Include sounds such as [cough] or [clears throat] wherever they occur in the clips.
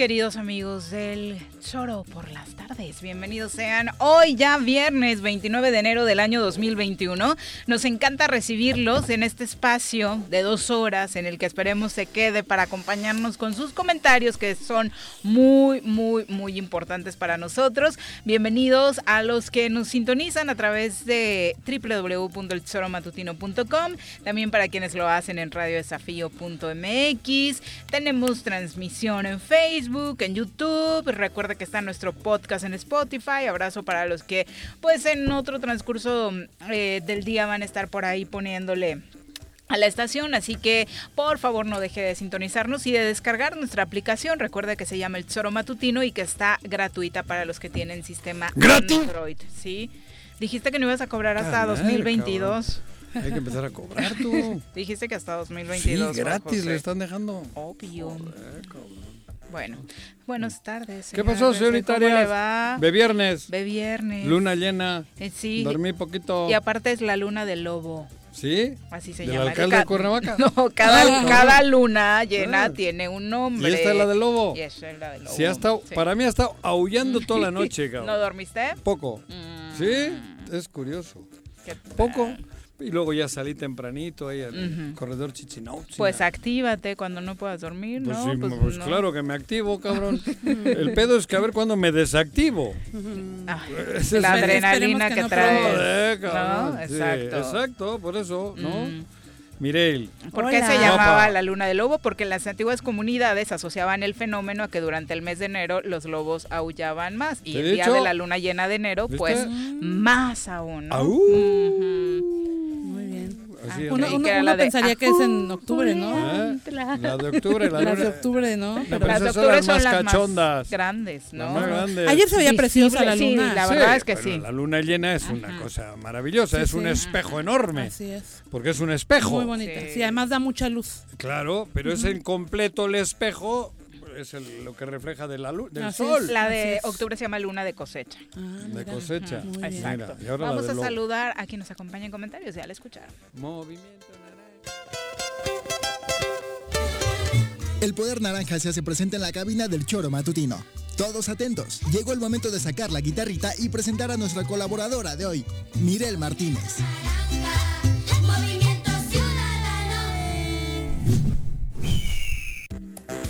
queridos amigos del Choro por las Bienvenidos sean hoy ya viernes 29 de enero del año 2021. Nos encanta recibirlos en este espacio de dos horas en el que esperemos se quede para acompañarnos con sus comentarios que son muy, muy, muy importantes para nosotros. Bienvenidos a los que nos sintonizan a través de www.elchoromatutino.com. También para quienes lo hacen en radiodesafío.mx. Tenemos transmisión en Facebook, en YouTube. Recuerda que está nuestro podcast en Spotify. Abrazo para los que pues en otro transcurso eh, del día van a estar por ahí poniéndole a la estación, así que por favor no deje de sintonizarnos y de descargar nuestra aplicación. Recuerda que se llama El Choro Matutino y que está gratuita para los que tienen sistema Android. ¿sí? Dijiste que no ibas a cobrar hasta 2022. Hay que empezar a cobrar tú. [laughs] Dijiste que hasta 2022. Sí, gratis le están dejando. Obvio. Bueno, buenas tardes. ¿Qué pasó, señorita Arias? va? De viernes. De viernes. Luna llena. Eh, sí. Dormí poquito. Y aparte es la luna del lobo. ¿Sí? Así se ¿Del llama. alcalde de Cuernavaca? [laughs] No, cada, cada luna llena ah. tiene un nombre. ¿Y esta es la del lobo? Y esta es la del lobo. Sí, ha estado, Para mí ha estado aullando [laughs] toda la noche, cabrón. ¿No dormiste? Poco. Mm. Sí, es curioso. Poco. Y luego ya salí tempranito ahí al corredor Chichinau. Pues actívate cuando no puedas dormir, pues ¿no? Sí, pues, pues claro que me activo, cabrón. [laughs] El pedo es que a ver cuándo me desactivo. Ah, la adrenalina que, trae. ¿no? Exacto. exacto, por eso, ¿no? Mm. Mireille. ¿Por qué se llamaba la luna del lobo? Porque las antiguas comunidades asociaban el fenómeno a que durante el mes de enero los lobos aullaban más. Y el día de la luna llena de enero, pues más aún. ¿no? Uno, pensaría que es en octubre, ¿no? ¿Eh? La de octubre, la Las de octubre, ¿no? las de octubre son las más grandes, ¿no? Más grandes. Ayer se veía preciosa la luna. Sí, la verdad es que sí. La luna llena es una cosa maravillosa, es un espejo enorme. Así es. Porque es un espejo. Muy bonita. Sí, además da mucha luz. Claro, pero es en completo el espejo es lo que refleja de la luz, del sol. La de octubre se llama luna de cosecha. Ah, de cosecha. Exacto. Vamos a saludar a quien nos acompaña en comentarios, ya la escucharon. Movimiento El poder naranja se hace presente en la cabina del choro matutino. Todos atentos, llegó el momento de sacar la guitarrita y presentar a nuestra colaboradora de hoy, Mirel Martínez.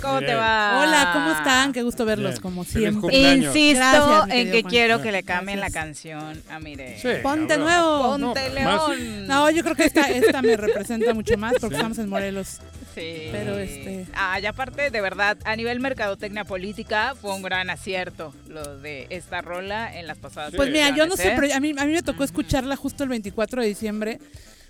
¿Cómo te va? Hola, ¿cómo están? Qué gusto verlos, como siempre. Insisto en que quiero que le cambien la canción a Mire. Ponte nuevo. Ponte León. No, yo creo que esta, esta me representa mucho más porque estamos en Morelos. Sí. Pero este. Ah, y aparte, de verdad, a nivel mercadotecnia política fue un gran acierto lo de esta rola en las pasadas Pues mira, yo no sé, ¿eh? pero a mí, a mí me tocó escucharla justo el 24 de diciembre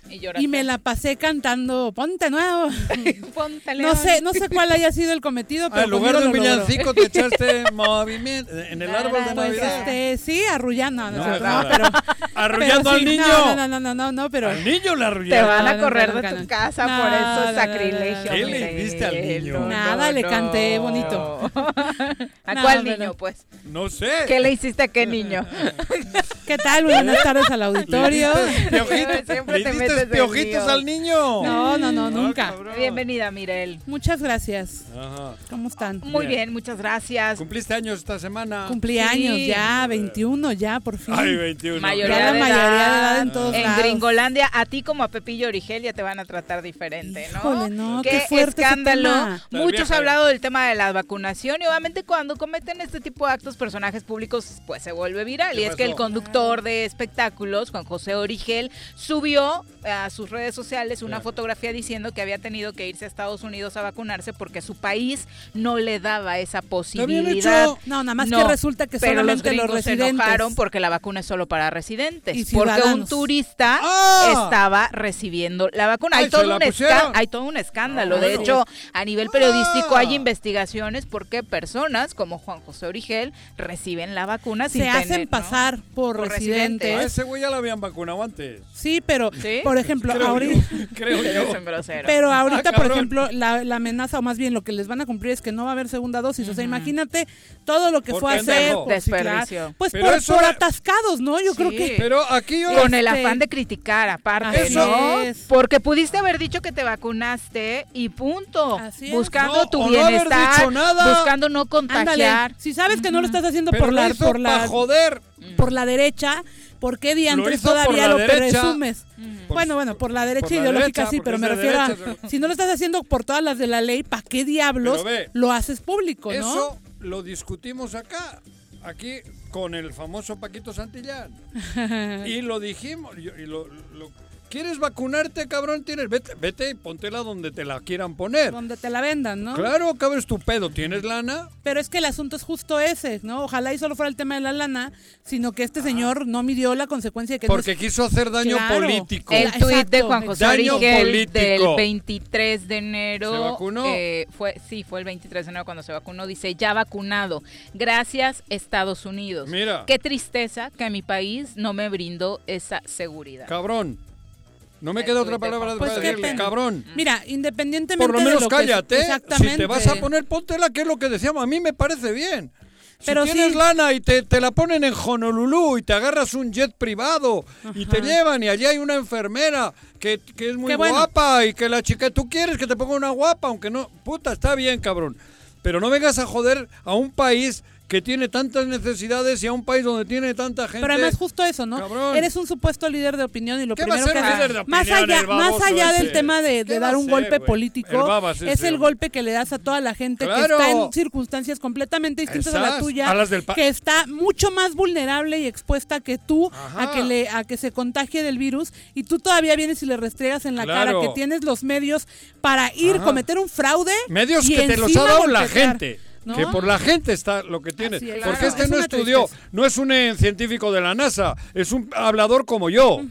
Y y me la pasé cantando Ponte Nuevo. [laughs] Ponte, No León. sé, no sé cuál haya sido el cometido, pero Ah, en lugar de un villancico te echaste [laughs] movimiento en el árbol de Pues Navidad. este, sí, arrullando, no, No, no, pero Arrullando pero al sí, niño. No, no, no, no, no, no, pero Al niño le Te arrullaron. van a No, no, correr no, de no, tu no. casa No, por no, eso, no, no, sacrilegio. ¿Qué le diste al niño? No, Nada, no, le canté no. bonito. [laughs] ¿A No, cuál pero- niño, pues? No sé. ¿Qué le hiciste a qué niño? ¿qué tal? Buenas tardes al auditorio. Siempre ¿Le te metes piojitos al niño? No, no, no, Ah, nunca. Bienvenida, Mirel. Muchas gracias. Ajá. ¿Cómo están? Muy Bien. bien, muchas gracias. ¿Cumpliste años esta semana? Cumplí años ya, 21 ya, por fin. Ay, 21. Mayoría Ya la de mayoría de edad, en todos en lados. Gringolandia, a ti como a Pepillo Origel ya te van a tratar diferente, ¿no? Híjole, no, qué, qué fuerte ese escándalo. tema. Muchos han hablado del tema de la vacunación y obviamente cuando cometen este tipo de actos personajes públicos pues se vuelve viral. ¿Qué Y es que el conductor de espectáculos, Juan José Origel, subió a sus redes sociales una fotografía diciendo que había tenido que irse a Estados Unidos a vacunarse porque su país no le daba esa posibilidad. hecho. No, nada más No, que resulta que pero los solamente los, gringos se residentes. enojaron porque la vacuna es solo para residentes. Y porque un turista ¡Ah! estaba recibiendo la vacuna. Ay, Hay se todo, la un hay todo un escándalo. Ah, de hecho, a nivel periodístico ¡Ah! hay investigaciones porque personas como Juan José Origel reciben la vacuna sin se hacen pasar por, Por residentes. residentes. A ese güey ya lo habían vacunado antes. Sí, pero ¿Sí? por ejemplo, Creo ahorita yo. [laughs] Creo yo. Pero ahorita, Ah, por cabrón. ejemplo, la, la amenaza, o más bien lo que les van a cumplir es que no va a haber segunda dosis. O sea, imagínate todo lo que Por fue a hacer. por- claro. Desperdicio. Pues por, eso por atascados, ¿no? Yo creo Sí. que. Pero aquí yo... con el Este- afán de criticar, aparte, Así ¿no? es. Porque pudiste haber dicho que te vacunaste y punto. Así es. Buscando No, tu o no haber bienestar, dicho nada. buscando no Ándale. contagiar. Si sabes que no lo estás haciendo pero por la, por la, joder. por la derecha, ¿por qué diantres todavía lo derecha. presumes? Bueno, bueno, por la derecha por la ideológica derecha, sí, pero me refiero a. Si no lo estás haciendo por todas las de la ley, ¿para qué diablos ve, lo haces público, no? Eso lo discutimos acá, aquí con el famoso Paquito Santillán. [laughs] y lo dijimos. y- y lo- lo- ¿Quieres vacunarte, cabrón? Tienes, vete, vete y póntela donde te la quieran poner. Donde te la vendan, ¿no? Claro, cabrón, es tu pedo. ¿Tienes lana? Pero es que el asunto es justo ese, ¿no? Ojalá y solo fuera el tema de la lana, sino que este señor no midió la consecuencia de que no Porque es- quiso hacer daño Claro. político. El Exacto, tuit de Juan José Daño político. del 23 de enero. ¿Se vacunó? eh, fue, sí, fue el 23 de enero cuando se vacunó. Dice, ya vacunado. Gracias, Estados Unidos. Mira. Qué tristeza que mi país no me brindó esa seguridad. Cabrón. No me queda otra palabra para Pues qué decirle, cabrón. Mira, independientemente Por lo de menos que- cállate. Si exactamente. te vas a poner, póntela, que es lo que decíamos. A mí me parece bien. Si tienes sí. lana y te, te la ponen en Honolulu y te agarras un jet privado y te llevan y allí hay una enfermera que, que es muy bueno. guapa y que la chica, tú quieres que te ponga una guapa, aunque no, puta, está bien, cabrón. Pero no vengas a joder a un país que tiene tantas necesidades y a un país donde tiene tanta gente. Pero además justo eso, ¿no? Cabrón. Eres un supuesto líder de opinión y lo ¿Qué va a primero que haces- más allá, más allá del tema de, ¿Qué de va dar un ser, golpe político, El es el golpe que le das a toda la gente Claro. que está en circunstancias completamente distintas a la Esas, tuya, a las del que está mucho más vulnerable y expuesta que tú a que le a que se contagie del virus y tú todavía vienes y le restregas en la Claro. cara que tienes los medios para ir Ajá. cometer un fraude Medios y que te los ha dado la gente. ¿No? Que por la gente está lo que tiene. Porque este es no estudió, tristeza. no es un eh, científico de la NASA, es un hablador como yo.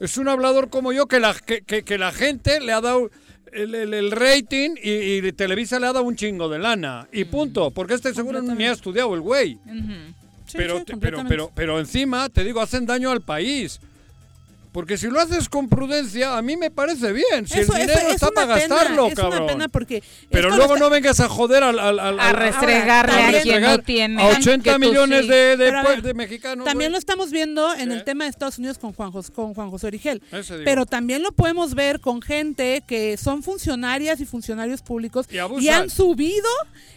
Es un hablador como yo que la, que, que- que la gente le ha dado el, el- el rating y, y Televisa le ha dado un chingo de lana. Y punto. Porque este seguro ni ha estudiado el güey. Sí, pero, sí, pero, pero, pero encima, te digo, hacen daño al país. Porque si lo haces con prudencia, a mí me parece bien. Si Eso- el dinero es está para pena, gastarlo, es cabrón. una pena porque Pero luego está- no vengas a joder al, al, al- A restregarle a quien no tiene. a 80 que tú millones sí. de, de, ver, mexicanos. También lo estamos viendo en el tema de Estados Unidos con Juan, Jos- con Juan José Origel. Pero también lo podemos ver con gente que son funcionarias y funcionarios públicos Y han subido,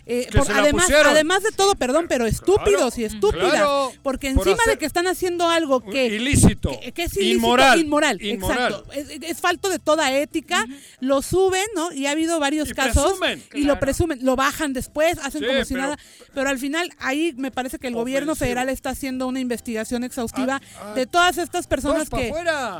eh, por- además, pusieron. además de todo, perdón, pero estúpidos y estúpidas. claro, porque por encima hacer- de que están haciendo algo que... ilícito, que, que es ilícito, inmoral, inmoral, inmoral. exacto. Es, es falto de toda ética. Lo suben, ¿no? Y ha habido varios Y casos. presumen. Y lo presumen, lo bajan después, hacen Sí, como si pero- nada. Pero al final, ahí me parece que el gobierno federal está haciendo una investigación exhaustiva Ah, ah, de todas estas personas pa' que,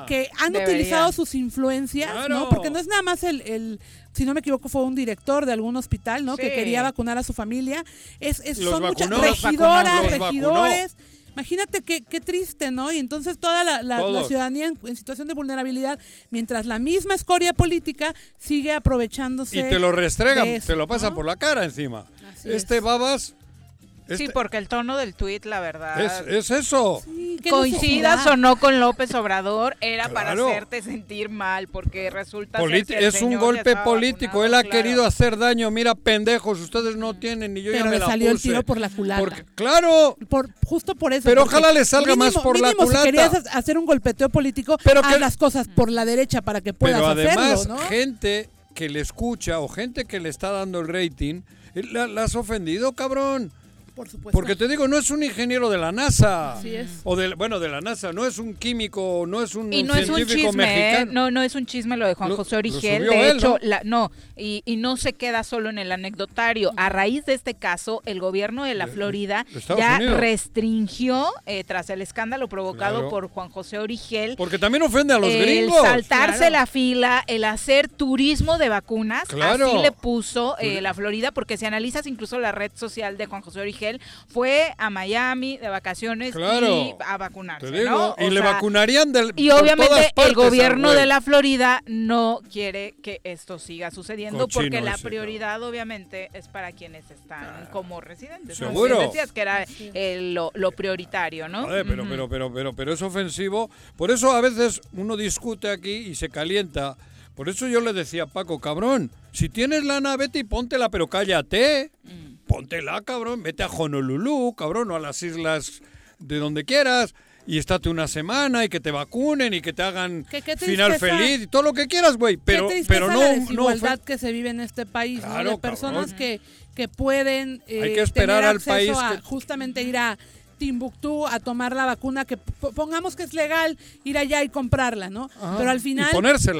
que han utilizado sus influencias, Claro. ¿no? Porque no es nada más el, el- si no me equivoco, fue un director de algún hospital, ¿no? Que quería vacunar a su familia. Es, es- son muchas vacunó. Regidoras, vacunó. Los regidores. Imagínate qué, qué triste, ¿no? Y entonces toda la, la- ciudadanía en, en situación de vulnerabilidad, mientras la misma escoria política sigue aprovechándose. Y te lo restregan, eso, te lo pasan ¿no? por la cara encima. Así este es. babas. Sí, este- porque el tono del tuit, la verdad. es, es eso. Sí, Coincidas necesidad. o no con López Obrador, era para hacerte sentir mal, porque resulta que el es un golpe político. Él ha claro. querido hacer daño. Mira, pendejos, ustedes no tienen ni yo ya Pero me le la salió el tiro por la culata. Porque, claro, Por, justo por eso. Pero ojalá le salga más por la culata. Si querías ha- hacer un golpeteo político, Pero haz que- las cosas por la derecha para que puedas pero además, hacerlo, ¿no? gente que le escucha o gente que le está dando el rating, eh, la, la has ofendido, cabrón. Por supuesto. Porque te digo, no es un ingeniero de la NASA. Así es. O del, bueno, de la NASA, no es un químico, no es un Y no es un chisme, ¿eh? no, no es un chisme lo de Juan Lo- José lo Origel. subió De él, hecho, ¿no? la, no, y, y no se queda solo en el anecdotario. A raíz de este caso, el gobierno de la De- Florida de Estados ya Unidos. restringió, eh, tras el escándalo provocado Claro. por Juan José Origel, Porque también ofende a los el gringos. saltarse Claro. la fila, el hacer turismo de vacunas, Claro. así le puso eh, la Florida, porque si analizas incluso la red social de Juan José Origel, fue a Miami de vacaciones Claro. y a vacunarse, Te digo, ¿no? y O le sea, vacunarían del y por obviamente todas partes el gobierno de la Florida no quiere que esto siga sucediendo Cochino porque la ese, prioridad obviamente es para quienes están como residentes. ¿no? Seguro. Bien Decías que era eh, lo, lo prioritario, ¿no? Joder, pero, Ujú. pero, pero, pero, pero es ofensivo. Por eso a veces uno discute aquí y se calienta. Por eso yo le decía a Paco, cabrón, si tienes lana, vete y póntela, pero cállate. Mm. Póntela, cabrón. Vete a Honolulu, cabrón, o a las islas de donde quieras. Y estate una semana y que te vacunen y que te hagan qué final feliz y todo lo que quieras, güey. Pero, Qué pero no, la desigualdad que se vive en este país, ¿no? Claro, De personas cabrón. que, que pueden eh, Hay que esperar tener al país a que- justamente ir a Timbuktu a tomar la vacuna, que pongamos que es legal ir allá y comprarla, ¿no? Ajá. Pero al final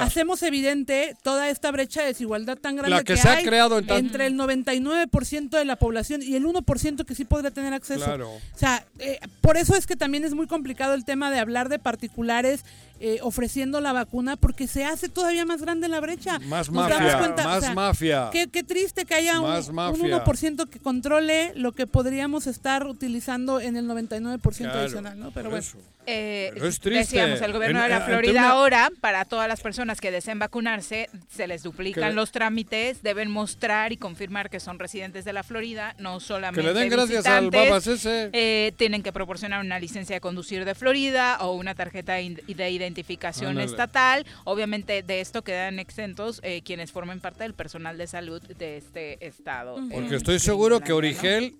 hacemos evidente toda esta brecha de desigualdad tan grande La que se ha hay creado en entre el 99% de la población y el 1% que sí podría tener acceso. Claro. O sea, eh, por eso es que también es muy complicado el tema de hablar de particulares eh, ofreciendo la vacuna, porque se hace todavía más grande la brecha. Más Nos damos mafia, cuenta, o más sea, mafia. Qué, qué triste que haya un, un mafia. 1% que controle lo que podríamos estar utilizando en el 99% Claro, adicional, ¿no? Pero por bueno. eso. Eh, Pero es triste. Decíamos, el gobierno En- de la ante Florida una- ahora, para todas las personas que deseen vacunarse, se les duplican Que- los trámites, deben mostrar y confirmar que son residentes de la Florida, no solamente Que le den gracias al babas ese. Eh, tienen que proporcionar una licencia de conducir de Florida o una tarjeta de identificación Ándale. estatal. Obviamente de esto quedan exentos eh, quienes formen parte del personal de salud de este estado. Ujú. eh, Porque estoy seguro que. Origel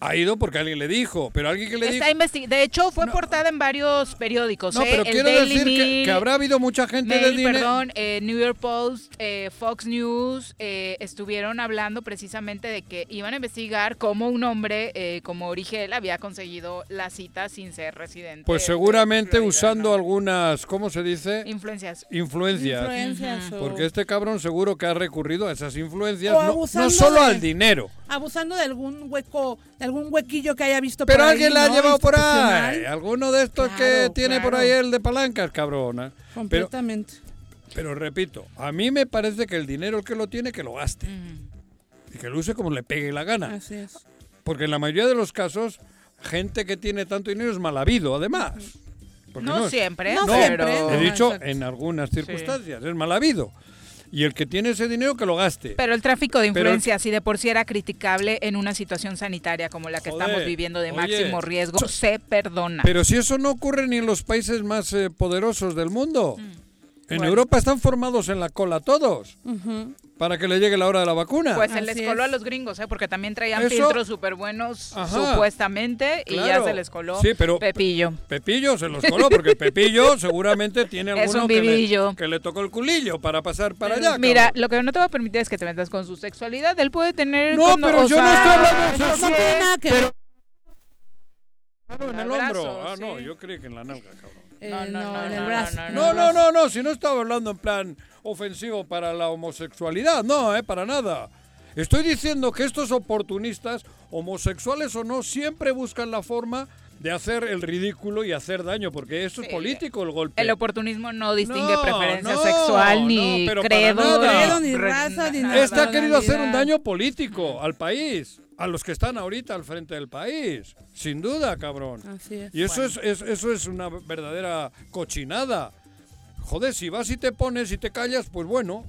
ha ido porque alguien le dijo, pero alguien que le Está dijo... de hecho, fue portada en varios periódicos. No, ¿eh? pero El quiero Daily decir que, Mail, que habrá habido mucha gente de Mail, dinero. perdón, eh, New York Post, eh, Fox News, eh, estuvieron hablando precisamente de que iban a investigar cómo un hombre eh, como Origel había conseguido la cita sin ser residente. Pues seguramente Florida, usando ¿no? algunas, ¿cómo se dice? influencias. Influencias. Influencias o- Porque este cabrón seguro que ha recurrido a esas influencias, no, solo de- al dinero. abusando de algún hueco, de algún huequillo que haya visto Pero por ahí, alguien la ha ¿no? llevado por ahí. Alguno de estos que Claro, tiene por ahí el de palancas, cabrona. Pero, Completamente. pero repito, a mí me parece que el dinero el que lo tiene, que lo gaste. Y que lo use como le pegue la gana. Así es. Porque en la mayoría de los casos, gente que tiene tanto dinero es mal habido, además. Porque No, siempre, No pero... siempre, He dicho Exacto. en algunas circunstancias, es mal habido. Y el que tiene ese dinero que lo gaste. Pero el tráfico de Pero- influencias, si de por sí era criticable en una situación sanitaria como la que Joder, estamos viviendo de oye, máximo riesgo, se perdona. Pero si eso no ocurre ni en los países más eh, poderosos del mundo. En Bueno. Europa están formados en la cola todos. Para que le llegue la hora de la vacuna. Pues se les coló es. a los gringos, ¿eh? porque también traían Eso- filtros súper buenos, Ajá. supuestamente, y ya se les coló Sí, pero- Pepillo. Pepillo se los coló porque Pepillo [laughs] seguramente tiene Es alguno un que le, vivillo. que le tocó el culillo para pasar para allá. Mira, cabrón. lo que no te va a permitir es que te metas con su sexualidad. Él puede tener. No, cuando- pero yo no estoy hablando de Eso no tiene nada que ver. Ah, no, en el hombro. Ah, no, yo creí que en la nalga, cabrón. Eh, No, no, no, en el no, brazo. no, No, no, no, no, si no estaba hablando en plan ofensivo para la homosexualidad, no, eh, para nada. Estoy diciendo que estos oportunistas, homosexuales o no, siempre buscan la forma de hacer el ridículo y hacer daño, porque eso es Sí. político el golpe. El oportunismo no distingue No, preferencia no, sexual, ni no, credo, nada. Credo, ni raza, ni nada. Este ha querido hacer un daño político al país. a los que están ahorita al frente del país. Sin duda, cabrón. Así es. Y eso, es, es- eso es una verdadera cochinada. Joder, si vas y te pones y te callas, pues bueno,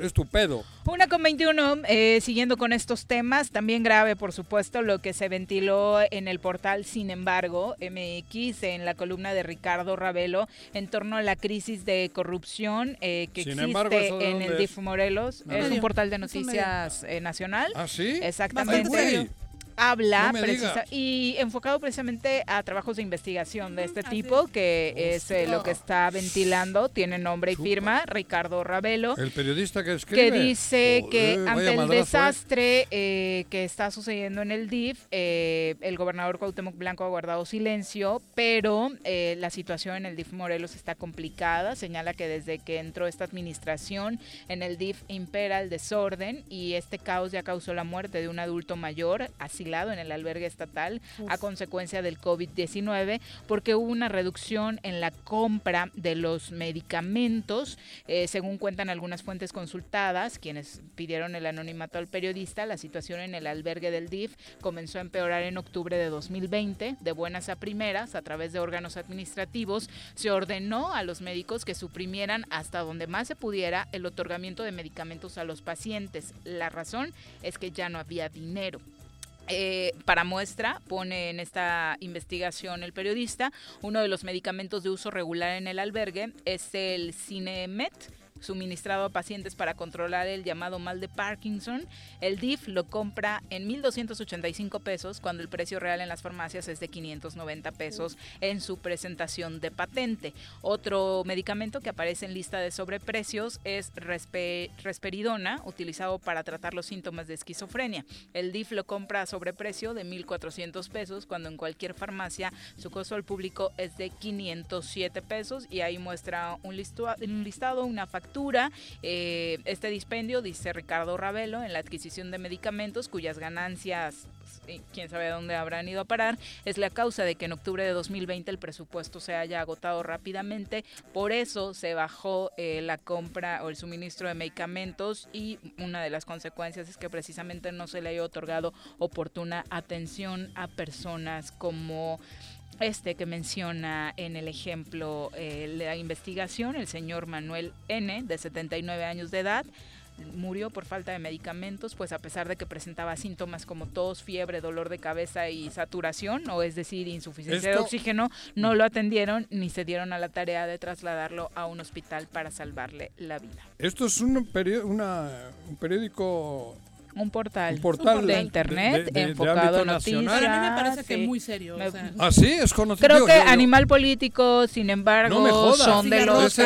es tu pedo. Una con 21, eh, siguiendo con estos temas, también grave, por supuesto, lo que se ventiló en el portal Sin embargo, MX, en la columna de Ricardo Ravelo, en torno a la crisis de corrupción eh, que Sin existe embargo, ¿eso de en el es? DIF Morelos. Es un portal de noticias eh, nacional. ¿Ah, sí? Exactamente. Habla No precisa- y enfocado precisamente a trabajos de investigación de este así tipo, que es eh, lo que está ventilando, tiene nombre y Chupa. firma, Ricardo Ravelo El periodista que escribe. que dice que ante el ¿eh? desastre eh, que está sucediendo en el DIF, eh, el gobernador Cuauhtémoc Blanco ha guardado silencio, pero eh, la situación en el DIF Morelos está complicada. Señala que desde que entró esta administración en el DIF impera el desorden y este caos ya causó la muerte de un adulto mayor en el albergue estatal a consecuencia del COVID-19 porque hubo una reducción en la compra de los medicamentos, eh, según cuentan algunas fuentes consultadas, quienes pidieron el anonimato al periodista, la situación en el albergue del DIF comenzó a empeorar en octubre de 2020, de buenas a primeras, a través de órganos administrativos, se ordenó a los médicos que suprimieran hasta donde más se pudiera el otorgamiento de medicamentos a los pacientes. La razón es que ya no había dinero. Eh, para muestra, pone en esta investigación el periodista, uno de los medicamentos de uso regular en el albergue es el Cinemet, suministrado a pacientes para controlar el llamado mal de Parkinson. El DIF lo compra en 1.285 pesos cuando el precio real en las farmacias es de 590 pesos en su presentación de patente. Otro medicamento que aparece en lista de sobreprecios es respe- Resperidona, utilizado para tratar los síntomas de esquizofrenia. El DIF lo compra a sobreprecio de 1.400 pesos cuando en cualquier farmacia su costo al público es de 507 pesos y ahí muestra un listado, una factura. Eh, este dispendio, dice Ricardo Ravelo, en la adquisición de medicamentos cuyas ganancias, eh, quién sabe dónde habrán ido a parar, es la causa de que en octubre de 2020 el presupuesto se haya agotado rápidamente. Por eso se bajó eh, la compra o el suministro de medicamentos y una de las consecuencias es que precisamente no se le haya otorgado oportuna atención a personas como este que menciona en el ejemplo eh, la investigación, el señor Manuel N., de 79 años de edad, murió por falta de medicamentos, pues a pesar de que presentaba síntomas como tos, fiebre, dolor de cabeza y saturación, o es decir, insuficiencia de oxígeno, no lo atendieron ni se dieron a la tarea de trasladarlo a un hospital para salvarle la vida. Esto es un, peri- una- un periódico Un portal, Un portal de de- internet de- de- de enfocado en noticias. Pero a mí me parece que sí. muy serio. Me- o sea. Ah, sí, es conocido. Creo que yo- yo- Animal Político, sin embargo, No jodas. son de los que,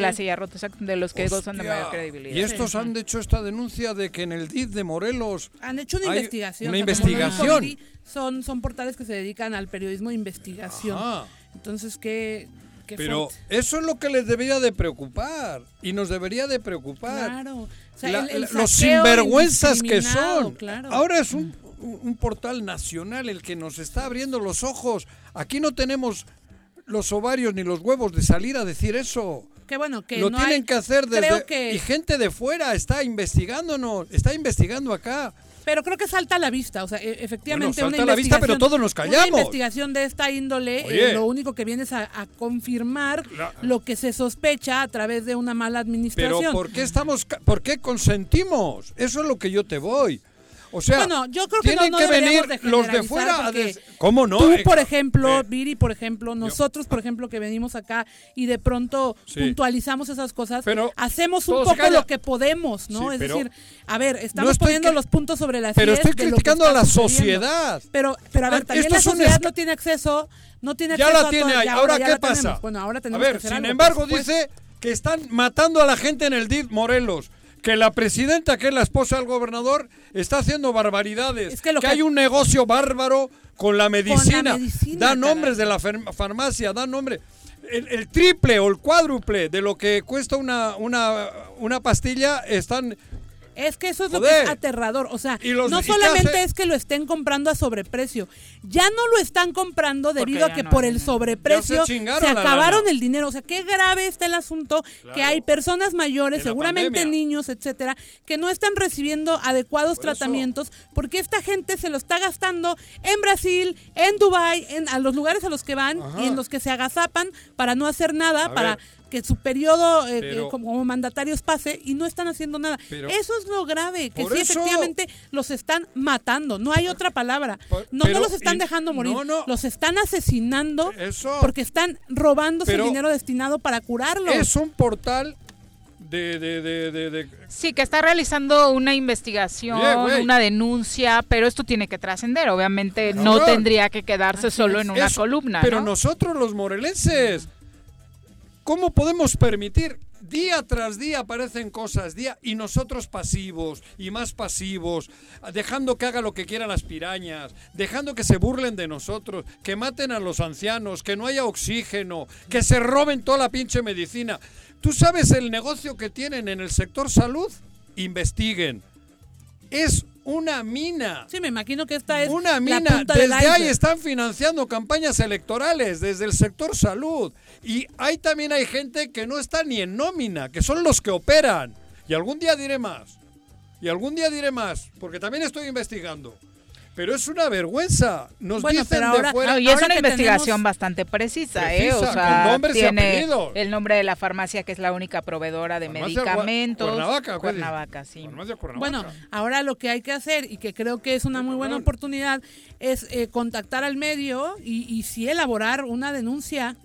la silla rota, exacto, de los que gozan de Hostia. mayor credibilidad. Y estos Sí. han hecho esta denuncia de que en el DIF de Morelos Han hecho una investigación. una o sea, como lo dijo investigación. Son, son portales que se dedican al periodismo de investigación. Ajá. Entonces, ¿qué, qué Pero eso es lo que les debería de preocupar y nos debería de preocupar. Claro. O sea, La- el- el la- los sinvergüenzas que son. Claro. Ahora es un, un- un portal nacional el que nos está abriendo los ojos. Aquí no tenemos los ovarios ni los huevos de salir a decir eso. que bueno, que Lo no tienen hay- que hacer desde Creo que, y gente de fuera está investigándonos, está investigando acá. Pero creo que salta a la vista, o sea, e- efectivamente Bueno, salta una a la vista, pero todos nos callamos. Una investigación de esta índole, eh, lo único que viene es a, a confirmar La- lo que se sospecha a través de una mala administración. Pero ¿por qué estamos por qué consentimos? Eso es lo que yo te voy. O sea, Bueno, yo creo que tienen no, no que venir de los de fuera a des- ¿Cómo no? Tú, Eh, por ejemplo, eh, Viri, por ejemplo, nosotros, por ejemplo, que venimos acá y de pronto Sí. puntualizamos esas cosas, Pero hacemos un poco lo que podemos, ¿no? Sí, es decir, a ver, estamos estoy poniendo los puntos sobre las pero estoy criticando a la sociedad. Pero, pero a ver, Ah, también esto la sociedad es- no tiene acceso, no tiene ya acceso la a tiene ahí. Ahora qué tenemos. pasa? Bueno, ahora a tenemos que ver, hacer sin algo, embargo dice que están matando a la gente en el DIF Morelos. Que la presidenta, que es la esposa del gobernador, está haciendo barbaridades. Es que lo que- hay un negocio bárbaro con la medicina. medicina, da nombres de la farmacia, da nombre. El, el triple o el cuádruple de lo que cuesta una, una, una pastilla están Es que eso es lo que es aterrador. O sea, los- no ¿y qué solamente hace? es que lo estén comprando a sobreprecio, ya no lo están comprando debido a que no, por el sobreprecio se se, acabaron el dinero. O sea, qué grave está el asunto que hay personas mayores, seguramente pandemia. niños, etcétera, que no están recibiendo adecuados Por eso. tratamientos porque esta gente se lo está gastando en Brasil, en Dubai, en a los lugares a los que van Ajá. y en los que se agazapan para no hacer nada, A para ver. Que su periodo eh, Pero- eh, como, como mandatarios pase y no están haciendo nada. Pero- eso es lo grave, que sí eso- efectivamente los están matando, no hay otra palabra. [laughs] Por- No, pero- no los están y- dejando morir, no, no. los están asesinando Eso. porque están robándose Pero- el dinero destinado para curarlos. Es un portal de, de, de, de- de- Sí, que está realizando una investigación, una denuncia, pero esto tiene que trascender. Obviamente no tendría que quedarse solo en una Eso, columna. Pero ¿no? nosotros los morelenses, ¿cómo podemos permitir? Día tras día aparecen cosas, día y nosotros pasivos y más pasivos, dejando que haga lo que quieran las pirañas, dejando que se burlen de nosotros, que maten a los ancianos, que no haya oxígeno, que se roben toda la pinche medicina. ¿Tú sabes el negocio que tienen en el sector salud? Investiguen. Es una mina. Sí, me imagino que esta es Una la mina. punta Desde ahí están financiando campañas electorales, desde el sector salud. Y ahí también hay gente que no está ni en nómina, que son los que operan. Y algún día diré más. Y algún día diré más, porque también estoy investigando. Pero es una vergüenza. Nos Bueno, dicen pero de ahora- fuera. No, y es ahora una investigación tenemos- bastante precisa, ¿eh? O sea, con nombres y tiene el nombre de la farmacia que es la única proveedora de Farmacia medicamentos. Cuernavaca. Cuernavaca, sí. Farmacia Cuernavaca. Bueno, ahora lo que hay que hacer y que creo que es una muy buena oportunidad es eh, contactar al medio y, y sí elaborar una denuncia,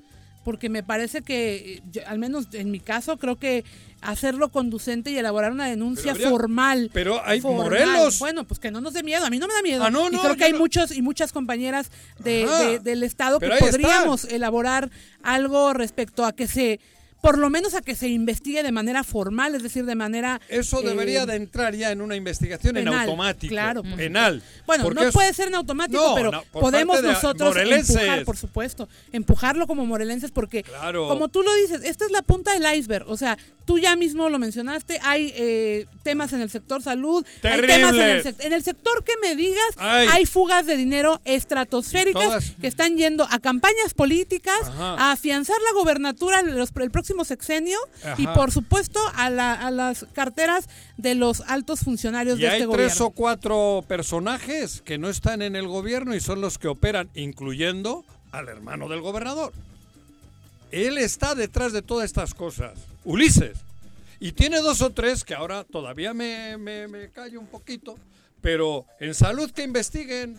porque me parece que, eh, yo- al menos en mi caso, creo que hacerlo conducente y elaborar una denuncia Pero habría- formal. pero hay formal. Morelos. Bueno, pues que no nos dé miedo. A mí no me da miedo. Ah, no, y no, creo que hay no- muchos y muchas compañeras de, de- del Estado Pero que podríamos elaborar algo respecto a que se, por lo menos a que se investigue de manera formal, es decir, de manera... Eso eh, debería de entrar ya en una investigación en automático. claro, por penal. Bueno, no es- puede ser en automático, No, pero no, podemos nosotros morelenses. empujar, por supuesto, empujarlo como morelenses porque, Claro. como tú lo dices, esta es la punta del iceberg. O sea, tú ya mismo lo mencionaste, hay eh, temas en el sector salud, hay temas en el, Terribles. en el sector que me digas, Ay. hay fugas de dinero estratosféricas que están yendo a campañas políticas, Ajá. a afianzar la gobernatura el, los- el próximo sexenio y, Ajá. por supuesto, a, la- a las carteras de los altos funcionarios Y de hay este tres gobierno. o cuatro personajes que no están en el gobierno y son los que operan, incluyendo al hermano del gobernador. Él está detrás de todas estas cosas, Ulises. Y tiene dos o tres que ahora todavía me, me, me callo un poquito, pero en salud que investiguen.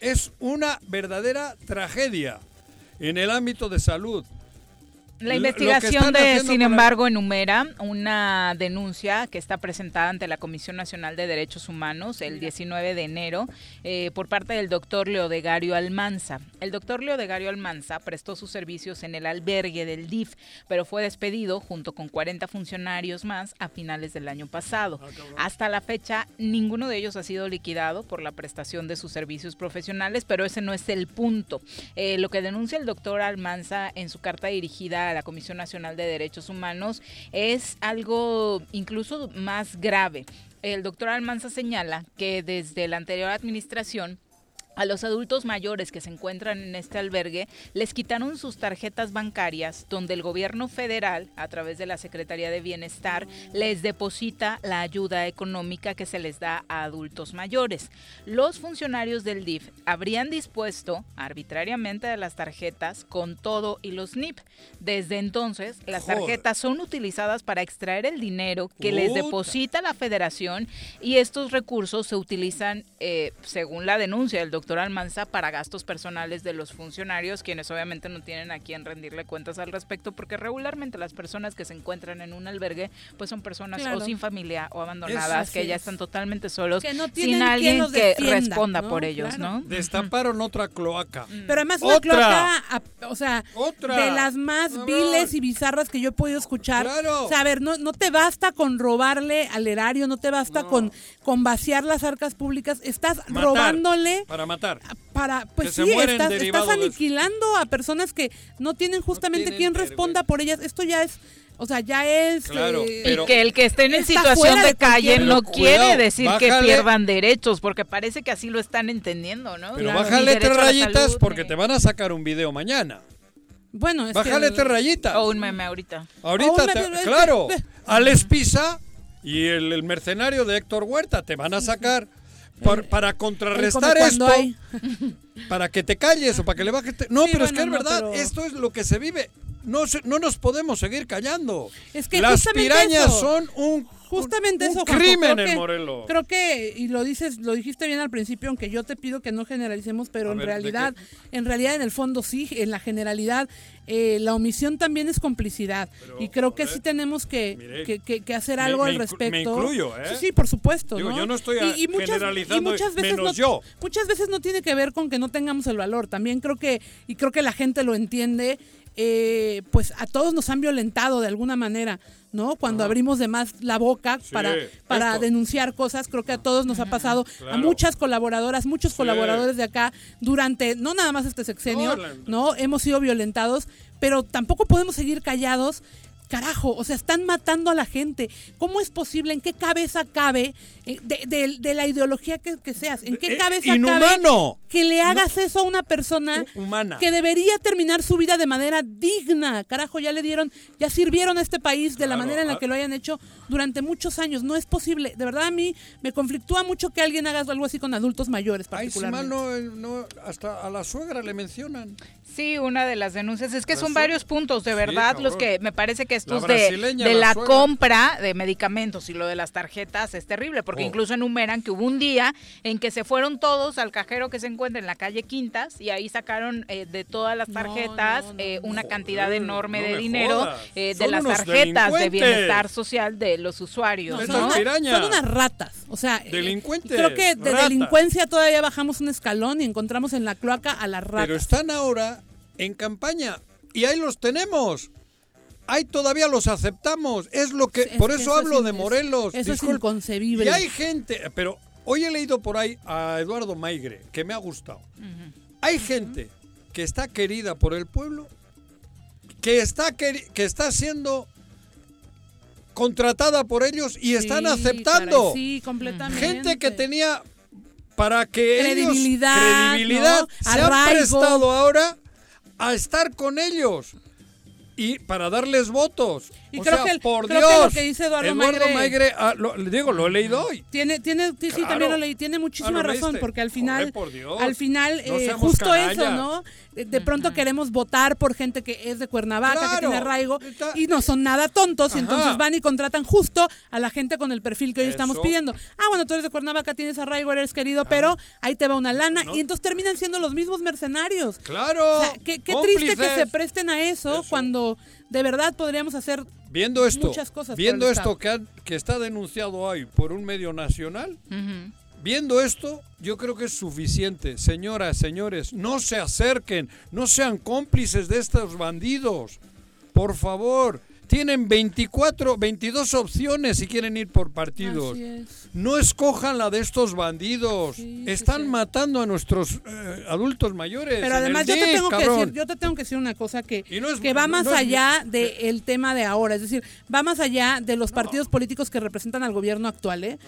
Es una verdadera tragedia en el ámbito de salud. La investigación de, sin embargo, enumera una denuncia que está presentada ante la Comisión Nacional de Derechos Humanos el 19 de enero eh, por parte del doctor Leodegario Almanza. El doctor Leodegario Almanza prestó sus servicios en el albergue del DIF, pero fue despedido junto con 40 funcionarios más a finales del año pasado. Hasta la fecha, ninguno de ellos ha sido liquidado por la prestación de sus servicios profesionales, pero ese no es el punto. Eh, lo que denuncia el doctor Almanza en su carta dirigida la Comisión Nacional de Derechos Humanos es algo incluso más grave. El doctor Almanza señala que desde la anterior administración a los adultos mayores que se encuentran en este albergue les quitaron sus tarjetas bancarias donde el gobierno federal, a través de la Secretaría de Bienestar, les deposita la ayuda económica que se les da a adultos mayores. Los funcionarios del DIF habrían dispuesto arbitrariamente de las tarjetas con todo y los NIP. Desde entonces, las tarjetas son utilizadas para extraer el dinero que les deposita la federación y estos recursos se utilizan, eh, según la denuncia del doctor Almanza, para gastos personales de los funcionarios, quienes obviamente no tienen a quien rendirle cuentas al respecto, porque regularmente las personas que se encuentran en un albergue, pues son personas Claro. o sin familia o abandonadas, Eso que ya es. están totalmente solos, Que no sin alguien que defienda, responda ¿no? por ellos, Claro. ¿no? Destaparon otra cloaca. Pero además una Otra. cloaca, a- o sea, Otra. de las más viles y bizarras que yo he podido escuchar. Claro. O sea, a ver, no, no te basta con robarle al erario, no te basta No. con, con vaciar las arcas públicas, estás Matar. robándole Para matar. para pues sí estás, estás aniquilando a personas que no tienen justamente tienen quien vergüenza. responda por ellas esto ya es o sea ya es Claro, eh, pero- y que el que estén en situación de de calle no quiere decir que pierdan derechos, porque parece que así lo están entendiendo, ¿no? Pero Ni bájale tres rayitas salud, porque te van a sacar un video mañana. bueno es Bájale que, tres rayitas. O un meme ahorita. Ahorita, te- claro, Alex Pisa y el, el mercenario de Héctor Huerta te van a sacar por- para él contrarrestar esto, hay. [laughs] para que te calles o para que le bajes. No, Sí, pero es que es no, verdad, pero- esto es lo que se vive. No, no nos podemos seguir callando. Es que Las pirañas eso. son un, Justamente un eso, Juanjo, crimen creo en que- Morelos. Creo que, y lo dices, lo dijiste bien al principio, aunque yo te pido que no generalicemos, pero A en ver, ¿de realidad, en realidad, en el fondo sí, en la generalidad, eh, la omisión también es complicidad. y creo que sí tenemos que, mire, que, que- que hacer algo me al respecto. me incluyo, ¿eh? Sí, sí, por supuesto. Digo, ¿no? yo no estoy a- generalizando, muchas veces menos no, yo. Muchas veces no tiene que ver con que no tengamos el valor. También creo que, y creo que la gente lo entiende, eh, pues a todos nos han violentado de alguna manera, ¿no? Cuando abrimos de más la boca Sí, para, para esto. denunciar cosas, creo que a todos nos ha pasado, a muchas colaboradoras, muchos Sí. colaboradores de acá, durante, no nada más este sexenio, ¿no? Hemos sido violentados, pero tampoco podemos seguir callados. Carajo, o sea, están matando a la gente. ¿Cómo es posible? ¿En qué cabeza cabe eh, de, de- de la ideología que, que seas? ¿En qué Eh, cabeza inhumano. cabe que le hagas eso a una persona Hu- humana. que debería terminar su vida de manera digna? Carajo, ya le dieron, ya sirvieron a este país de la manera en la ah. que lo hayan hecho durante muchos años. No es posible. De verdad a mí me conflictúa mucho que alguien haga algo así con adultos mayores Ay, si mal particularmente. no, no, hasta a la suegra le mencionan. Sí, una de las denuncias es que son varios puntos, de verdad, los que me parece que estos La de, la compra de medicamentos y lo de las tarjetas es terrible, porque Oh. incluso enumeran que hubo un día en que se fueron todos al cajero que se encuentra en la calle Quintas y ahí sacaron eh, de todas las tarjetas no, no, eh, una cantidad Joder, enorme no de dinero eh, de las tarjetas de bienestar social de los usuarios. No, Estas ¿no? son, unas ratas. O sea, eh, Delincuentes, creo que de ratas. delincuencia todavía bajamos un escalón y encontramos en la cloaca a las ratas. Pero están ahora en campaña y ahí los tenemos. Ahí todavía los aceptamos. Es lo que. Es por que eso eso hablo es de Morelos. eso es Disculpe. inconcebible. Y hay gente. Pero hoy he leído por ahí a Eduardo Maigre, que me ha gustado. Hay gente que está querida por el pueblo, que está, que está siendo contratada por ellos y están aceptando. caray, sí, completamente. Gente que tenía para que Credibilidad, ellos credibilidad ¿no? se han Arraigo. prestado ahora a estar con ellos y para darles votos. Y o creo sea, que el- por creo que Dios. lo que dice Eduardo Maigre- Maigre, ah, lo, le digo, lo he leído hoy. Tiene, tiene, sí, sí, Claro. también lo leí, tiene muchísima Ah, ¿lo razón, porque al final, Joder, por Dios. al final, No eh, justo canallas. eso, ¿no? De, de pronto queremos votar por gente que es de Cuernavaca, que Claro. tiene arraigo, Está- y no son nada tontos, y Ajá. entonces van y contratan justo a la gente con el perfil que hoy estamos Eso. pidiendo. Ah, bueno, tú eres de Cuernavaca, tienes arraigo, eres querido, pero ahí te va una lana, y entonces terminan siendo los mismos mercenarios. Claro. O sea, qué, qué triste que se presten a eso, Eso. cuando de verdad podríamos hacer Viendo esto, muchas cosas por viendo el esto que, han- que está denunciado hoy por un medio nacional. Viendo esto, yo creo que es suficiente. Señoras, señores, no se acerquen, no sean cómplices de estos bandidos. Por favor, tienen 24, 22 opciones si quieren ir por partidos. Es. No escojan la de estos bandidos. Sí, Están sí. matando a nuestros eh, adultos mayores. Pero además yo te tengo que decir, yo te tengo que decir una cosa que, Y no es- que va no- más no allá del tema de ahora, es decir, va más allá de los partidos políticos que representan al gobierno actual, ¿eh? Ah.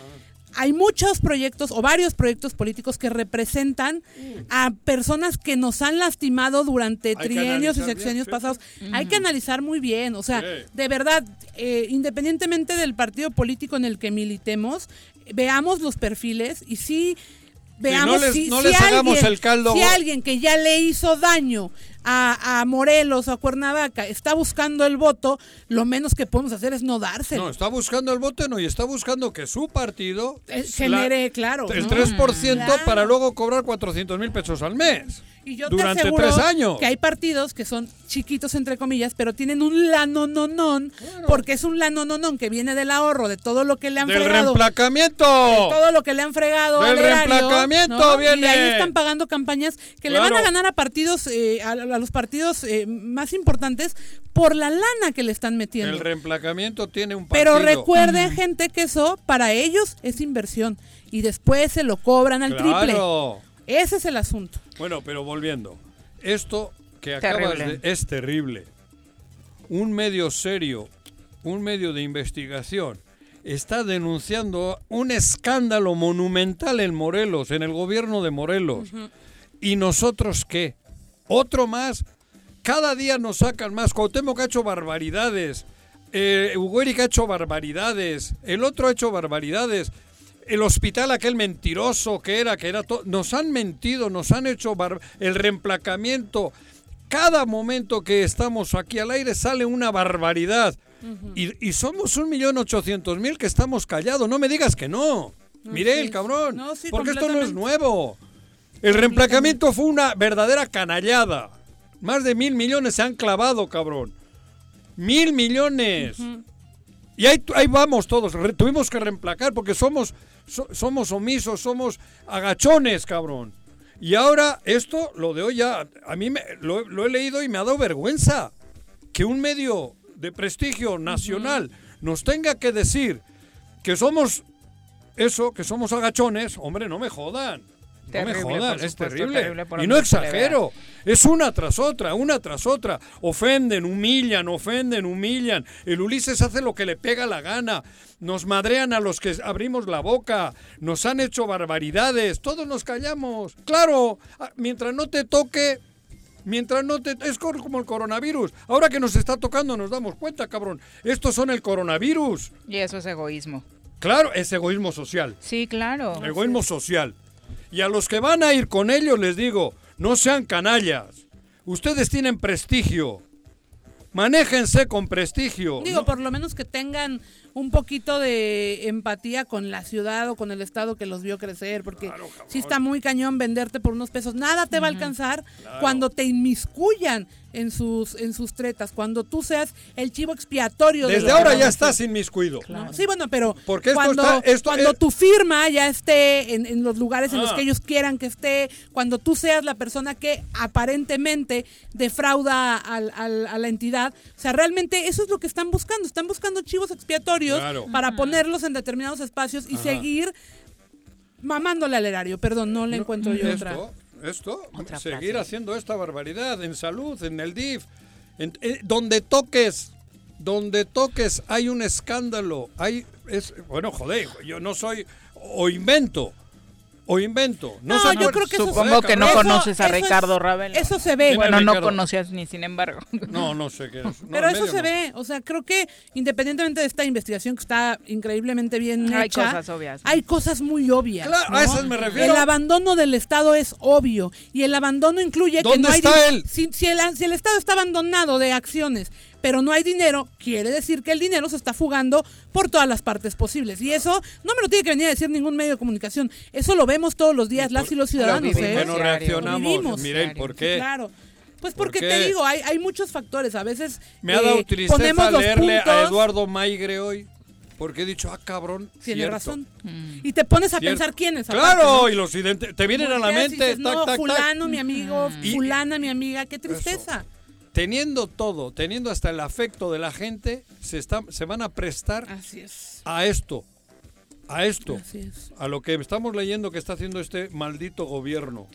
Hay muchos proyectos o varios proyectos políticos que representan a personas que nos han lastimado durante trienios y bien, sexenios sí. pasados. Hay que analizar muy bien, o sea, Sí. de verdad, eh, independientemente del partido político en el que militemos, veamos los perfiles y sí veamos les- si, no si les hagamos alguien, el caldo. si alguien que ya le hizo daño a, a Morelos o a Cuernavaca está buscando el voto, lo menos que podemos hacer es no dárselo. No, está buscando el voto no, y está buscando que su partido Eh, la- genere, claro. el ¿no? 3% Claro. para luego cobrar 400 mil pesos al mes. Y yo durante te aseguro tres años. que hay partidos que son chiquitos entre comillas, pero tienen un lanononón, porque es un lanononón que viene del ahorro, de todo lo que le han ¡Del fregado. reemplacamiento! todo lo que le han fregado Del al erario, reemplacamiento ¿no? viene. y ahí están pagando campañas que le van a Claro. ganar a partidos eh, a, a los partidos eh, más importantes por la lana que le están metiendo El reemplacamiento tiene un partido. pero recuerden gente que eso para ellos es inversión y después se lo cobran al triple Claro. Ese es el asunto. Bueno, pero volviendo. Esto que acabas Terrible. de... Es terrible. Un medio serio, un medio de investigación, está denunciando un escándalo monumental en Morelos, en el gobierno de Morelos. ¿Y nosotros qué? ¿Otro más? Cada día nos sacan más. Cuauhtémoc ha hecho barbaridades. Eh, Hugo Eric ha hecho barbaridades. El otro ha hecho barbaridades. El hospital aquel mentiroso que era, que era todo. Nos han mentido, nos han hecho bar- el reemplacamiento. Cada momento que estamos aquí al aire sale una barbaridad. y, y somos un millón ochocientos mil que estamos callados. No me digas que no. Mire el sí. cabrón. No, sí, porque esto no es nuevo. El reemplacamiento fue una verdadera canallada. Más de mil millones se han clavado, cabrón. Mil millones. Y ahí, ahí vamos todos. Re- tuvimos que reemplacar porque somos, so- somos omisos, somos agachones, cabrón. Y ahora esto, lo de hoy ya, a mí me, lo, lo he leído y me ha dado vergüenza. Que un medio de prestigio nacional nos tenga que decir que somos eso, que somos agachones, hombre, no me jodan. No me jodan, por es terrible. y no exagero. Es una tras otra, una tras otra. Ofenden, humillan, ofenden, humillan. El Ulises hace lo que le pega la gana. Nos madrean a los que abrimos la boca. Nos han hecho barbaridades. Todos nos callamos. Claro, ah, mientras no te toque, mientras no te... Es como el coronavirus. Ahora que nos está tocando nos damos cuenta, cabrón. Estos son el coronavirus. Y eso es egoísmo. Claro, es egoísmo social. Sí, claro. Egoísmo social. Y a los que van a ir con ellos les digo, no sean canallas. Ustedes tienen prestigio. Manéjense con prestigio. Digo, No- por lo menos que tengan un poquito de empatía con la ciudad o con el estado que los vio crecer, porque Claro, sí está muy cañón venderte por unos pesos. Nada te va a alcanzar cuando te inmiscuyan en sus en sus tretas, cuando tú seas el chivo expiatorio. de Desde ahora ya estás inmiscuido. ¿no? Sí, bueno, pero Porque esto cuando, está- esto cuando es- tu firma ya esté en, en los lugares en los Ah. que ellos quieran que esté, cuando tú seas la persona que aparentemente defrauda al- al- a la entidad, o sea, realmente eso es lo que están buscando, están buscando chivos expiatorios Claro. para ponerlos en determinados espacios y seguir mamándole al erario, perdón, no le encuentro yo otra. Esto, esto, Otra seguir frase. haciendo esta barbaridad en salud, en el DIF, en- eh, donde toques, donde toques hay un escándalo, hay, es, bueno, joder, yo no soy, o invento, o invento. No, No, yo creo que eso- Supongo que no Eso- conoces a eso es- Ricardo Ravelo. Eso se ve. ¿Quién es Bueno, no Ricardo? conocías ni sin embargo. [laughs] No, no sé qué es. No, Pero eso se no. ve, o sea, creo que independientemente de esta investigación que está increíblemente bien Hay hecha, cosas obvias, ¿no? hay cosas muy obvias. Claro, ¿no? a esas me refiero. El abandono del Estado es obvio y el abandono incluye que ¿Dónde no hay está din- él? Si, si el, si el Estado está abandonado de acciones, pero no hay dinero, quiere decir que el dinero se está fugando por todas las partes posibles y eso no me lo tiene que venir a decir ningún medio de comunicación. Eso lo vemos todos los días las y los ciudadanos, vivimos ¿Por ¿eh? qué no reaccionamos? Miren, ¿por qué? Claro. Pues ¿Por porque te digo, hay, hay muchos factores. A veces Me ha eh, dado tristeza ponemos los leerle a puntos, Eduardo Maigre hoy, porque he dicho, ah, cabrón, Tiene cierto, razón. Mm. Y te pones a cierto. pensar quiénes. Claro, aparte, ¿no? y los ident- te vienen a la mente, dices, tac, no, tac, tac. fulano, mi amigo, Y- fulana, mi amiga, qué tristeza. Teniendo todo, teniendo hasta el afecto de la gente, se, está, se van a prestar Así es. a esto, a esto, Así es. a lo que estamos leyendo que está haciendo este maldito gobierno.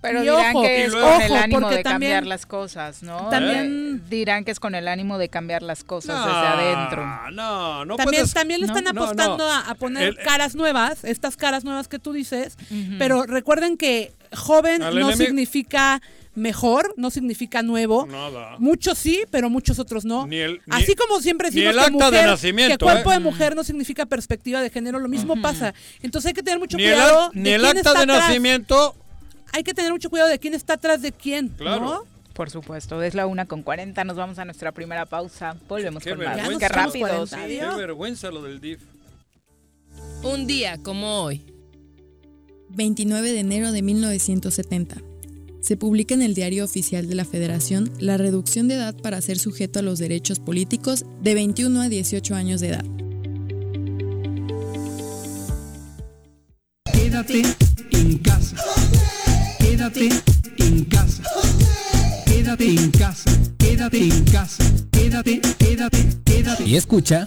Pero Y dirán ojo, que es luego- con el ánimo de también- cambiar las cosas, ¿no? también- Eh, dirán que es con el ánimo de cambiar las cosas No, desde adentro. No, no también, puedes... también le están no, apostando no. A, a poner El- caras nuevas, estas caras nuevas que tú dices, pero recuerden que joven Al no enemigo- significa mejor, no significa nuevo. Nada. Muchos sí, pero muchos otros no. Ni el- ni- Así como siempre ni decimos el que, acta de mujer, nacimiento, que cuerpo ¿eh? de mujer no significa perspectiva de género, lo mismo pasa. Entonces hay que tener mucho Ni el, cuidado. de ni el quién acta está de atrás. nacimiento... Hay que tener mucho cuidado de quién está atrás de quién, Claro. ¿no? Por supuesto, es la una con 40, nos vamos a nuestra primera pausa. Volvemos Qué con más. Qué rápido. sí. 40. Qué vergüenza lo del DIF. Un día como hoy. 29 de enero de 1970. Se publica en el Diario Oficial de la Federación la reducción de edad para ser sujeto a los derechos políticos de 21 a 18 años de edad. Quédate en casa. Quédate en casa. Quédate en casa. Quédate en casa. Quédate, quédate, quédate. Y escucha.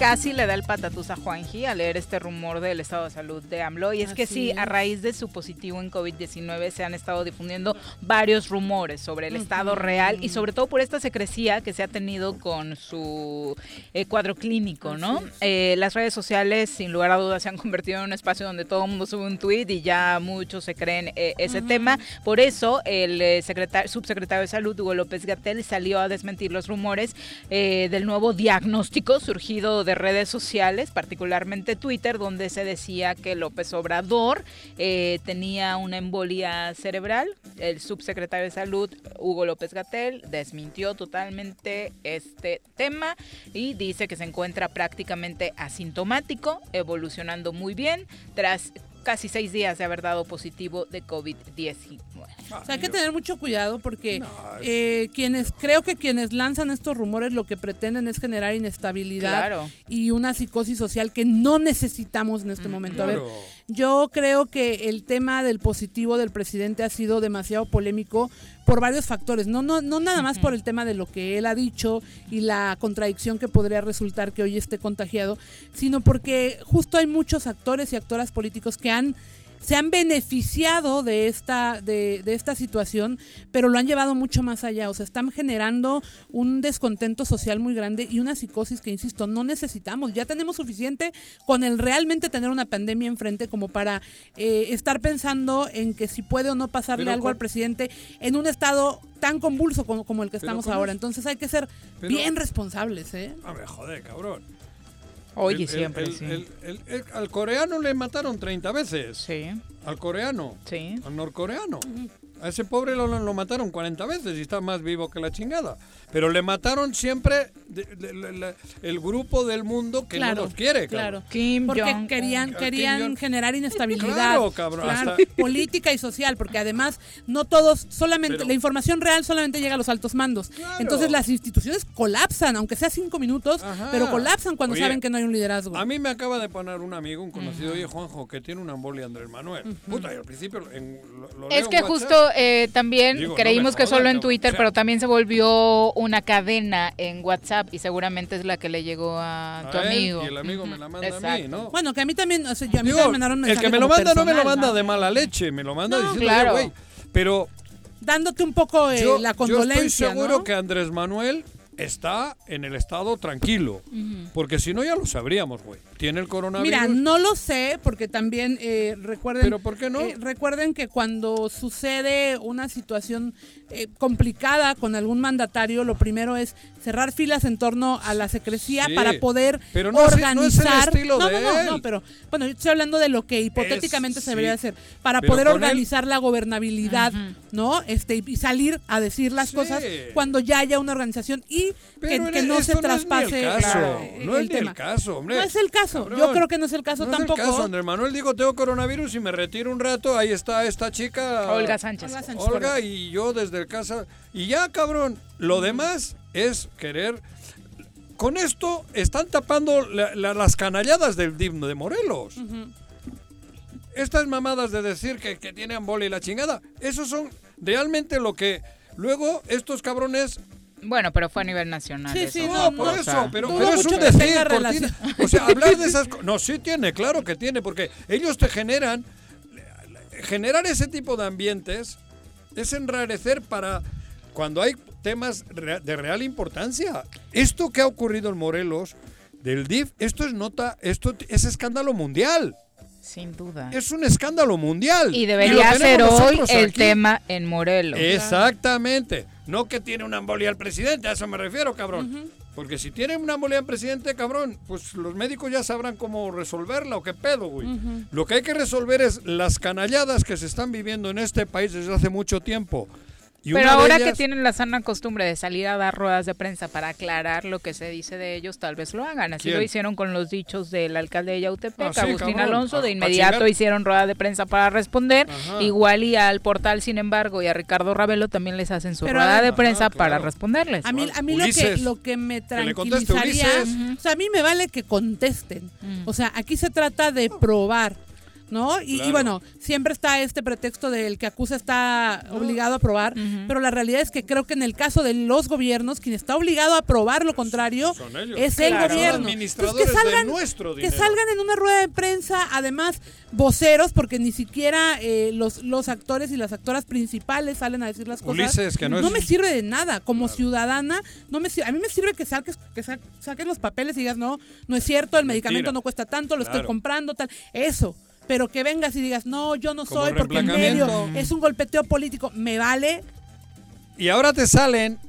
Casi le da el patatús a Juanji al leer este rumor del estado de salud de AMLO. Y es que sí, a raíz de su positivo en COVID-19 se han estado difundiendo varios rumores sobre el estado real y sobre todo por esta secrecía que se ha tenido con su eh, cuadro clínico, ¿no? Eh, las redes sociales, sin lugar a dudas, se han convertido en un espacio donde todo el mundo sube un tweet y ya muchos se creen eh, ese tema. Por eso, el secretar- subsecretario de Salud, Hugo López Gatel, salió a desmentir los rumores del nuevo diagnóstico surgido de redes sociales, particularmente Twitter, donde se decía que López Obrador eh, tenía una embolia cerebral. El subsecretario de Salud, Hugo López Gatel, desmintió totalmente este tema y dice que se encuentra prácticamente asintomático, evolucionando muy bien tras casi seis días de haber dado positivo de COVID-19. O sea, hay que tener mucho cuidado porque eh, quienes, creo que quienes lanzan estos rumores lo que pretenden es generar inestabilidad Claro. y una psicosis social que no necesitamos en este momento. A ver. Yo creo que el tema del positivo del presidente ha sido demasiado polémico por varios factores, no, no, no nada más por el tema de lo que él ha dicho y la contradicción que podría resultar que hoy esté contagiado, sino porque justo hay muchos actores y actoras políticos que han se han beneficiado de esta, de, de esta situación, pero lo han llevado mucho más allá. O sea, están generando un descontento social muy grande y una psicosis que, insisto, no necesitamos. Ya tenemos suficiente con el realmente tener una pandemia enfrente como para eh, estar pensando en que si puede o no pasarle Pero algo con- al presidente en un estado tan convulso como, como el que Pero estamos ahora. Entonces hay que ser Pero- bien responsables, ¿eh? A ver, joder, cabrón. Oye, El- el- siempre, el- sí. el- el- el- al coreano le mataron 30 veces. Sí, Al coreano. sí. Al norcoreano. A ese pobre lo, lo mataron 40 veces y está más vivo que la chingada. Pero le mataron siempre de- de- de- de- el grupo del mundo que no los quiere, cabrón. claro. Kim Porque Jong-un. querían, querían Jong- generar inestabilidad. Claro, cabrón, claro, hasta- [laughs] política y social, porque además no todos, solamente Pero- la información real solamente llega a los altos mandos. Claro. Entonces las instituciones colapsan, aunque sea cinco minutos, Ajá. pero colapsan cuando Oye, saben que no hay un liderazgo. A mí me acaba de poner un amigo, un conocido, oye Juanjo, que tiene una embolia Andrés Manuel. Puta, y al principio en- lo, lo Es que WhatsApp. justo eh, también Digo, creímos que jodan, solo en. Twitter, O sea- pero también se volvió una cadena en WhatsApp y seguramente es la que le llegó a tu él, amigo. y el amigo me la manda a mí. ¿no? Bueno, que a mí también, o sea, yo- a mí Digo, me mandaron el que me lo manda no me lo manda ¿no? de mala leche, me lo manda No, diciendo, claro. "Oye, güey, pero Dándote un poco eh, yo, la yo condolencia, estoy seguro ¿no? que Andrés Manuel está en el estado tranquilo, porque si no ya lo sabríamos, güey. Tiene el coronavirus. Mira, no lo sé, porque también eh, recuerden. ¿Pero por qué no? eh, recuerden que cuando sucede una situación eh, complicada con algún mandatario, lo primero es cerrar filas en torno a la secrecía Sí, para poder pero no es- no es el organizar. estilo no, de no, no, él. no, pero bueno, yo estoy hablando de lo que hipotéticamente Es- se debería sí. hacer para Pero poder él- organizar la gobernabilidad, ¿no? Este y- y salir a decir las Sí. cosas cuando ya haya una organización y Pero que, no se no es el traspase caso, no es el tema. caso, hombre. No es el caso. Yo creo que no es el caso No es el tampoco. caso, Andrés Manuel digo, tengo coronavirus y me retiro un rato, ahí está esta chica. Olga Sánchez. Olga Sánchez, Olga correcto. y yo desde el casa. Y ya, cabrón, lo demás es querer... Con esto están tapando la- la- las canalladas del DIM de Morelos. Estas mamadas de decir que, que tiene y la chingada, esos son realmente lo que... Luego estos cabrones Bueno, pero fue a nivel nacional. Sí, eso, sí, ¿no? no, por O eso, sea, pero, es un decir, Cortina. O sea, hablar de esas [laughs] cosas. No, sí tiene, claro que tiene, porque ellos te generan. Generar ese tipo de ambientes es enrarecer para cuando hay temas de real importancia. Esto que ha ocurrido en Morelos del DIF, esto es nota, esto es escándalo mundial. Sin duda. Es un escándalo mundial. Y debería tenemos ser hoy el aquí. tema en Morelos. Exactamente. No que tiene una embolia el presidente, a eso me refiero, cabrón. Porque si tiene una embolia el presidente, cabrón, pues los médicos ya sabrán cómo resolverla o qué pedo, güey. Lo que hay que resolver es las canalladas que se están viviendo en este país desde hace mucho tiempo. Y Pero ahora que tienen la sana costumbre de salir a dar ruedas de prensa para aclarar lo que se dice de ellos, tal vez lo hagan. Así ¿Quién? lo hicieron con los dichos del alcalde de Yautepec, Ah, sí, Agustín cabrón. Alonso. De a inmediato hicieron rueda de prensa para responder. Ajá. Igual y al portal, sin embargo, y a Ricardo Ravelo también les hacen su Pero rueda de prensa Ajá, para responderles. A mí, a mí lo, que, lo que me Que le conteste tranquilizaría, o sea, a mí me vale que contesten. Mm. O sea, aquí se trata de probar, ¿no? Y, y bueno, siempre está este pretexto del que acusa está obligado a probar, pero la realidad es que creo que en el caso de los gobiernos, quien está obligado a probar lo contrario Son ellos. es el Claro. gobierno. Son administradores Entonces, que de salgan, nuestro que dinero. salgan en una rueda de prensa, además voceros, porque ni siquiera eh, los, los actores y las actoras principales salen a decir las cosas. Ulises, que no es- me sirve de nada. Como ciudadana, no me sirve. A mí me sirve que saques, que sa- saques los papeles y digas, no, no es cierto, el medicamento Mentira. no cuesta tanto, lo estoy comprando, tal. Eso. Pero que vengas y digas, no, yo no Como soy porque en medio es un golpeteo político. Me vale. Y ahora te salen,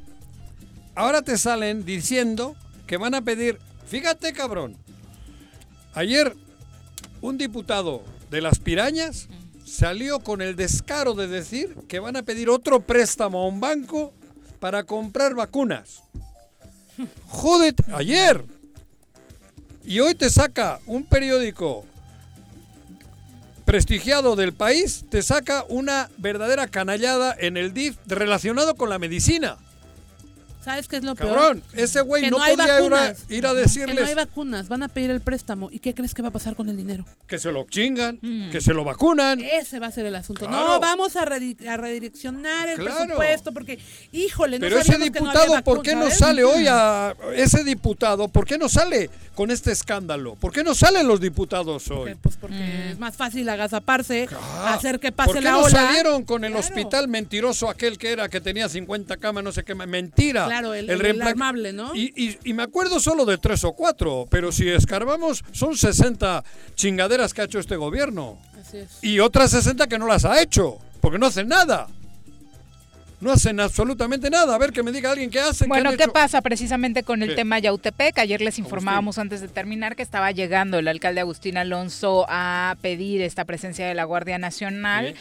ahora te salen diciendo que van a pedir, fíjate cabrón, ayer un diputado de las pirañas salió con el descaro de decir que van a pedir otro préstamo a un banco para comprar vacunas. Jódete, ayer. Y hoy te saca un periódico prestigiado del país, te saca una verdadera canallada en el DIF relacionado con la medicina. ¿Sabes qué es lo peor? Cabrón, ese güey no, no podía ir a, ir a Que no decirles hay vacunas, van a pedir el préstamo. ¿Y qué crees que va a pasar con el dinero? que se lo chingan, Mm. que se lo vacunan. Ese va a ser el asunto. Claro. No, vamos a, redi- a redireccionar el Claro. presupuesto porque, híjole, no Pero ese sabíamos que no diputado, ¿por qué no vacunas, sale hoy a ese diputado? ¿Por qué no sale con este escándalo? ¿Por qué no salen los diputados hoy? Pues porque es más fácil agazaparse, hacer que pase ¿Por qué la no ola. salieron con el Claro. hospital mentiroso aquel que era que tenía 50 camas, no sé qué, mentira? Claro, el- el ¿no? Y, y- y me acuerdo solo de tres o cuatro, pero si escarbamos son 60 chingaderas que ha hecho este gobierno. Así es. Y otras 60 que no las ha hecho, porque no hacen nada. No hacen absolutamente nada. A ver que me diga alguien qué hacen. Bueno, ¿qué pasa precisamente con el ¿Qué? tema Yautepec? Ayer les informábamos antes de terminar que estaba llegando el alcalde Agustín Alonso a pedir esta presencia de la Guardia Nacional.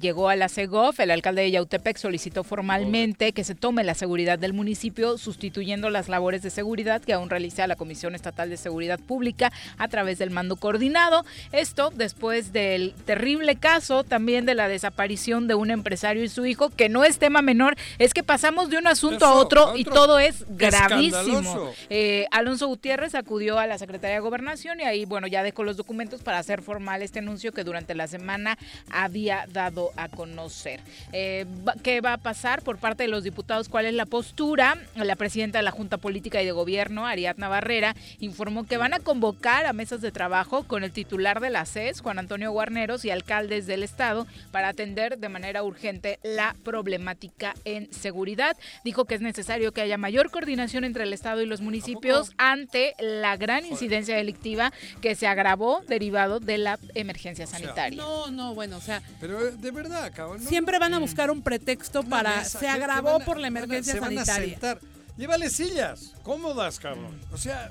Llegó a la CEGOF, el alcalde de Yautepec solicitó formalmente que se tome la seguridad del municipio, sustituyendo las labores de seguridad que aún realiza la Comisión Estatal de Seguridad Pública a través del mando coordinado. Esto después del terrible caso también de la desaparición de un empresario y su hijo, que no es tema menor, es que pasamos de un asunto a otro, a y todo es gravísimo. Eh, Alonso Gutiérrez acudió a la Secretaría de Gobernación y ahí, bueno, ya dejó los documentos para hacer formal este anuncio que durante la semana había dado a conocer. Eh, ¿Qué va a pasar por parte de los diputados? ¿Cuál es la postura? La presidenta de la Junta Política y de Gobierno, Ariadna Barrera, informó que van a convocar a mesas de trabajo con el titular de la CES, Juan Antonio Guarneros, y alcaldes del Estado para atender de manera urgente la problemática en seguridad. Dijo que es necesario que haya mayor coordinación entre el Estado y los municipios ante la gran incidencia delictiva que se agravó derivado de la emergencia sanitaria. No, no, bueno, o sea, Pero eh, de verdad, cabrón. no- siempre van a buscar un pretexto para... mesa, Se agravó van a- por la van a- emergencia van a sanitaria. sentar. Llévale sillas, cómodas, cabrón. O sea,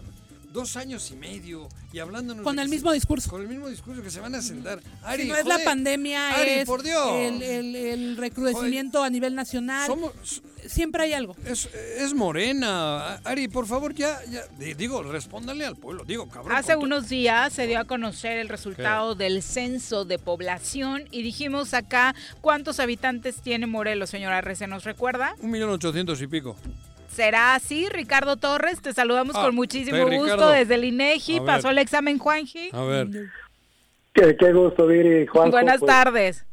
dos años y medio y hablándonos. Con el mismo se- discurso. Con el mismo discurso que se van a sentar. Ari, si no es la pandemia, Ari, es por Dios. El, el- el recrudecimiento a nivel nacional. Somos- Siempre hay algo. Es, es morena. Ari, por favor, ya, ya. di- Digo, respóndale al pueblo. Digo, cabrón. Hace unos días se dio a conocer el resultado del censo de población y dijimos acá cuántos habitantes tiene Morelos, señora Arce, ¿nos recuerda? Un millón ochocientos y pico. ¿Será así, Ricardo Torres? Te saludamos Ah, con muchísimo hey, gusto Ricardo. desde el INEGI. A ver. Pasó el examen Juanji. A ver. Qué, qué gusto, Viri, Juanjo. Buenas pues, tardes.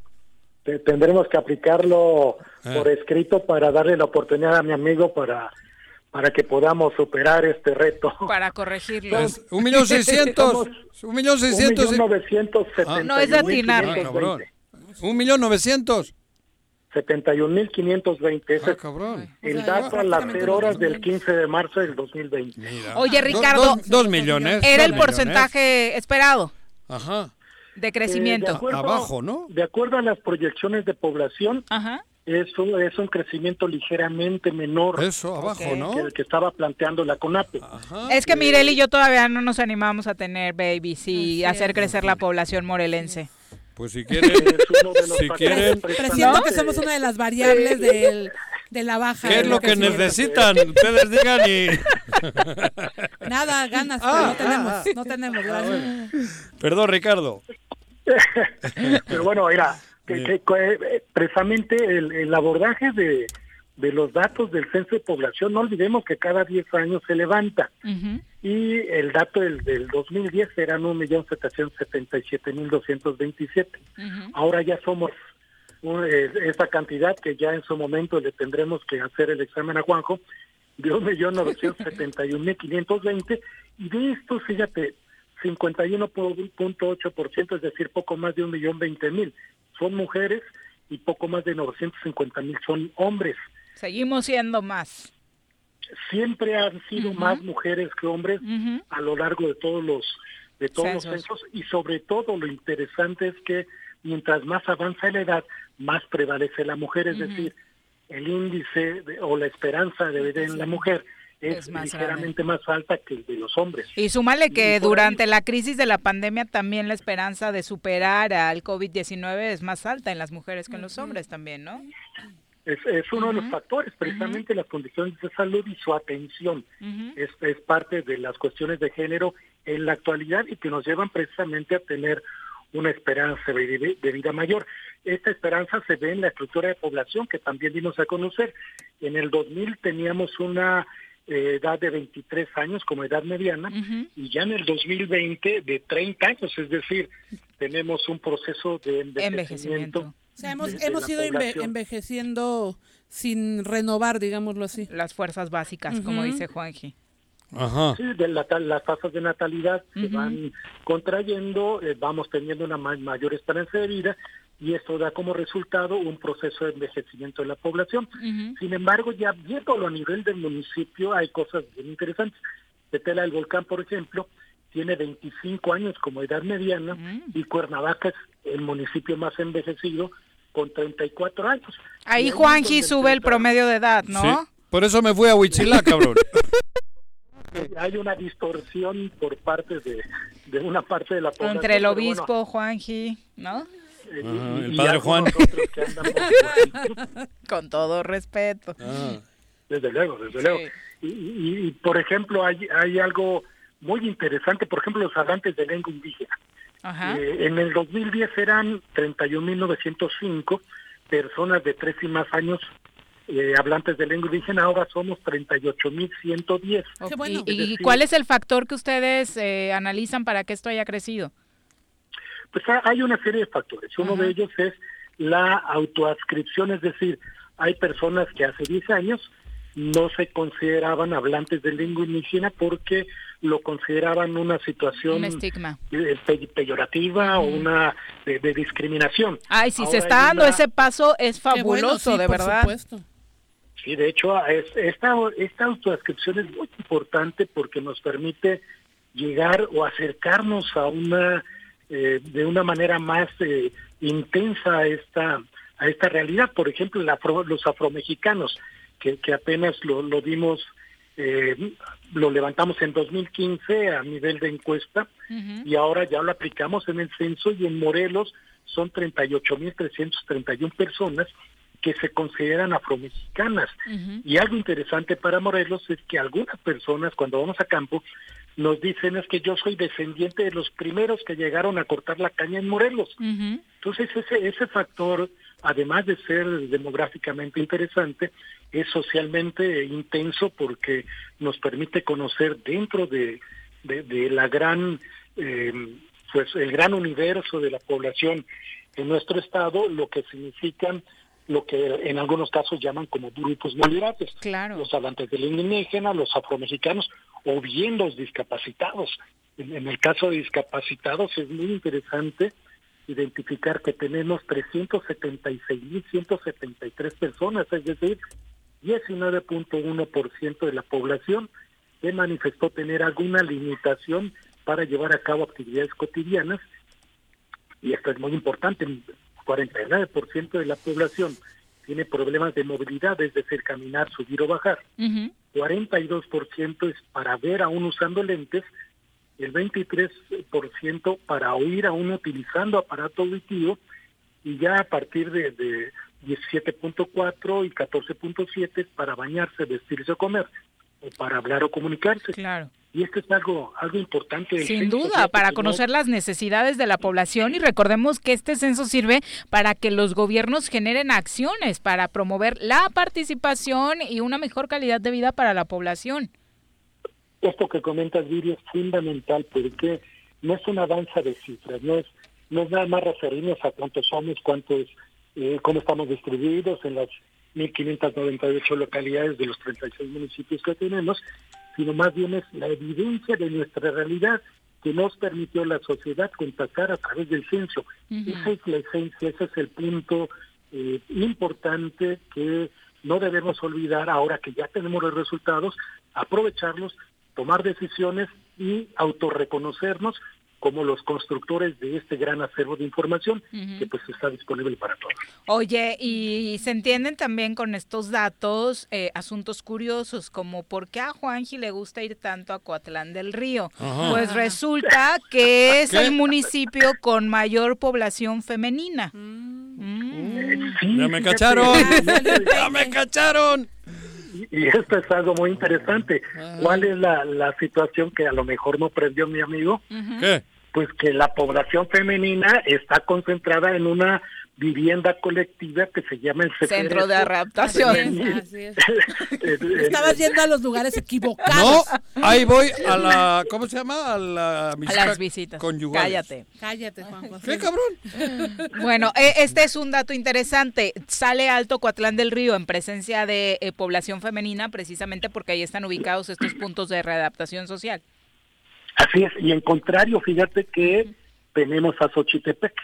te- tendremos que aplicarlo Ah. por escrito para darle la oportunidad a mi amigo para, para que podamos superar este reto. Para corregirlo. Es un millón seiscientos. [laughs] Un millón seiscientos. Un millón novecientos setenta No es atinarle. Ah. Un millón novecientos. 71.520. Ese Ah, cabrón. el O sea, dato a las prácticamente 0 horas del mismo. 15 de marzo del 2020. Mira. Oye, Do- Ricardo, Dos, dos millones. Era el porcentaje esperado. Ajá. de Eh, crecimiento. de acuerdo- Abajo, ¿no? De acuerdo a las proyecciones de población, Ajá. es un, es un crecimiento ligeramente menor Eso, abajo, Ok. ¿no? que el que estaba planteando la CONAPE. Ajá. Es que Mirel y yo todavía no nos animamos a tener babies y hacer crecer la población morelense. Pues si quieren. [laughs] Es uno de los Si quieren- Presiento que somos una de las variables del, de la baja. ¿Qué es lo que necesitan? Ustedes digan y. [laughs] Nada, ganas, pero Ah, no tenemos, ah, no tenemos. Perdón, Ricardo. [laughs] Pero bueno, mira, que- Bien. que- que, eh, precisamente el, el abordaje de, de los datos del censo de población, no olvidemos que cada 10 años se levanta. Y el dato del, del 2010 eran 1.777.227. Ujú. Ahora ya somos uh, eh, esa cantidad que ya en su momento le tendremos que hacer el examen a Juanjo, de 1.971.520. Y de estos, fíjate, 51.8%, es decir, poco más de 1.020.000 son mujeres y poco más de 950.000 son hombres. Seguimos siendo más. Siempre han sido más mujeres que hombres a lo largo de todos los de todos Censos. los censos y sobre todo lo interesante es que mientras más avanza la edad más prevalece la mujer. Es decir el índice de- o la esperanza de vida en la mujer es, Es más ligeramente más alta que el de los hombres. Y súmale que Y durante la crisis de la pandemia también la esperanza de superar al COVID-19 es más alta en las mujeres que en los hombres también, ¿no? Es, es uno de los factores precisamente las condiciones de salud y su atención es, es parte de las cuestiones de género en la actualidad y que nos llevan precisamente a tener una esperanza de, vida mayor. Esta esperanza se ve en la estructura de población que también dimos a conocer. En el 2000 teníamos una eh, edad de 23 años como edad mediana y ya en el 2020 de 30 años, es decir, tenemos un proceso de envejecimiento. Envejecimiento. O sea, hemos, de hemos la ido población. envejeciendo sin renovar, digámoslo así. Las fuerzas básicas, como Ujú. dice Juanji. Ajá. Sí, de la las tasas de natalidad se Ujú. van contrayendo, eh, vamos teniendo una ma- mayor esperanza de vida y esto da como resultado un proceso de envejecimiento de la población. Ujú. Sin embargo, ya viéndolo a nivel del municipio hay cosas bien interesantes. Tetela del Volcán, por ejemplo, tiene 25 años como edad mediana Mm. y Cuernavaca es el municipio más envejecido con 34 años. Ahí Juanji sube el promedio de edad, ¿no? Sí. Por eso me fui a Huichilá, cabrón. [laughs] Hay una distorsión por parte de, de una parte de la población. Entre el pero bueno, obispo, Juanji, ¿no? Eh, Ajá, y- el padre Juan. [laughs] Con todo respeto. Ah. Desde luego, desde luego. Y, y- y, por ejemplo, hay, hay algo muy interesante, por ejemplo, los hablantes de lengua indígena. Ajá. Eh, en el 2010 eran 31.905 personas de tres y más años eh, hablantes de lengua indígena, ahora somos 38.110. ¿Y, y cuál es el factor que ustedes eh, analizan para que esto haya crecido? Pues hay una serie de factores. Uno de ellos es la autoadscripción, es decir, hay personas que hace 10 años no se consideraban hablantes de lengua indígena porque lo consideraban una situación Un estigma. eh, pe- peyorativa o una de, de discriminación. Ay, si se está dando una- ese paso es bueno, fabuloso, sí, de por verdad. supuesto. Sí, de hecho, es- esta, esta autoadscripción es muy importante porque nos permite llegar o acercarnos a una, eh, de una manera más eh, intensa a esta, a esta realidad. Por ejemplo, el afro- los afromexicanos, que, que apenas lo, lo dimos, eh, lo levantamos en 2015 a nivel de encuesta y ahora ya lo aplicamos en el censo y en Morelos son 38.331 personas que se consideran afromexicanas. Y algo interesante para Morelos es que algunas personas cuando vamos a campo nos dicen es que yo soy descendiente de los primeros que llegaron a cortar la caña en Morelos. Entonces ese, ese factor, además de ser demográficamente interesante, es socialmente intenso porque nos permite conocer dentro de, de, de la gran, eh, pues el gran universo de la población en nuestro estado, lo que significan lo que en algunos casos llaman como grupos vulnerables. Claro. Los hablantes de lengua indígena, los afromexicanos o bien los discapacitados. En, el caso de discapacitados es muy interesante identificar que tenemos 376.173 personas, es decir, 19.1% de la población que manifestó tener alguna limitación para llevar a cabo actividades cotidianas y esto es muy importante, el 49% de la población tiene problemas de movilidad, es decir, caminar, subir o bajar. 42% es para ver aún usando lentes, el 23% para oír aún utilizando aparato auditivo y ya a partir de, de 17.4 y 14.7 es para bañarse, vestirse o comer, para hablar o comunicarse. Claro. Y esto es algo algo importante. del Sin censo, duda, para conocer las necesidades de la población y recordemos que este censo sirve para que los gobiernos generen acciones para promover la participación y una mejor calidad de vida para la población. esto que comentas, Viri, es fundamental porque no es una danza de cifras, no es, no es nada más referirnos a cuántos somos, cuántos, eh, cómo estamos distribuidos en las 1.598 localidades de los 36 municipios que tenemos, sino más bien es la evidencia de nuestra realidad que nos permitió la sociedad contactar a través del censo. Esa es la esencia, ese es el punto eh, importante que no debemos olvidar ahora que ya tenemos los resultados, aprovecharlos, tomar decisiones y autorreconocernos como los constructores de este gran acervo de información que pues está disponible para todos. Oye, y se entienden también con estos datos eh, asuntos curiosos, como por qué a Juanji le gusta ir tanto a Coatlán del Río. Ajá. Pues resulta que [laughs] es ¿Qué? el municipio con mayor población femenina. Ya me cacharon. [laughs] [laughs] ya me cacharon. Y, y esto es algo muy interesante. ¿Cuál es la, la situación que a lo mejor no prendió mi amigo? ¿Qué? Pues que la población femenina está concentrada en una vivienda colectiva que se llama el Centro de adaptación. [laughs] Estabas yendo a los lugares equivocados. No, ahí voy a la, ¿cómo se llama? A la A visita las visitas. conyugales. Cállate. Cállate, Juanjo. ¿Qué cabrón? [laughs] Bueno, eh, este es un dato interesante. Sale alto Coatlán del Río en presencia de eh, población femenina precisamente porque ahí están ubicados estos puntos de readaptación social. Así es, y en contrario, fíjate que tenemos a Xochitepec,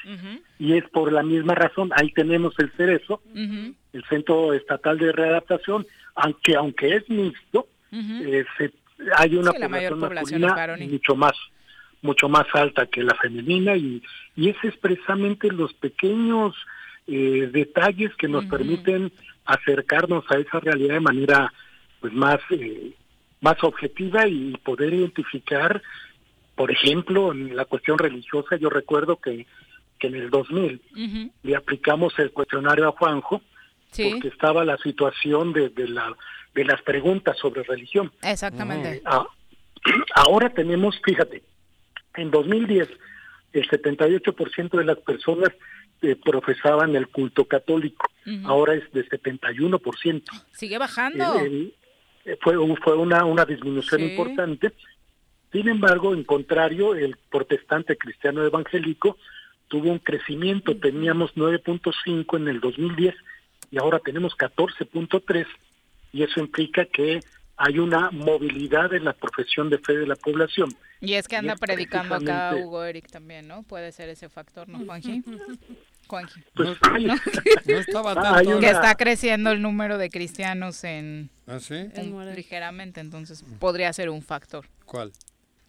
y es por la misma razón, ahí tenemos el Cerezo, el Centro Estatal de Readaptación, aunque aunque es mixto, eh, se- hay una Sí, población masculina mucho más mucho más alta que la femenina y, y es expresamente los pequeños eh, detalles que nos permiten acercarnos a esa realidad de manera pues más eh, más objetiva y poder identificar por ejemplo en la cuestión religiosa yo recuerdo que, que en el 2000 le aplicamos el cuestionario a Juanjo Sí. porque estaba la situación de, de la de las preguntas sobre religión Exactamente. Ah, [clears throat] ahora tenemos, fíjate, en 2010 el 78% de las personas eh, profesaban el culto católico. Ahora es de 71%. Sigue bajando. El- el- eh, fue fue una, una disminución Sí. importante. Sin embargo, en contrario, el protestante cristiano evangélico tuvo un crecimiento. Teníamos 9.5 en el 2010 y ahora tenemos 14.3 y eso implica que hay una movilidad en la profesión de fe de la población. Y es que anda es predicando acá Hugo Eric también, ¿no? Puede ser ese factor, ¿no, Juanji? [laughs] Juanji. Pues, No [laughs] estaba Ah, hay atento. Que está creciendo el número de cristianos en ¿Ah, sí? un- ligeramente, entonces podría ser un factor ¿Cuál?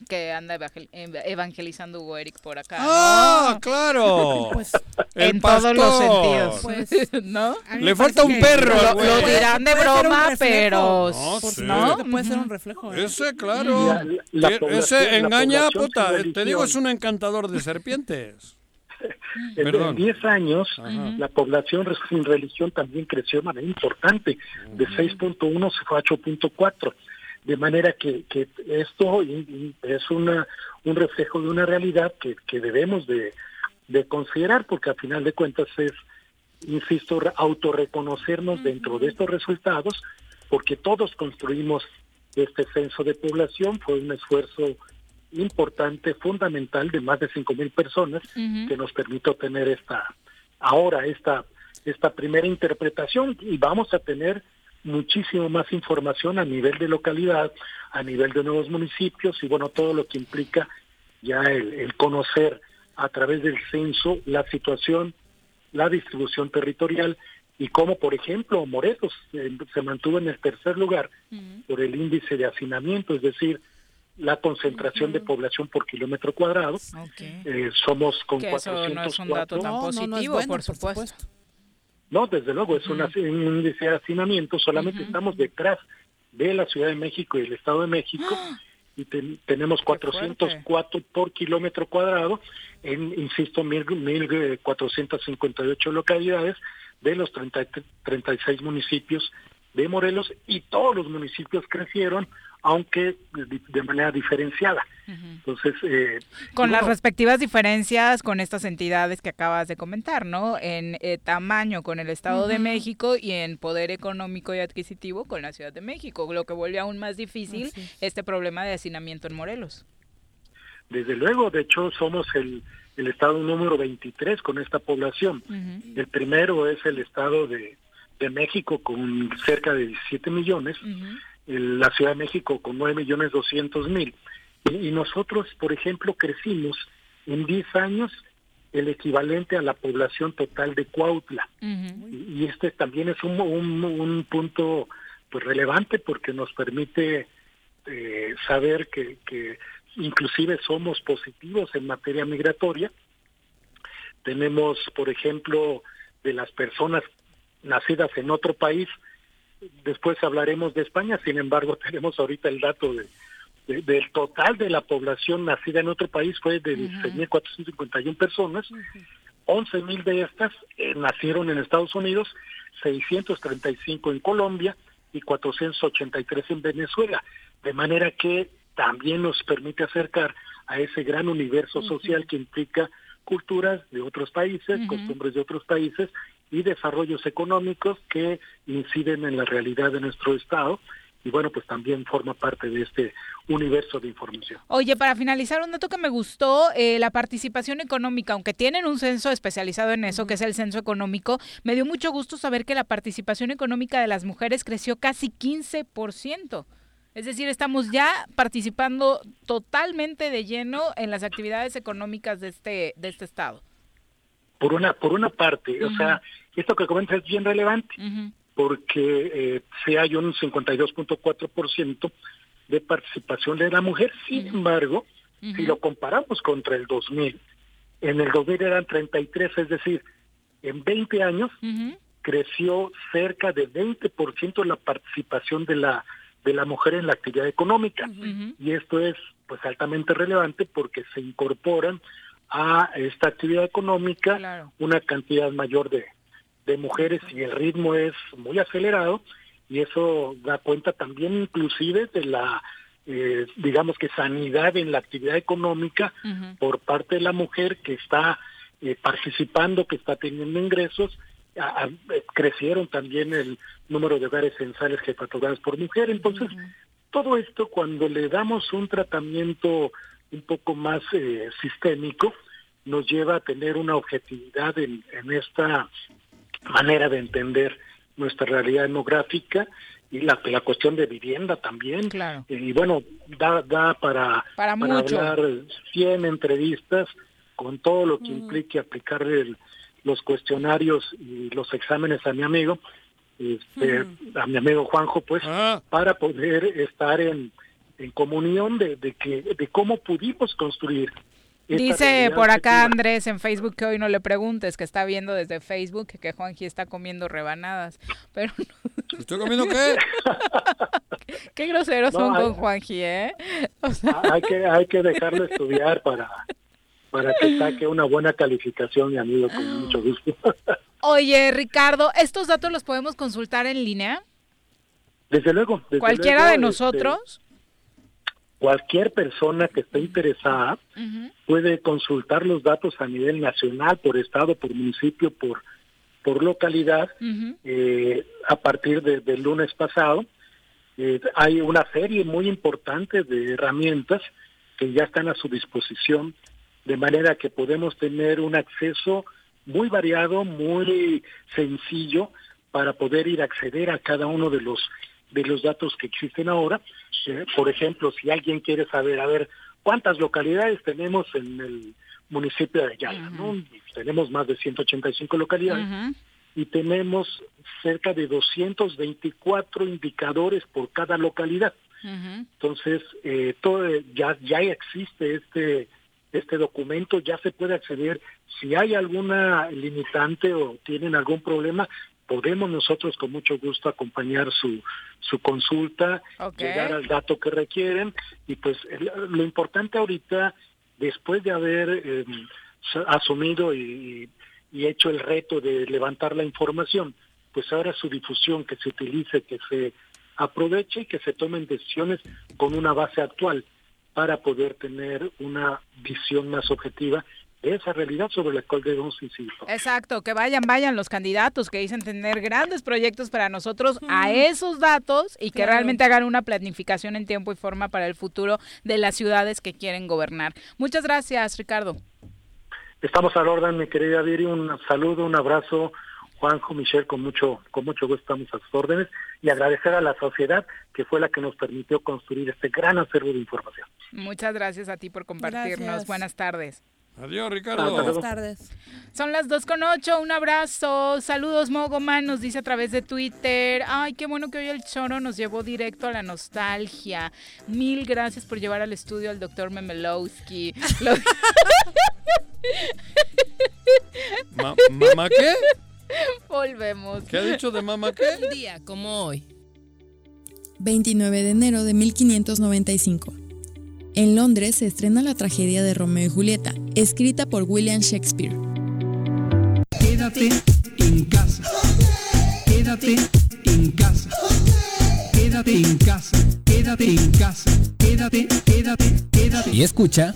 que anda evangel- ev- evangelizando Hugo Eric por acá. ¡Ah, ¿no? claro! [laughs] Pues, en todos los pastor. sentidos, Pues, [laughs] ¿no? Le falta un perro Lo, lo dirán de broma, pero No, Por sí. que puede ser un reflejo. ¿eh? Ese, claro. La- la población- Ese engaña, puta. Te digo, es un encantador de serpientes. [laughs] En, Perdón. en 10 años, Ajá. la población sin religión también creció de manera importante. De 6.1 se fue a 8.4. De manera que, que esto es una, un reflejo de una realidad que, que debemos de, de considerar, porque al final de cuentas es, insisto, re- autorreconocernos dentro de estos resultados, porque todos construimos este censo de población, fue un esfuerzo importante, fundamental, de más de 5 mil personas, Ujú. que nos permitió tener esta, ahora esta, esta primera interpretación y vamos a tener muchísimo más información a nivel de localidad, a nivel de nuevos municipios y bueno, todo lo que implica ya el, el conocer a través del censo la situación, la distribución territorial y cómo, por ejemplo, Morelos eh, se mantuvo en el tercer lugar por el índice de hacinamiento, es decir, la concentración de población por kilómetro cuadrado. Ok. Eh, somos con Que eso no es un dato 404. tan No, no, no es positivo, bueno, por por supuesto. No, desde luego, es una- un índice de hacinamiento, solamente estamos detrás de la Ciudad de México y el Estado de México, y ten- tenemos 404 por kilómetro cuadrado en, insisto, mil- 1.458 localidades de los 30 36 municipios de Morelos, y todos los municipios crecieron, aunque de, manera diferenciada. Entonces, eh, Con las bueno, respectivas diferencias con estas entidades que acabas de comentar, ¿no? En eh, tamaño con el Estado de. México y en poder económico y adquisitivo con la Ciudad de México, lo que vuelve aún más difícil este problema de hacinamiento en Morelos. Desde luego, de hecho, somos el, el estado número 23 con esta población. El primero es el estado de, de México con cerca de 17 millones, la Ciudad de México con 9 millones 200 mil. Y, nosotros, por ejemplo, crecimos en 10 años el equivalente a la población total de Cuautla. Y este también es un, un, un punto pues relevante porque nos permite eh, saber que, que inclusive somos positivos en materia migratoria. Tenemos, por ejemplo, de las personas nacidas en otro país, después hablaremos de España, sin embargo [laughs] tenemos ahorita el dato de, de- del total de la población nacida en otro país fue de 16.451 personas, 11.000 de estas eh, nacieron en Estados Unidos, 635 en Colombia y 483 en Venezuela, de manera que también nos permite acercar a ese gran universo social que implica culturas de otros países, costumbres de otros países y desarrollos económicos que inciden en la realidad de nuestro estado y bueno, pues también forma parte de este universo de información. Oye, para finalizar, un dato que me gustó, eh, la participación económica, aunque tienen un censo especializado en eso, que es el censo económico, me dio mucho gusto saber que la participación económica de las mujeres creció casi 15%. Es decir, estamos ya participando totalmente de lleno en las actividades económicas de este, de este estado. Por una por una parte, o sea, esto que comentas es bien relevante Ujú. porque eh, sí hay un 52.4% de participación de la mujer. Sin embargo, si lo comparamos contra el 2000, en el 2000 eran 33, es decir, en 20 años creció cerca de 20% la participación de la de la mujer en la actividad económica. Y esto es pues altamente relevante porque se incorporan a esta actividad económica Claro. una cantidad mayor de, de mujeres y el ritmo es muy acelerado y eso da cuenta también inclusive de la eh, digamos que sanidad en la actividad económica por parte de la mujer que está eh, participando, que está teniendo ingresos. A- a- eh, crecieron también el número de hogares censales jefaturas por mujer. Entonces, todo esto cuando le damos un tratamiento un poco más eh, sistémico, nos lleva a tener una objetividad en, en esta manera de entender nuestra realidad demográfica y la, la cuestión de vivienda también. Claro. Y bueno, da, da para, Para hablar 100 entrevistas con todo lo que implique aplicarle el- los cuestionarios y los exámenes a mi amigo, este, a mi amigo Juanjo, pues, para poder estar en, en comunión de, de que de cómo pudimos construir. Dice por acá. Andrés en Facebook que hoy no le preguntes, que está viendo desde Facebook que Juanji está comiendo rebanadas. [laughs] Pero ¿Estoy comiendo qué? [laughs] qué groseros No, son hay- con Juanji, ¿eh? O sea, [laughs] hay que hay que dejarlo estudiar para para que saque una buena calificación mi amigo con mucho gusto Oye, Ricardo, ¿estos datos los podemos consultar en línea? desde luego desde ¿Cualquiera luego, de este, nosotros? Cualquier persona que esté interesada puede consultar los datos a nivel nacional por estado por municipio por por localidad eh, a partir de- del lunes pasado. Eh, hay una serie muy importante de herramientas que ya están a su disposición, de manera que podemos tener un acceso muy variado, muy sencillo para poder ir a acceder a cada uno de los de los datos que existen ahora. Eh, por ejemplo, si alguien quiere saber, a ver, cuántas localidades tenemos en el municipio de Ayala, ¿no? Tenemos más de 185 localidades y tenemos cerca de 224 indicadores por cada localidad. Entonces, eh, todo ya ya existe este este documento, ya se puede acceder. Si hay alguna limitante o tienen algún problema, podemos nosotros con mucho gusto acompañar su su consulta, llegar al dato que requieren. Y pues lo importante ahorita después de haber eh, s- asumido y, y hecho el reto de levantar la información, pues ahora su difusión, que se utilice, que se aproveche y que se tomen decisiones con una base actual para poder tener una visión más objetiva de esa realidad sobre la cual debemos incidir. Exacto, que vayan, vayan los candidatos que dicen tener grandes proyectos para nosotros a esos datos y que Claro. realmente hagan una planificación en tiempo y forma para el futuro de las ciudades que quieren gobernar. Muchas gracias, Ricardo. Estamos al orden, mi querida Viri, un saludo, un abrazo, Juanjo, Michelle, con mucho, con mucho gusto estamos a sus órdenes y agradecer a la sociedad que fue la que nos permitió construir este gran acervo de información. Muchas gracias a ti por compartirnos. Gracias. Buenas tardes. Adiós, Ricardo. Buenas tardes. Son las dos con ocho, un abrazo. Saludos, Mogoman, nos dice a través de Twitter. Ay, qué bueno que hoy el choro nos llevó directo a la nostalgia. Mil gracias por llevar al estudio al doctor Memelowski. Lo- [laughs] Ma- ¿Mamá qué? Volvemos. ¿Qué ha dicho de mamá qué? Un día como hoy. 29 de enero de 1595. En Londres se estrena la tragedia de Romeo y Julieta, escrita por William Shakespeare. Quédate en casa. Quédate en casa. Quédate en casa. Quédate en casa. Quédate, quédate, quédate. Y escucha.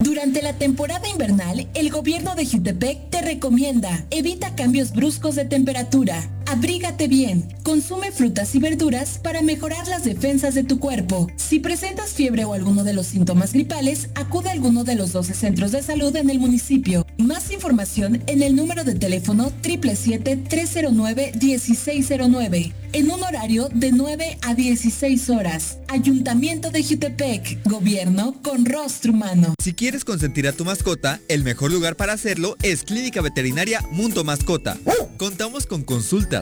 Durante la temporada invernal, el gobierno de Jutepec te recomienda evita cambios bruscos de temperatura, abrígate bien, consume frutas y verduras para mejorar las defensas de tu cuerpo. Si presentas fiebre o alguno de los síntomas gripales, acude a alguno de los 12 centros de salud en el municipio. Más información en el número de teléfono 777-309-1609, en un horario de 9 a 16 horas. Ayuntamiento de Jutepec, gobierno con rostro humano. Si quieres consentir a tu mascota, el mejor lugar para hacerlo es Clínica Veterinaria Mundo Mascota. Contamos con consultas,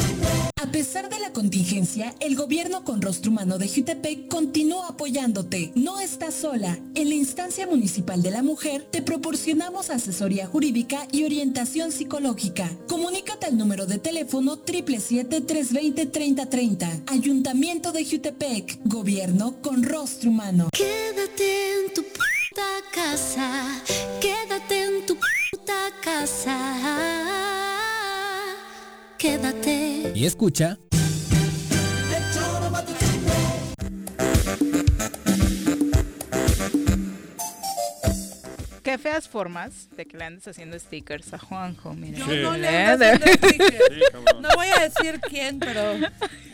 A pesar de la contingencia, el gobierno con rostro humano de Jutepec continúa apoyándote. No estás sola. En la instancia municipal de la mujer te proporcionamos asesoría jurídica y orientación psicológica. Comunícate al número de teléfono 777-320-3030. Ayuntamiento de Jutepec. Gobierno con rostro humano. Quédate en tu puta casa, quédate en tu puta casa. Quédate. Y escucha... feas formas de que le andes haciendo stickers a Juanjo, mira. No, no le ando haciendo [laughs] stickers. No voy a decir quién, pero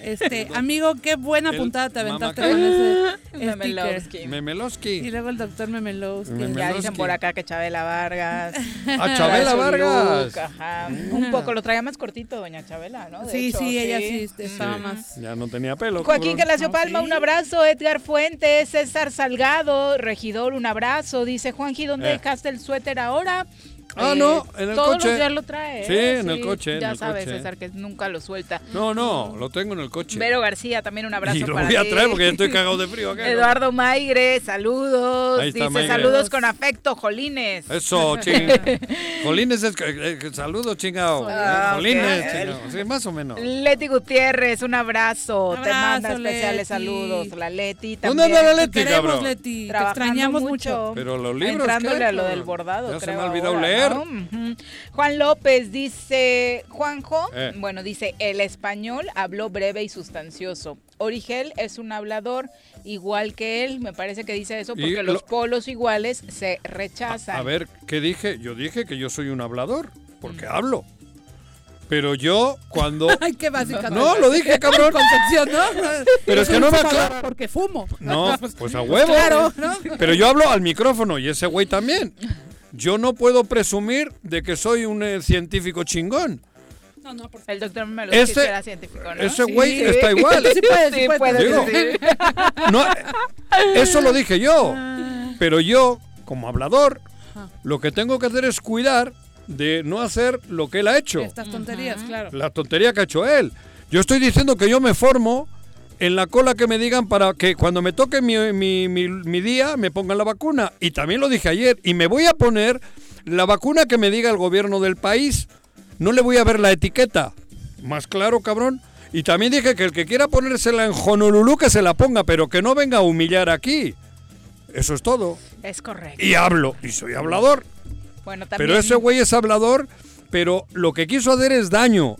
este amigo, qué buena El puntada te aventaste mamá- con ese [laughs] Memelowski. Memelowski. Y luego el doctor Memelowski. Ya dicen por acá que Chabela Vargas. [laughs] Ah, Chabela Vargas. look, ajá. Un poco, lo traía más cortito, doña Chabela, ¿no? De Sí, hecho, sí, ella sí estaba Sí, más. Ya no tenía pelo. Joaquín cabrón. Galacio Palma, un abrazo. Edgar Fuentes, César Salgado, regidor, un abrazo. Dice Juanji, ¿dónde Eh. Dejaste el suéter ahora? Ah, Eh, no, en el todos coche. los días lo trae. Sí, ¿eh? en el coche, en Ya el sabes, coche. César, que nunca lo suelta. No, no, lo tengo en el coche. Vero García, también un abrazo y lo para voy a ti. traer porque ya estoy cagado de [laughs] frío. acá, ¿no? Eduardo Maigre, saludos. Ahí está, Dice Maigre. saludos con afecto, Jolines. Eso, [laughs] ching. Jolines es. eh, saludos, chingado. Ah, Jolines, ok. chingado. Sí, más o menos. Leti Gutiérrez, un abrazo. Te manda especiales Leti. saludos. La Leti ¿Dónde también. anda la Leti, cabrón? Leti. Te extrañamos mucho. mucho. Pero los libros. Entrándole ¿qué, a lo del bordado, Ya se me ha olvidado ahora, Juan López dice, Juanjo, Eh. bueno, dice, el español habló breve y sustancioso. Origel es un hablador igual que él, me parece que dice eso porque lo- los polos iguales se rechazan. A ver, ¿qué dije? Yo dije que yo soy un hablador, porque hablo. Pero yo, cuando. [laughs] Ay, qué básica. No, lo dije, cabrón. Concepción, ¿no? Pero es que no me aclara- Porque fumo. No, [laughs] pues a huevo. Claro, ¿no? Pero yo hablo al micrófono y ese güey también. Yo no puedo presumir de que soy un eh, científico chingón. No, no, por El doctor Memelowski Ese- era científico, ¿no? ese güey está igual. Sí puede, sí Sí, puede. Digo. [laughs] No, eso lo dije yo. Pero yo, como hablador, lo que tengo que hacer es cuidar de no hacer lo que él ha hecho. Estas tonterías, claro. La tontería que ha hecho él. Yo estoy diciendo que yo me formo en la cola que me digan para que cuando me toque mi, mi- mi- mi día me pongan la vacuna. Y también lo dije ayer. Y me voy a poner la vacuna que me diga el gobierno del país. No le voy a ver la etiqueta. Más claro, cabrón. Y también dije que el que quiera ponérsela en Honolulu que se la ponga, pero que no venga a humillar aquí. Eso es todo. Es correcto. Y hablo. Y soy hablador. Bueno, también... Pero ese güey es hablador, pero lo que quiso hacer es daño.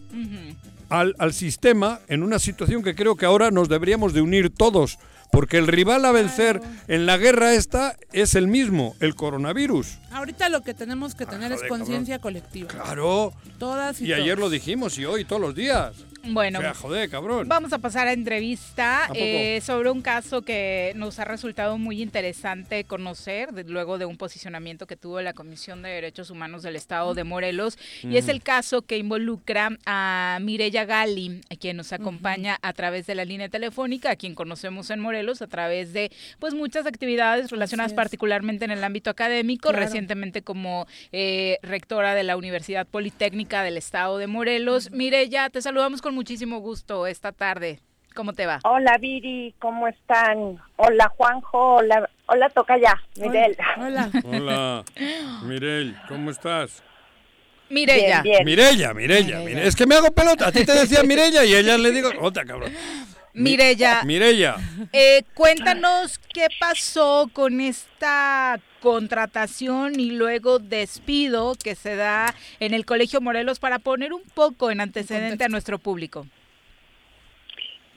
Al, al sistema en una situación que creo que ahora nos deberíamos de unir todos, porque el rival a vencer en la guerra esta es el mismo, el coronavirus. Ahorita lo que tenemos que tener es joder, conciencia colectiva. Claro. Todas y, Y ayer lo dijimos y hoy todos los días. Bueno, O sea, joder, cabrón. Vamos a pasar a entrevista eh, sobre un caso que nos ha resultado muy interesante conocer de- luego de un posicionamiento que tuvo la Comisión de Derechos Humanos del Estado de Morelos y es Mm. el caso que involucra a Mireya Gali, a quien nos acompaña a través de la línea telefónica, a quien conocemos en Morelos a través de pues muchas actividades relacionadas particularmente en el ámbito académico, Claro. recientemente como eh, rectora de la Universidad Politécnica del Estado de Morelos. Mireya, te saludamos con muchísimo gusto esta tarde. ¿Cómo te va? Hola Viri, ¿cómo están? Hola Juanjo, hola, hola Tocaya, Miguel. Hola. [laughs] Hola, Mirel, ¿cómo estás? Mirella, Mirella, Mire- Es que me hago pelota. A ti te decía Mirella y ella le digo, otra cabrón. Mireya, Mirella. eh, cuéntanos qué pasó con esta contratación y luego despido que se da en el Colegio Morelos para poner un poco en antecedente a nuestro público.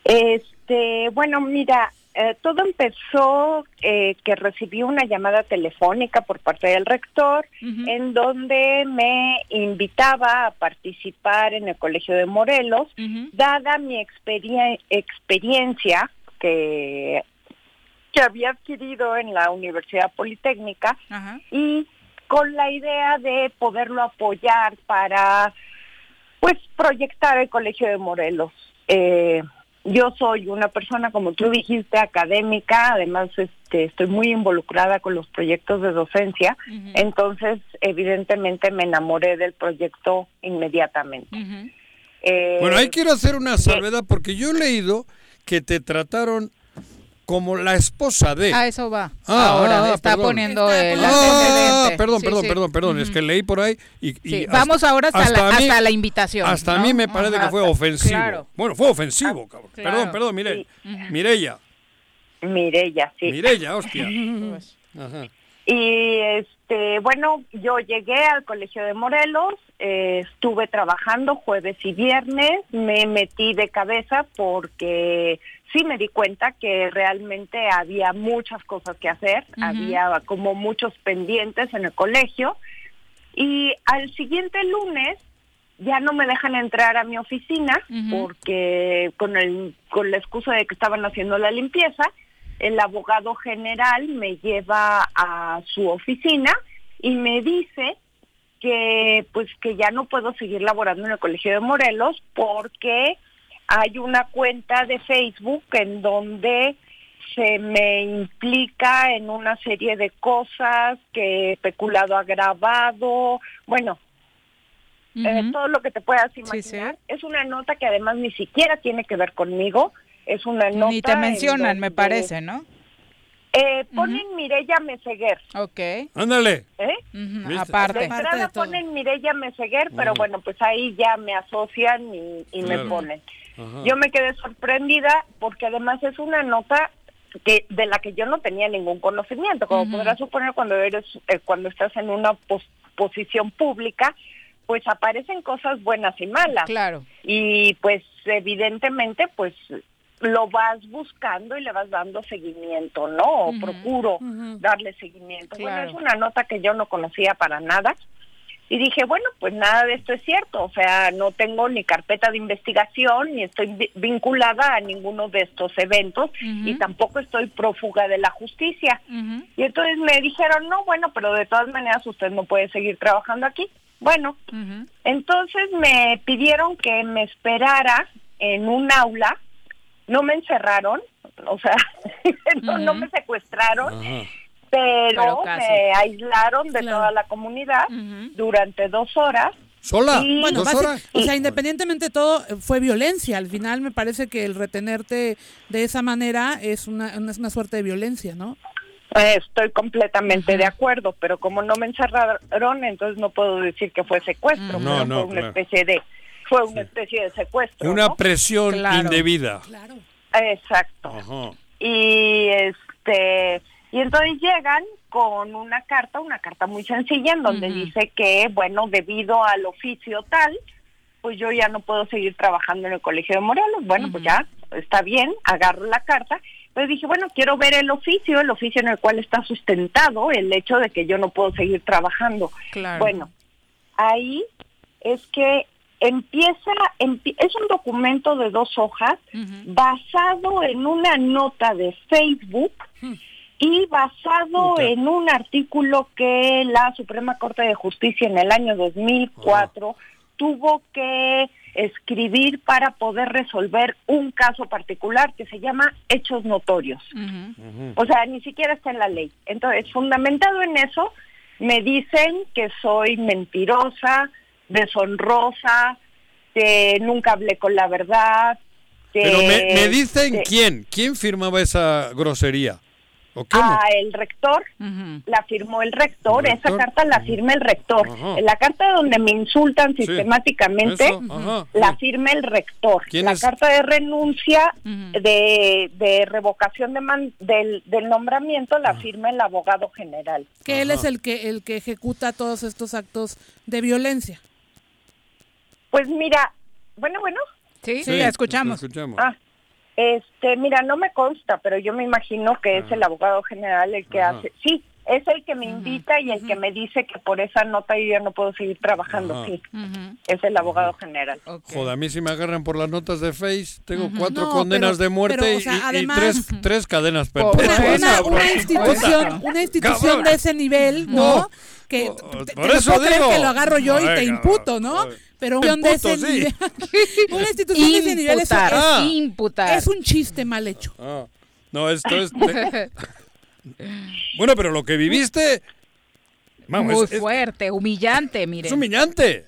Este, bueno, mira, eh, todo empezó eh, que recibí una llamada telefónica por parte del rector en donde me invitaba a participar en el Colegio de Morelos, dada mi experie- experiencia que, que había adquirido en la Universidad Politécnica y con la idea de poderlo apoyar para pues proyectar el Colegio de Morelos. Eh, yo soy una persona, como tú dijiste, académica, además este, estoy muy involucrada con los proyectos de docencia, entonces evidentemente me enamoré del proyecto inmediatamente. Eh, Bueno, ahí quiero hacer una salvedad porque yo he leído que te trataron como la esposa de. A eso va. Ah, Ahora ah, está perdón. poniendo el Ah, perdón, Sí, perdón, sí. perdón, perdón. Es que leí por ahí y. y Sí, hasta- Vamos ahora hasta, la, a mí- hasta la invitación. Hasta a mí me parece Ajá. que fue ofensivo. Claro. Bueno, fue ofensivo, cabrón. claro. Perdón, perdón, Mire, Mireya. Mirella, sí. Mirella, hostia. [laughs] Ajá. Y este, bueno, yo llegué al Colegio de Morelos, eh, estuve trabajando jueves y viernes, me metí de cabeza porque sí me di cuenta que realmente había muchas cosas que hacer, había como muchos pendientes en el colegio y al siguiente lunes ya no me dejan entrar a mi oficina porque con el con la excusa de que estaban haciendo la limpieza, el abogado general me lleva a su oficina y me dice que pues que ya no puedo seguir laborando en el Colegio de Morelos porque hay una cuenta de Facebook en donde se me implica en una serie de cosas que peculado agravado, bueno, eh, todo lo que te puedas imaginar. Es una nota que además ni siquiera tiene que ver conmigo, es una nota Ni te en mencionan, me parece, ¿no? Eh, ponen Mirella Meseguer. Ok. Ándale. ¿Eh? Aparte. De entrada ponen Mirella Meseguer, pero Ujú. bueno, pues ahí ya me asocian y, y me ponen. Ajá. Yo me quedé sorprendida porque además es una nota que de la que yo no tenía ningún conocimiento. Como Ujú. podrás suponer cuando eres eh, cuando estás en una pos- posición pública, pues aparecen cosas buenas y malas. Claro. Y pues evidentemente pues lo vas buscando y le vas dando seguimiento, ¿no? O procuro darle seguimiento. Claro. Bueno, es una nota que yo no conocía para nada. Y dije, bueno, pues nada de esto es cierto, o sea, no tengo ni carpeta de investigación, ni estoy vi- vinculada a ninguno de estos eventos, y tampoco estoy prófuga de la justicia. Y entonces me dijeron, no, bueno, pero de todas maneras usted no puede seguir trabajando aquí. Bueno, entonces me pidieron que me esperara en un aula, no me encerraron, o sea, [laughs] no, no me secuestraron, pero, Pero me aislaron de toda la comunidad durante dos horas. ¿Sola? Y- Bueno, ¿Dos horas? o sea, independientemente de todo, eh, fue violencia. Al final me parece que el retenerte de esa manera es una, una, es una suerte de violencia, ¿no? Estoy completamente de acuerdo, pero como no me encerraron, entonces no puedo decir que fue secuestro, No, pero no, fue una claro. especie de fue una especie de secuestro. Una ¿no? presión Claro. indebida. Exacto. Ajá. y este y entonces llegan con una carta, una carta muy sencilla en donde dice que bueno, debido al oficio tal, pues yo ya no puedo seguir trabajando en el Colegio de Morelos. Bueno, pues ya está bien, agarro la carta. Pero dije, bueno, quiero ver el oficio, el oficio en el cual está sustentado el hecho de que yo no puedo seguir trabajando. Claro. Bueno, ahí es que empieza, empie- es un documento de dos hojas basado en una nota de Facebook y basado en un artículo que la Suprema Corte de Justicia en el año 2004 tuvo que escribir para poder resolver un caso particular que se llama hechos notorios. O sea, ni siquiera está en la ley. Entonces, fundamentado en eso, me dicen que soy mentirosa, deshonrosa, que nunca hablé con la verdad. Que, Pero me, me dicen que- quién, quién firmaba esa grosería. ¿O cómo? Ah, el rector, la firmó el rector, ¿El esa carta la firma el rector. Ajá. En la carta donde me insultan sistemáticamente, ajá, la firma el rector. ¿Quién La es? carta de renuncia, de, de revocación de man- del, del nombramiento, la firma el abogado general. Que él es el que, el que ejecuta todos estos actos de violencia. Pues mira, bueno, bueno. Sí, Sí, la escuchamos. la escuchamos. Ah, Este, mira, no me consta, pero yo me imagino que es el abogado general el que hace. Sí, es el que me invita y el que me dice que por esa nota yo ya no puedo seguir trabajando. Ajá. Sí, es el abogado general. Joder, a mí si me agarran por las notas de Face, tengo cuatro No, condenas pero- de muerte pero, o y- sea, y, y además- tres, tres cadenas Una, perpetuas. una- una institución, una institución de ese nivel, ¿no? No. Que Por te, por te eso digo. que lo agarro yo y te imputo, ¿no? Pero una institución de ese sí. nivel, [laughs] una institución de ese nivel es, Ah. imputar. es un chiste mal hecho. Ah, no, esto es... [laughs] Bueno, pero lo que viviste... Vamos, Muy es- es- fuerte, humillante, mire. Es humillante.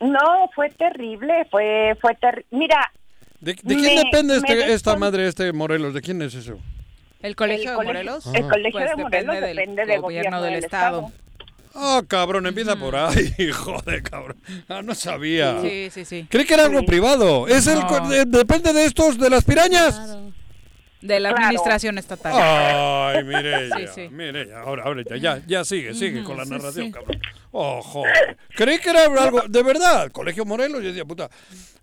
No, fue terrible, fue fue terrible. Mira, ¿De, de quién Me- depende este- esta despon- madre, este Morelos? ¿De quién es eso? ¿El colegio El de Morelos? el colegio Pues de Morelos depende del depende del gobierno del del Estado. Ah, cabrón, empieza por ahí. [laughs] Joder, cabrón. Ah, no sabía. Sí, sí, sí. Creí que era algo privado. Es el No. de- depende de estos, de las pirañas. De la Claro. administración estatal. Ay, mire Sí, ya, sí. mire ya, ahora, ahora ya, ya, ya sigue, sigue con la sí, narración, sí. cabrón. Oh, joder. Creí que era algo, de verdad, Colegio Morelos, yo decía, puta,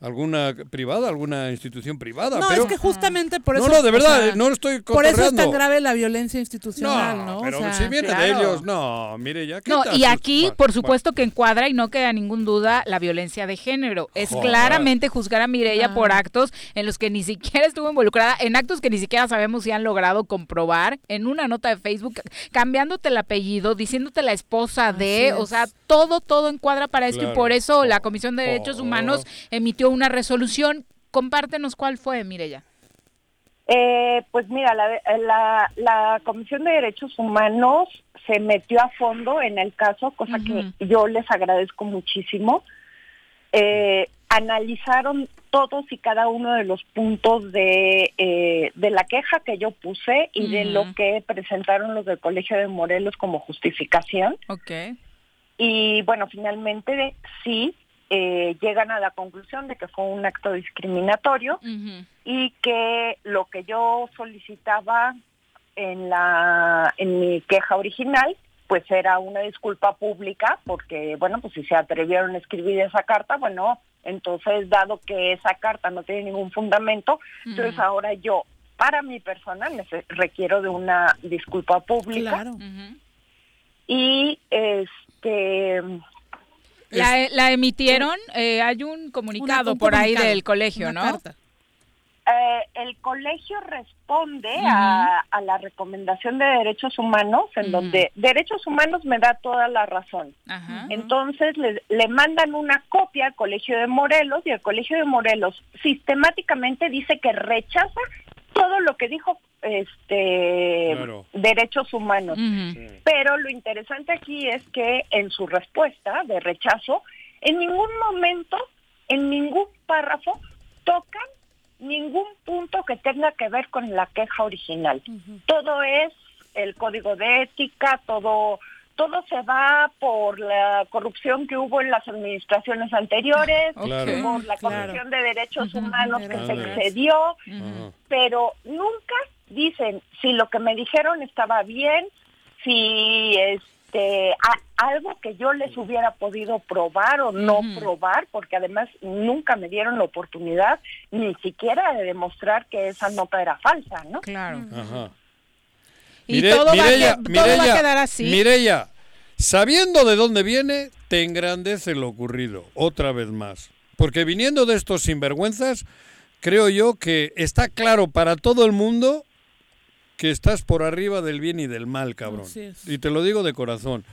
alguna privada, alguna institución privada, No, pero... es que justamente por No, eso. no, de o verdad, sea, no estoy Por eso es tan grave la violencia institucional, ¿no? O pero sea, si viene de claro. ellos, no, mire ya. ¿qué No, y aquí, por supuesto que encuadra y no queda ningún duda la violencia de género. Es Joder. claramente juzgar a Mireya Ah. por actos en los que ni siquiera estuvo involucrada, en actos que ni siquiera sabemos si han logrado comprobar, en una nota de Facebook, cambiándote el apellido, diciéndote la esposa de, Así o es. Sea, todo, todo encuadra para esto y por eso la Comisión de Derechos Oh. Humanos emitió una resolución. Compártenos cuál fue, Mireya. Eh, pues mira, la, la, la Comisión de Derechos Humanos se metió a fondo en el caso, cosa que yo les agradezco muchísimo. Eh, analizaron todos y cada uno de los puntos de, eh, de la queja que yo puse y de lo que presentaron los del Colegio de Morelos como justificación. Ok. Y bueno, finalmente sí eh, llegan a la conclusión de que fue un acto discriminatorio y que lo que yo solicitaba en la en mi queja original pues era una disculpa pública porque bueno pues si se atrevieron a escribir esa carta bueno entonces dado que esa carta no tiene ningún fundamento entonces ahora yo para mi persona nece- requiero de una disculpa pública Claro. y este La, la emitieron, eh, hay un comunicado un por ahí del colegio, ¿no? carta. Eh, el colegio responde a, a la recomendación de derechos humanos, en donde derechos humanos me da toda la razón. Entonces le, le mandan una copia al colegio de Morelos y el colegio de Morelos sistemáticamente dice que rechaza todo lo que dijo este Claro. derechos humanos. Pero lo interesante aquí es que en su respuesta de rechazo, en ningún momento, en ningún párrafo, tocan ningún punto que tenga que ver con la queja original. Todo es el código de ética, todo todo se va por la corrupción que hubo en las administraciones anteriores, Claro. por la Claro. Comisión de Derechos Humanos que se excedió, pero nunca dicen si lo que me dijeron estaba bien, si este a- algo que yo les hubiera podido probar o no probar, porque además nunca me dieron la oportunidad ni siquiera de demostrar que esa nota era falsa, ¿no? Claro. Ajá. Y todo va a va quedar así. Mireya, sabiendo de dónde viene, te engrandece lo ocurrido, otra vez más. Porque viniendo de estos sinvergüenzas, creo yo que está claro para todo el mundo que estás por arriba del bien y del mal, cabrón. Es. Y te lo digo de corazón.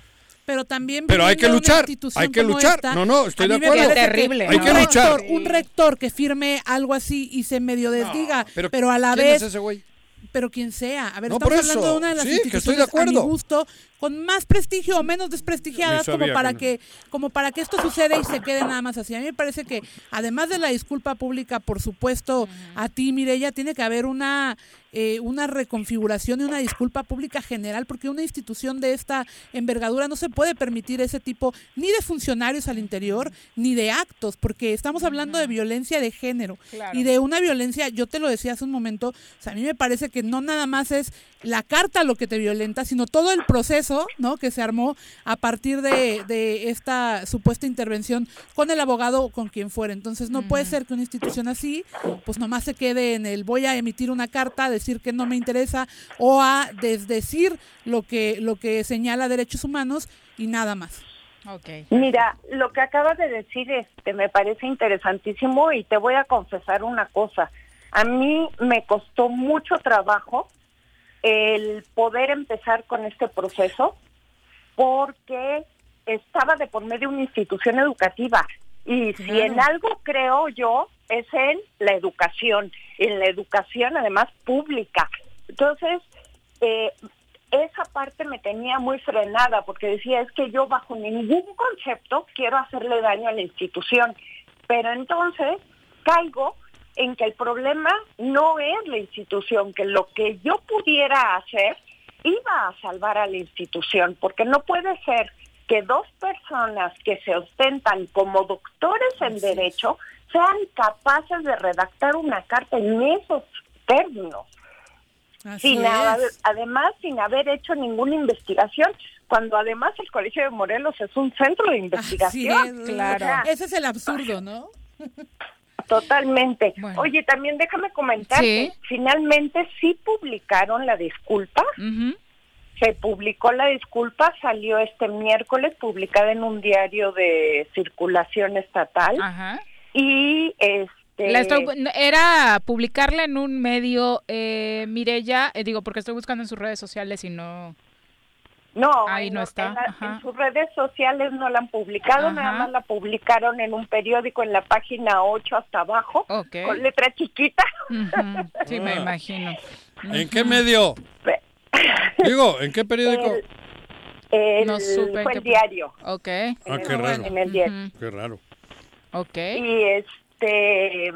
Pero también Pero hay que luchar, hay que luchar. esta, No, no, estoy de acuerdo. parece Terrible, Hay un que luchar. rector- un rector que firme algo así y se medio desdiga, pero pero, a la ¿quién vez es ese güey? Pero quien sea. A ver, No, estamos hablando eso. de una de las Sí, que estoy de instituciones a mi acuerdo. gusto con más prestigio o menos desprestigiadas como para que que como para que esto suceda y se quede nada más así. A mí me parece que además de la disculpa pública, por supuesto, a ti Mireya tiene que haber una eh, una reconfiguración y una disculpa pública general porque una institución de esta envergadura no se puede permitir ese tipo ni de funcionarios al interior ni de actos porque estamos hablando de violencia de género Claro. y de una violencia, yo te lo decía hace un momento, o sea, a mí me parece que no nada más es la carta lo que te violenta, sino todo el proceso caso, ¿no? Que se armó a partir de, de esta supuesta intervención con el abogado o con quien fuera. Entonces no puede ser que una institución así, pues nomás se quede en el voy a emitir una carta, a decir que no me interesa o a desdecir lo que, lo que señala derechos humanos y nada más. Okay. Mira, lo que acabas de decir este me parece interesantísimo y te voy a confesar una cosa. A mí me costó mucho trabajo el poder empezar con este proceso porque estaba de por medio de una institución educativa y si en algo creo yo es en la educación, en la educación además pública. Entonces, eh, esa parte me tenía muy frenada porque decía, es que yo bajo ningún concepto quiero hacerle daño a la institución. Pero entonces caigo en que el problema no es la institución, que lo que yo pudiera hacer iba a salvar a la institución, porque no puede ser que dos personas que se ostentan como doctores en derecho sean capaces de redactar una carta en esos términos Así sin es. además sin haber hecho ninguna investigación, cuando además el Colegio de Morelos es un centro de Así investigación. es, O sea, Ese es el absurdo, ¿no? [laughs] Totalmente. Oye, también déjame comentar Sí. que finalmente sí publicaron la disculpa. Se publicó la disculpa, salió este miércoles, publicada en un diario de circulación estatal. Y este La estoy- era publicarla en un medio, eh, Mirella, eh, digo, porque estoy buscando en sus redes sociales y no... No, Ahí en- no está, En, la- ajá. en sus redes sociales no la han publicado, Ajá. nada más la publicaron en un periódico en la página 8 hasta abajo, Ok. con letra chiquita. Ujú, Sí, me Ah. imagino. ¿En qué medio? [laughs] Digo, ¿en qué periódico? El, No supe en fue el diario. Ok. Ah, qué raro. En el diario. Qué raro. Ok. Y este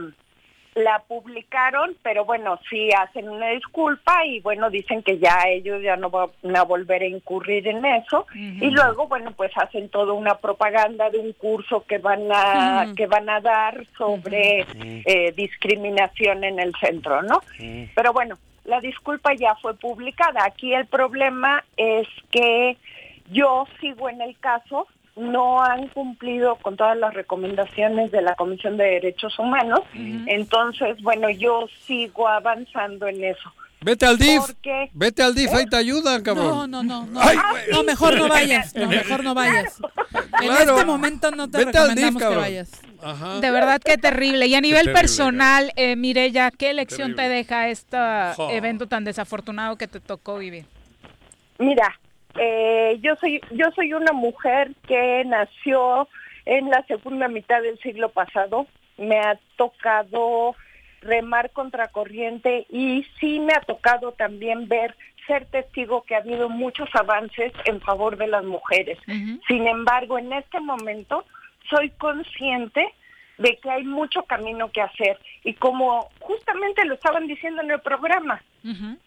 la publicaron, pero bueno, sí hacen una disculpa y bueno, dicen que ya ellos ya no van a volver a incurrir en eso. Y luego bueno, pues hacen toda una propaganda de un curso que van a que van a dar sobre eh, discriminación en el centro, ¿no? Pero bueno, la disculpa ya fue publicada. Aquí el problema es que yo sigo en el caso, no han cumplido con todas las recomendaciones de la Comisión de Derechos Humanos, entonces, bueno, yo sigo avanzando en eso. Vete al DIF. Porque- Vete al DIF, ahí te ayudan, cabrón. No, no, no, no. Ay, no, mejor no vayas. No, mejor no vayas. [laughs] En este momento no te Vete al DIF, recomendamos que vayas. Ajá. De verdad que terrible. Y a nivel terrible, personal, eh, Mirella, ¿qué lección Terrible. te deja este Jo. evento tan desafortunado que te tocó vivir? Mira, eh, yo soy yo soy una mujer que nació en la segunda mitad del siglo pasado. Me ha tocado remar contracorriente y sí me ha tocado también ver ser testigo que ha habido muchos avances en favor de las mujeres. Sin embargo, en este momento soy consciente de que hay mucho camino que hacer y como justamente lo estaban diciendo en el programa,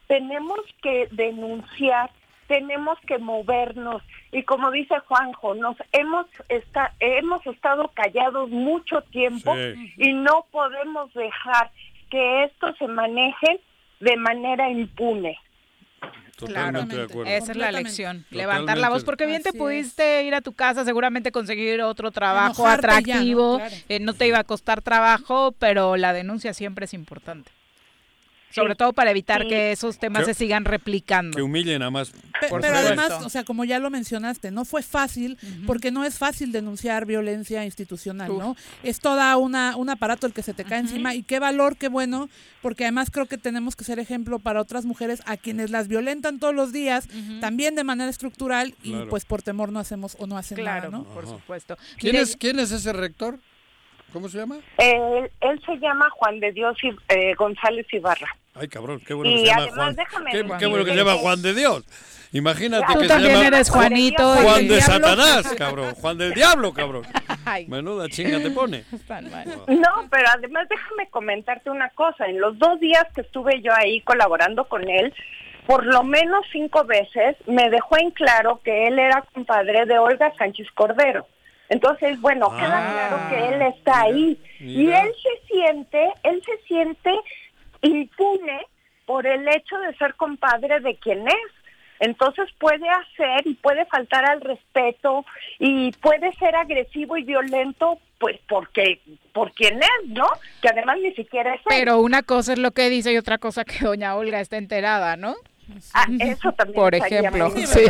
tenemos que denunciar, tenemos que movernos y como dice Juanjo, nos hemos esta- hemos estado callados mucho tiempo Sí. y no podemos dejar que esto se maneje de manera impune. Totalmente de acuerdo. Esa es la lección. Totalmente. Levantar la voz, porque bien te pudiste ir a tu casa, seguramente conseguir otro trabajo Enojarte ya, ¿no? atractivo, Claro. eh, no te iba a costar trabajo, pero la denuncia siempre es importante. Sobre todo para evitar Sí. que esos temas Que- se sigan replicando. Que humillen a más. Pe- pero supuesto. además, o sea, como ya lo mencionaste, no fue fácil, porque no es fácil denunciar violencia institucional, ¿no? Es toda una un aparato el que se te cae encima y qué valor, qué bueno, porque además creo que tenemos que ser ejemplo para otras mujeres a quienes las violentan todos los días, también de manera estructural y Claro. pues por temor no hacemos o no hacen Claro, nada, ¿no? por supuesto. ¿Quién Mire, es, ¿Quién es ese rector? ¿Cómo se llama? Él, él se llama Juan de Dios y, eh, González Ibarra. Ay, cabrón, qué bueno Y que se llama además, Juan. déjame Qué, qué bueno que se llama Juan de Dios. Imagínate Tú que se también llama eres Juanito, Juan de diablo. Satanás, cabrón. Juan del diablo, cabrón. [laughs] Menuda chinga te pone. [laughs] No, pero además déjame comentarte una cosa. En los dos días que estuve yo ahí colaborando con él, por lo menos cinco veces me dejó en claro que él era compadre de Olga Sánchez Cordero. Entonces, bueno, queda Ah, claro que él está ahí. Y él se siente, él se siente impune por el hecho de ser compadre de quien es. Entonces puede hacer y puede faltar al respeto y puede ser agresivo y violento, pues porque por quien es, ¿no? Que además ni siquiera es él. Pero una cosa es lo que dice y otra cosa que doña Olga está enterada, ¿no? Ah, eso también Por ejemplo, sí.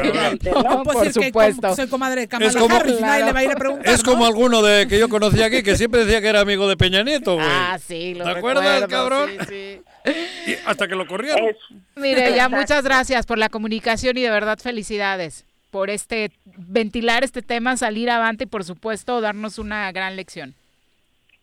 ¿no? No Por que supuesto. como- soy comadre de Kamala Es como- Harris, nadie le va a ir a preguntar. Es como alguno de que yo conocí aquí que siempre decía que era amigo de Peña Nieto, güey. Ah, sí, lo ¿Te acuerdas, recuerdo, cabrón? sí, Y hasta que lo corrieron. Mire, ya muchas gracias por la comunicación y de verdad felicidades por este ventilar este tema, salir avante y por supuesto darnos una gran lección.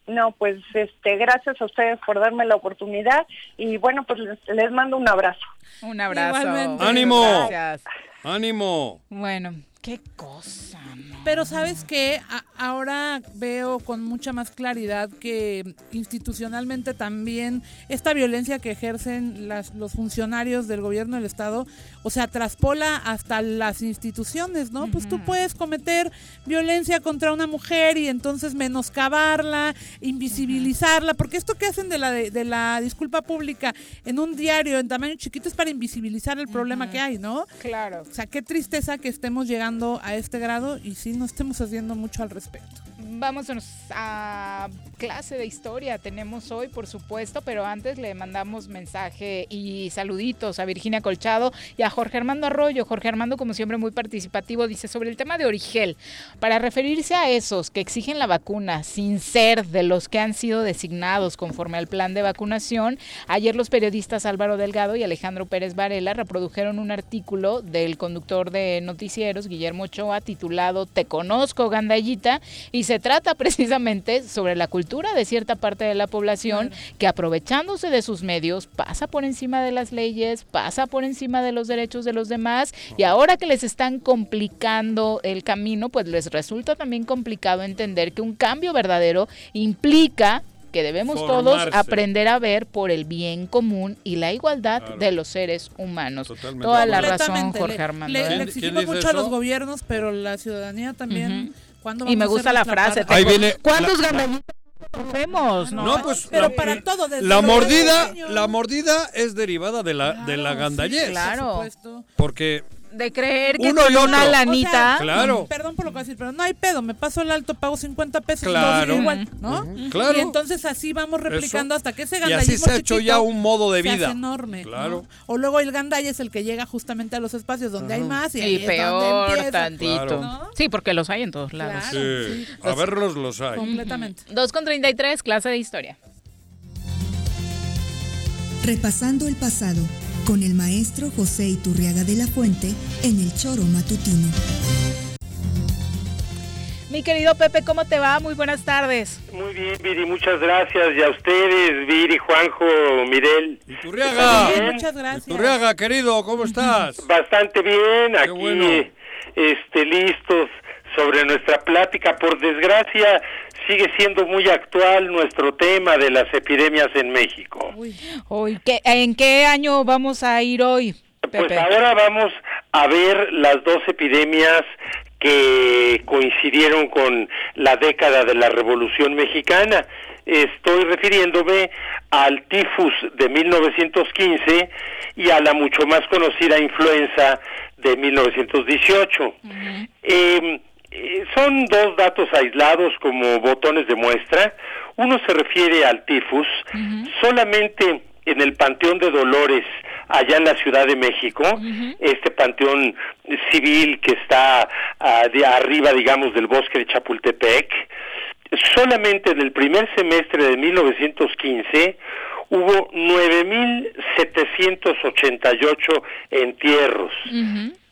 No, pues este, gracias a ustedes por darme la oportunidad y bueno, pues les, les mando un abrazo. Un abrazo. Igualmente. ¡Ánimo! Gracias. ¡Ánimo! Bueno, qué cosa. ¿no? Pero sabes que ahora veo con mucha más claridad que institucionalmente también esta violencia que ejercen las, los funcionarios del gobierno del estado, o sea, traspola hasta las instituciones, ¿no? Pues tú puedes cometer violencia contra una mujer y entonces menoscabarla, invisibilizarla, porque esto que hacen de la de, de la disculpa pública en un diario en tamaño chiquito es para invisibilizar el problema que hay, ¿no? Claro. O sea, qué tristeza que estemos llegando a este grado y sí no estemos haciendo mucho al respecto. Vámonos a clase de historia. Tenemos hoy, por supuesto, pero antes le mandamos mensaje y saluditos a Virginia Colchado y a Jorge Armando Arroyo. Jorge Armando, como siempre, muy participativo, dice sobre el tema de Origel. Para referirse a esos que exigen la vacuna sin ser de los que han sido designados conforme al plan de vacunación, ayer los periodistas Álvaro Delgado y Alejandro Pérez Varela reprodujeron un artículo del conductor de noticieros, Guillermo Ochoa, titulado Te conozco, Gandallita, y se trata precisamente sobre la cultura de cierta parte de la población que aprovechándose de sus medios pasa por encima de las leyes, pasa por encima de los derechos de los demás y ahora que les están complicando el camino, pues les resulta también complicado entender que un cambio verdadero implica que debemos todos aprender a ver por el bien común y la igualdad Claro. de los seres humanos. Totalmente Toda la razón. Jorge Le- Armando. Le, ¿eh? le ¿Quién exigimos mucho a los gobiernos, pero la ciudadanía también. ¿Cuándo Y me a gusta la frase. Ahí viene ¿Cuántos la- gandallitos conocemos? No, No, pues Pero la, para todo, desde la mordida, la mordida es derivada de la de la Claro, gandallez. sí, Claro. por. Porque de creer que Uno y una otro. lanita. O sea, Claro. Perdón por lo que voy a decir, pero no hay pedo. Me paso el alto, pago 50 pesos. y Claro. igual, ¿no? Ujú. Claro. Y entonces así vamos replicando Eso. hasta que ese Y gandallismo así se ha hecho chiquito ya un modo de se hace vida. enorme. ¿no? Claro. O luego el gandalla es el que llega justamente a los espacios donde hay más y, ahí Y es donde peor empieza. tantito. Claro. ¿No? Sí, porque los hay en todos lados. Claro. sí, sí. a verlos los hay. Completamente. 2 con 33, clase de historia. Repasando el pasado con el maestro José Iturriaga de la Fuente en el Choro Matutino. Mi querido Pepe, ¿cómo te va? Muy buenas tardes. Muy bien, Viri, muchas gracias. Y a ustedes, Viri, Juanjo, Mirel. Iturriaga, Bien. Muchas gracias. Iturriaga, querido, ¿cómo estás? [laughs] Bastante bien, aquí bueno. este, listos sobre nuestra plática. Por desgracia, sigue siendo muy actual nuestro tema de las epidemias en México. Uy, ¿qué- ¿En qué año vamos a ir hoy, Pues ahora vamos a ver las dos epidemias que coincidieron con la década de la Revolución Mexicana. Estoy refiriéndome al tifus de 1915 y a la mucho más conocida influenza de 1918. Eh, eh, son dos datos aislados como botones de muestra. Uno se refiere al tifus. Solamente en el Panteón de Dolores, allá en la Ciudad de México, este panteón civil que está ah, de arriba, digamos, del bosque de Chapultepec, solamente en el primer semestre de 1915 hubo 9.788 entierros.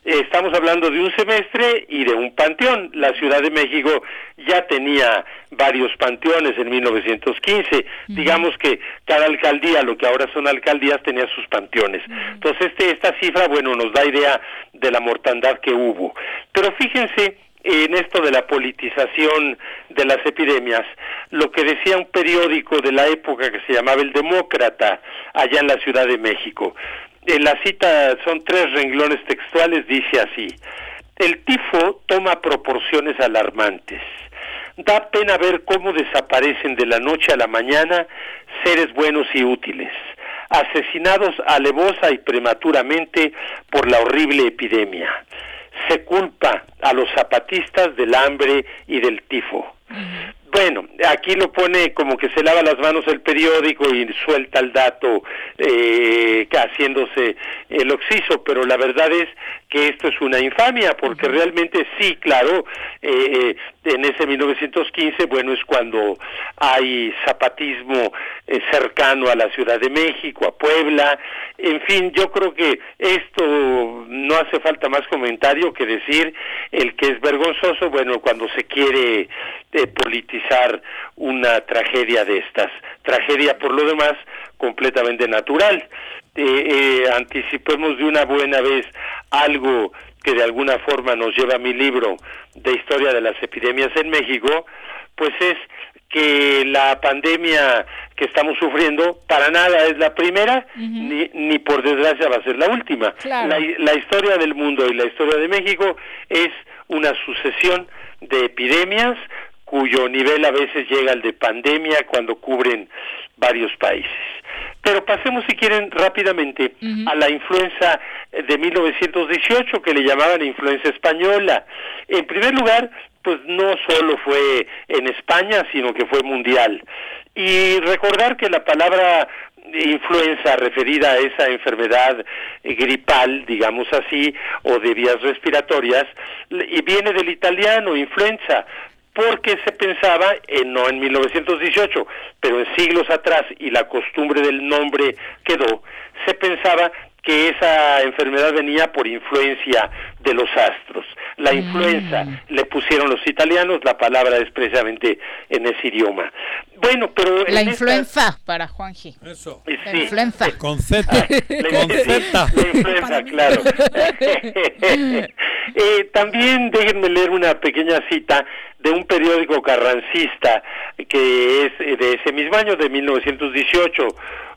Estamos hablando de un semestre y de un panteón. La Ciudad de México ya tenía varios panteones en 1915. Digamos que cada alcaldía, lo que ahora son alcaldías, tenía sus panteones. Entonces, este, esta cifra, bueno, nos da idea de la mortandad que hubo. Pero fíjense en esto de la politización de las epidemias, lo que decía un periódico de la época que se llamaba El Demócrata, allá en la Ciudad de México. En la cita son tres renglones textuales, dice así, el tifo toma proporciones alarmantes. Da pena ver cómo desaparecen de la noche a la mañana seres buenos y útiles. asesinados alevosa y prematuramente por la horrible epidemia. Se culpa a los zapatistas del hambre y del tifo. Bueno, aquí lo pone como que se lava las manos el periódico y suelta el dato eh, haciéndose el oxiso, pero la verdad es que esto es una infamia, porque realmente sí, claro, eh, en ese 1915, bueno, es cuando hay zapatismo eh, cercano a la Ciudad de México, a Puebla, en fin, yo creo que esto no hace falta más comentario que decir el que es vergonzoso, bueno, cuando se quiere eh, politizar una tragedia de estas, tragedia por lo demás completamente natural. Eh, eh, anticipemos de una buena vez algo que de alguna forma nos lleva a mi libro de historia de las epidemias en México, pues es que la pandemia que estamos sufriendo para nada es la primera, ni, ni por desgracia va a ser la última. Claro. La, la historia del mundo y la historia de México es una sucesión de epidemias cuyo nivel a veces llega al de pandemia cuando cubren varios países. Pero pasemos, si quieren, rápidamente a la influenza de 1918, que le llamaban influenza española. En primer lugar, pues no solo fue en España, sino que fue mundial. Y recordar que la palabra influenza referida a esa enfermedad gripal, digamos así, o de vías respiratorias, y viene del italiano influenza, porque se pensaba, eh, no en 1918, pero en siglos atrás, y la costumbre del nombre quedó, se pensaba que esa enfermedad venía por influencia de los astros. La influenza le pusieron los italianos, la palabra es precisamente en ese idioma. Bueno, pero... La esta- influenza para Juanji. Eso. La influenza. Con Z. La- Con sí, Z. la influenza, claro. [laughs] Eh, también déjenme leer una pequeña cita de un periódico carrancista que es eh, de ese mismo año, de 1918,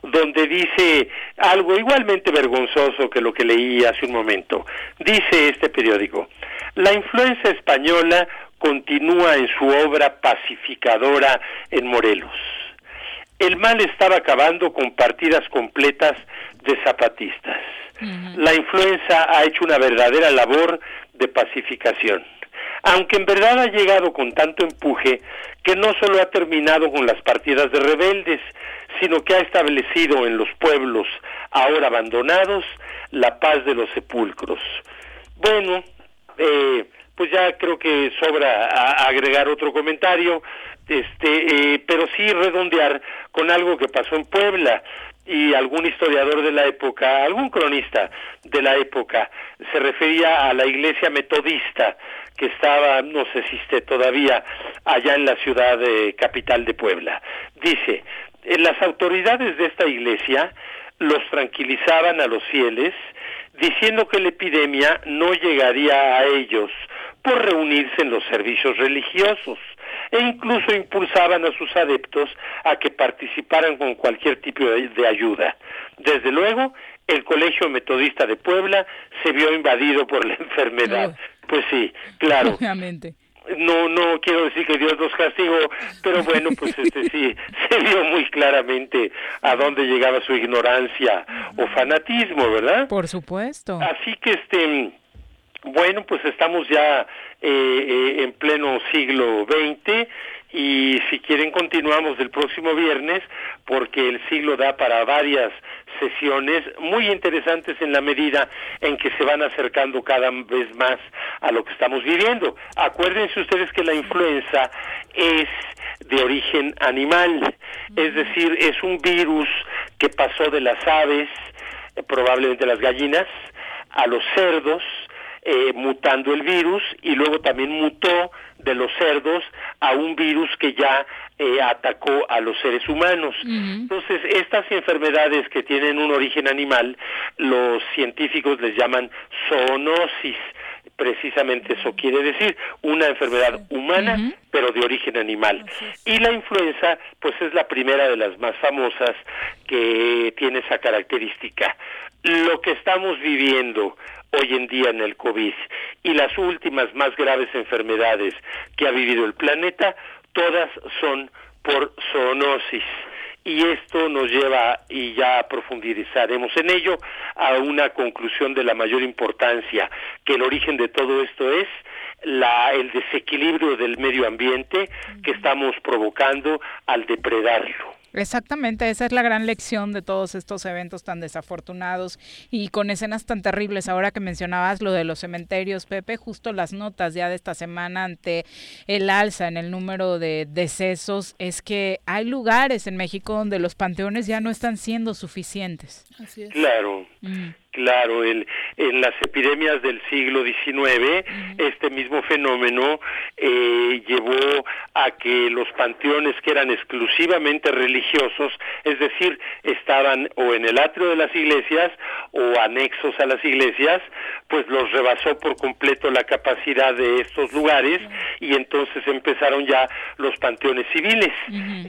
donde dice algo igualmente vergonzoso que lo que leí hace un momento. Dice este periódico, la influenza española continúa en su obra pacificadora en Morelos. El mal estaba acabando con partidas completas de zapatistas. La influenza ha hecho una verdadera labor de pacificación, aunque en verdad ha llegado con tanto empuje que no solo ha terminado con las partidas de rebeldes, sino que ha establecido en los pueblos ahora abandonados la paz de los sepulcros. Bueno, eh, pues ya creo que sobra a- agregar otro comentario, este, eh, pero sí redondear con algo que pasó en Puebla y algún historiador de la época, algún cronista de la época, se refería a la iglesia metodista que estaba, no sé si esté todavía, allá en la ciudad eh, capital de Puebla. Dice, "Eh, las autoridades de esta iglesia los tranquilizaban a los fieles diciendo que la epidemia no llegaría a ellos por reunirse en los servicios religiosos e incluso impulsaban a sus adeptos a que participaran con cualquier tipo de, ayuda. Desde luego, el Colegio Metodista de Puebla se vio invadido por la [laughs] enfermedad. Pues sí, claro [laughs] Obviamente. No no quiero decir que Dios los castigó, pero bueno, pues este sí [laughs] se vio muy claramente a dónde llegaba su ignorancia o fanatismo, ¿verdad? Por supuesto. Así que este bueno, pues estamos ya eh, eh, en pleno siglo XX y si quieren continuamos el próximo viernes porque el siglo da para varias sesiones muy interesantes en la medida en que se van acercando cada vez más a lo que estamos viviendo. Acuérdense ustedes que la influenza es de origen animal, es decir, es un virus que pasó de las aves, eh, probablemente las gallinas, a los cerdos, eh, mutando el virus y luego también mutó de los cerdos a un virus que ya eh, atacó a los seres humanos. Entonces, estas enfermedades que tienen un origen animal, los científicos les llaman zoonosis. Precisamente eso quiere decir una enfermedad humana, pero de origen animal. Y la influenza, pues es la primera de las más famosas que tiene esa característica. Lo que estamos viviendo hoy en día en el COVID y las últimas más graves enfermedades que ha vivido el planeta, todas son por zoonosis. y esto nos lleva, y ya profundizaremos en ello, a una conclusión de la mayor importancia, que el origen de todo esto es la, el desequilibrio del medio ambiente que estamos provocando al depredarlo. Exactamente, esa es la gran lección de todos estos eventos tan desafortunados y con escenas tan terribles. Ahora que mencionabas lo de los cementerios, Pepe, justo las notas ya de esta semana ante el alza en el número de decesos es que hay lugares en México donde los panteones ya no están siendo suficientes. Así es. Claro. Mm. Claro, el- en las epidemias del siglo XIX, este mismo fenómeno eh, llevó a que los panteones que eran exclusivamente religiosos, es decir, estaban o en el atrio de las iglesias o anexos a las iglesias, pues los rebasó por completo la capacidad de estos lugares y entonces empezaron ya los panteones civiles,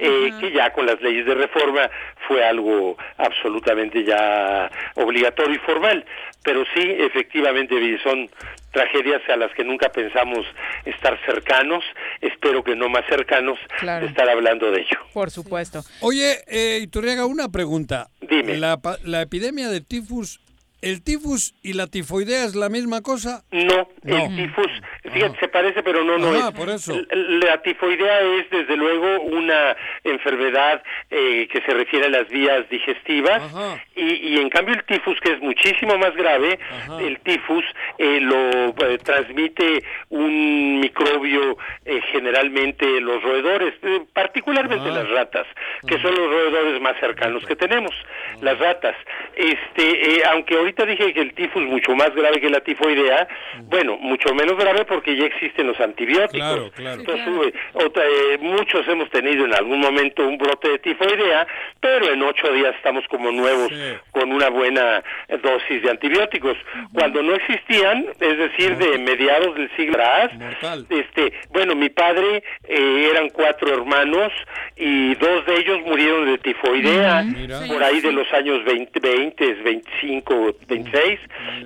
eh, que ya con las leyes de reforma fue algo absolutamente ya obligatorio y formal. Pero sí, efectivamente, son tragedias a las que nunca pensamos estar cercanos, espero que no más cercanos, Claro. de estar hablando de ello. Por supuesto. Oye, eh, Iturriaga, una pregunta. Dime. La, pa- la epidemia de tifus, ¿el tifus y la tifoidea es la misma cosa? No, No. el tifus, fíjate, se parece, pero no, no Ajá, es. por eso. La tifoidea es, desde luego, una enfermedad eh, que se refiere a las vías digestivas, y, y en cambio el tifus, que es muchísimo más grave, el tifus eh, lo eh, transmite un microbio, eh, generalmente los roedores, eh, particularmente las ratas, que son los roedores más cercanos que tenemos, las ratas. Este, aunque ahorita dije que el tifus es mucho más grave que la tifoidea, bueno, mucho menos grave porque ya existen los antibióticos. Claro, claro. Entonces, eh, otra, eh, muchos hemos tenido en algún momento un brote de tifoidea, pero en ocho días estamos como nuevos con una buena dosis de antibióticos. Cuando no existían, es decir, de mediados del siglo atrás, este, bueno, mi padre eh, eran cuatro hermanos y dos de ellos murieron de tifoidea Mira. por ahí de los años 20, 20 25, 26.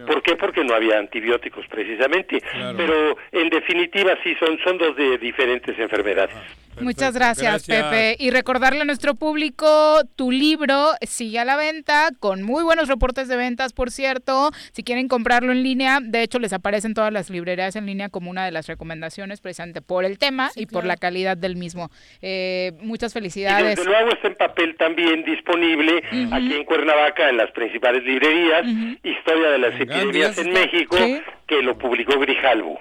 ¿Por qué? Porque no había antibióticos precisamente. Claro. Pero en definitiva sí son son dos de diferentes enfermedades. Muchas gracias, Gracias. Pepe. Y recordarle a nuestro público, tu libro sigue a la venta, con muy buenos reportes de ventas, por cierto. Si quieren comprarlo en línea, de hecho les aparecen todas las librerías en línea como una de las recomendaciones, precisamente por el tema y por la calidad del mismo. Eh, muchas Y felicidades. desde luego está en papel también disponible aquí en Cuernavaca en las principales librerías. Historia de las epidemias en México, Sí. que lo publicó Grijalvo.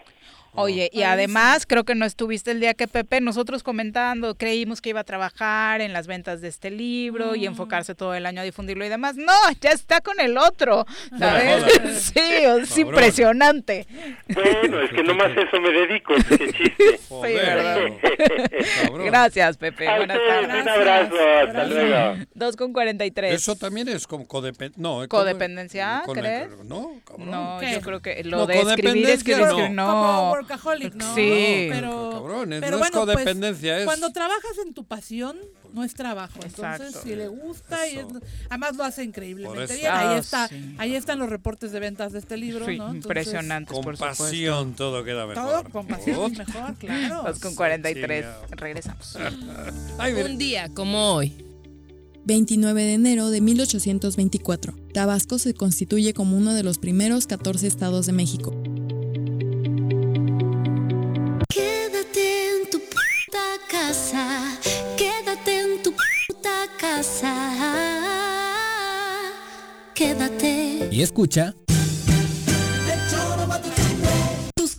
Oye, y además creo que no estuviste el día que Pepe, nosotros comentando, creímos que iba a trabajar en las ventas de este libro y enfocarse todo el año a difundirlo y demás. No, ya está con el otro, ¿sabes? [laughs] sí, es Cabrón. impresionante. Bueno, es que nomás eso me dedico, qué chiste. [laughs] Sí, ¿verdad? Gracias, Pepe. A Buenas tardes. un abrazo, hasta luego. 2 con 43. Eso también es como codependencia. No, es ¿Codependencia, con- crees? No, No, ¿Qué? yo creo que lo No, de escribir es que codependencia escribir no. no. Workaholic, ¿no? Sí. pero, cabrón, es- pero no es bueno, pues, codependencia, es- cuando trabajas en tu pasión, no es trabajo. Entonces, Exacto. si le gusta, y es- además lo hace increíblemente bien. Ahí, Ah, está, sí. ahí están los reportes de ventas de este libro, Sí, ¿no? Entonces, impresionantes, Con por pasión todo queda mejor. Todo con pasión es Ot- mejor, claro. 2 con 43. Sí, Regresamos. [laughs] Ay. Un día como hoy. 29 de enero de 1824. Tabasco se constituye como uno de los primeros 14 estados de México. Quédate en tu puta casa. Quédate. Y escucha.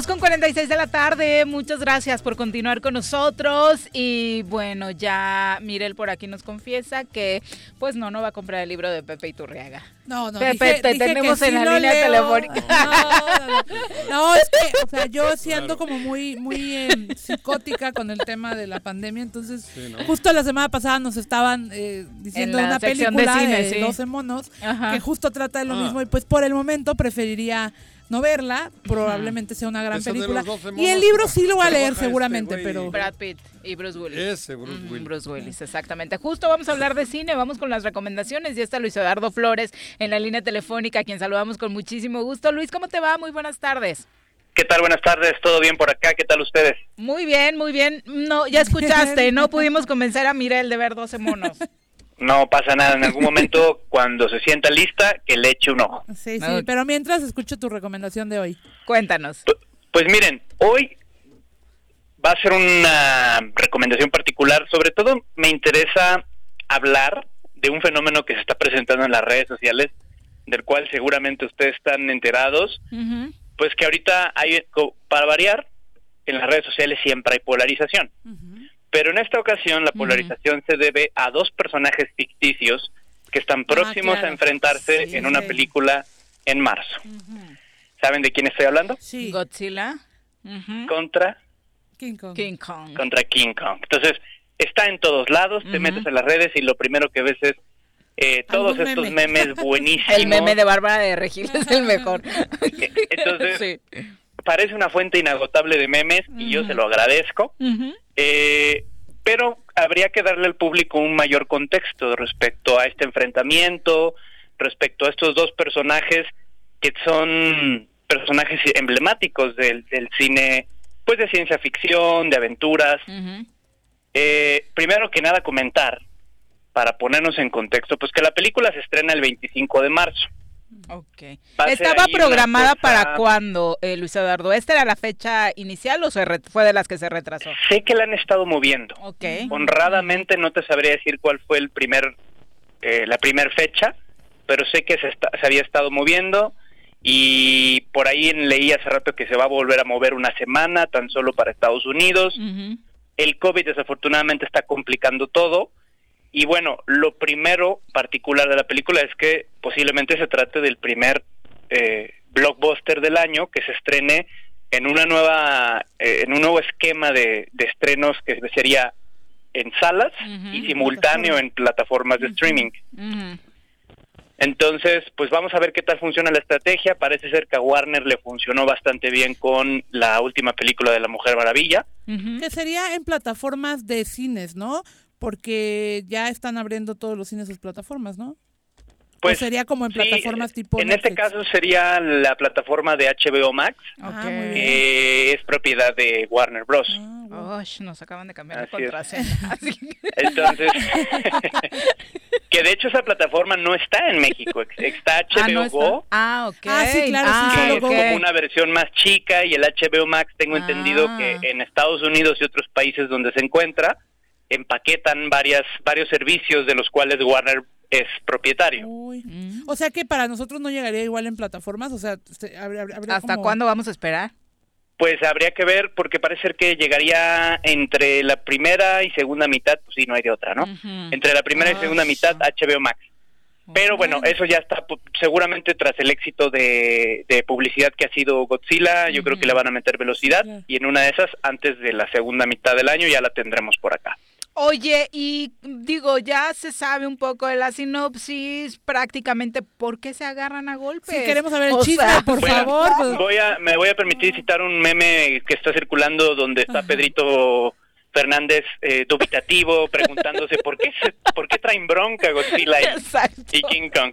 Dos con 46 de la tarde, muchas gracias por continuar con nosotros y bueno, ya Mirel por aquí nos confiesa que pues no, no va a comprar el libro de Pepe Iturriaga. No, no, Pepe, dije- te dije tenemos que en sí la lo línea leo. telefónica. No, no, no. No, es que, o sea, yo sí ando como muy, muy eh, psicótica con el tema de la pandemia, entonces Sí, ¿no? justo la semana pasada nos estaban eh, diciendo En la una sección de película cine, de, sí. 12 monos Ajá. que justo trata de lo Ah. mismo y pues por el momento preferiría no verla, probablemente sea una gran Esa de los película. 12 Y el monos libro sí lo voy a leer trabaja este seguramente, güey. pero Brad Pitt y Bruce Willis. Ese Bruce Willis. Bruce Willis, exactamente. Justo vamos a hablar de cine, vamos con las recomendaciones. Ya está Luis Eduardo Flores en la línea telefónica, a quien saludamos con muchísimo gusto. Luis, ¿cómo te va? Muy buenas tardes. ¿Qué tal? Buenas tardes, ¿todo bien por acá? ¿Qué tal ustedes? Muy bien, muy bien. No, ya escuchaste, no pudimos convencer a Mirel de ver 12 monos. [laughs] No pasa nada, en algún momento [laughs] cuando se sienta lista, que le eche un ojo. sí, sí, pero mientras escucho tu recomendación de hoy. Cuéntanos. Pues miren, hoy va a ser una recomendación particular, sobre todo me interesa hablar de un fenómeno que se está presentando en las redes sociales, del cual seguramente ustedes están enterados, pues que ahorita hay, para variar, en las redes sociales siempre hay polarización. Pero en esta ocasión la polarización se debe a dos personajes ficticios que están próximos claro. a enfrentarse Sí, en una sí. película en marzo. ¿Saben de quién estoy hablando? Sí. Godzilla. Contra King Kong. King Kong. contra King Kong. Entonces, está en todos lados, te metes en las redes y lo primero que ves es eh, todos estos meme. memes [laughs] buenísimos. El meme de Bárbara de Regil es el mejor. Entonces, parece una fuente inagotable de memes y yo se lo agradezco. Eh, pero habría que darle al público un mayor contexto respecto a este enfrentamiento, respecto a estos dos personajes que son personajes emblemáticos del, del cine, pues de ciencia ficción, de aventuras. Eh, primero que nada comentar, para ponernos en contexto, pues que la película se estrena el 25 de marzo. Ok. ¿Estaba programada para cuándo, eh, Luis Eduardo? ¿Esta era la fecha inicial o se fue de las que se retrasó? Sé que la han estado moviendo. Ok. Honradamente no te sabría decir cuál fue el primer, eh, la primer fecha, pero sé que se, está- se había estado moviendo y por ahí leí hace rato que se va a volver a mover una semana, tan solo para Estados Unidos. El COVID desafortunadamente está complicando todo. Y bueno, lo primero particular de la película es que posiblemente se trate del primer eh, blockbuster del año que se estrene en una nueva, eh, en un nuevo esquema de, de estrenos que sería en salas y simultáneo en plataformas de streaming. Entonces, pues vamos a ver qué tal funciona la estrategia. Parece ser que a Warner le funcionó bastante bien con la última película de la Mujer Maravilla. Que sería en plataformas de cines, ¿no? Porque ya están abriendo todos los cines sus plataformas, ¿no? Pues, o sería como en sí, plataformas tipo En este caso sería la plataforma de HBO Max, Ah, muy bien. que es propiedad de Warner Bros. Ah, Oh, nos acaban de cambiar Así la contraseña. Que- [laughs] Entonces, [laughs] que de hecho esa plataforma no está en México, está HBO Ah, no está. Go, Ah, ok. Ah, sí, claro, sí, Ah, que solo es Go. como una versión más chica y el HBO Max tengo entendido que en Estados Unidos y otros países donde se encuentra empaquetan varias varios servicios de los cuales Warner es propietario. Uy. Mm. O sea que para nosotros no llegaría igual en plataformas, o sea, se- habría- habría ¿Hasta como- cuándo vamos a esperar? Pues habría que ver porque parece ser que llegaría entre la primera y segunda mitad, pues sí, no hay de otra, ¿no? Entre la primera y Ah, segunda mitad HBO Max. Pero bueno, eso ya está pu- seguramente tras el éxito de, de publicidad que ha sido Godzilla, yo creo que le van a meter velocidad y en una de esas, antes de la segunda mitad del año, ya la tendremos por acá. Oye, y digo, ya se sabe un poco de la sinopsis, prácticamente por qué se agarran a golpes. Sí, queremos saber el O chisme, sea, por favor. pues- Voy a, me voy a permitir citar un meme que está circulando donde está Pedrito Fernández eh, dubitativo, preguntándose por qué se- por qué traen bronca Godzilla y, King Kong.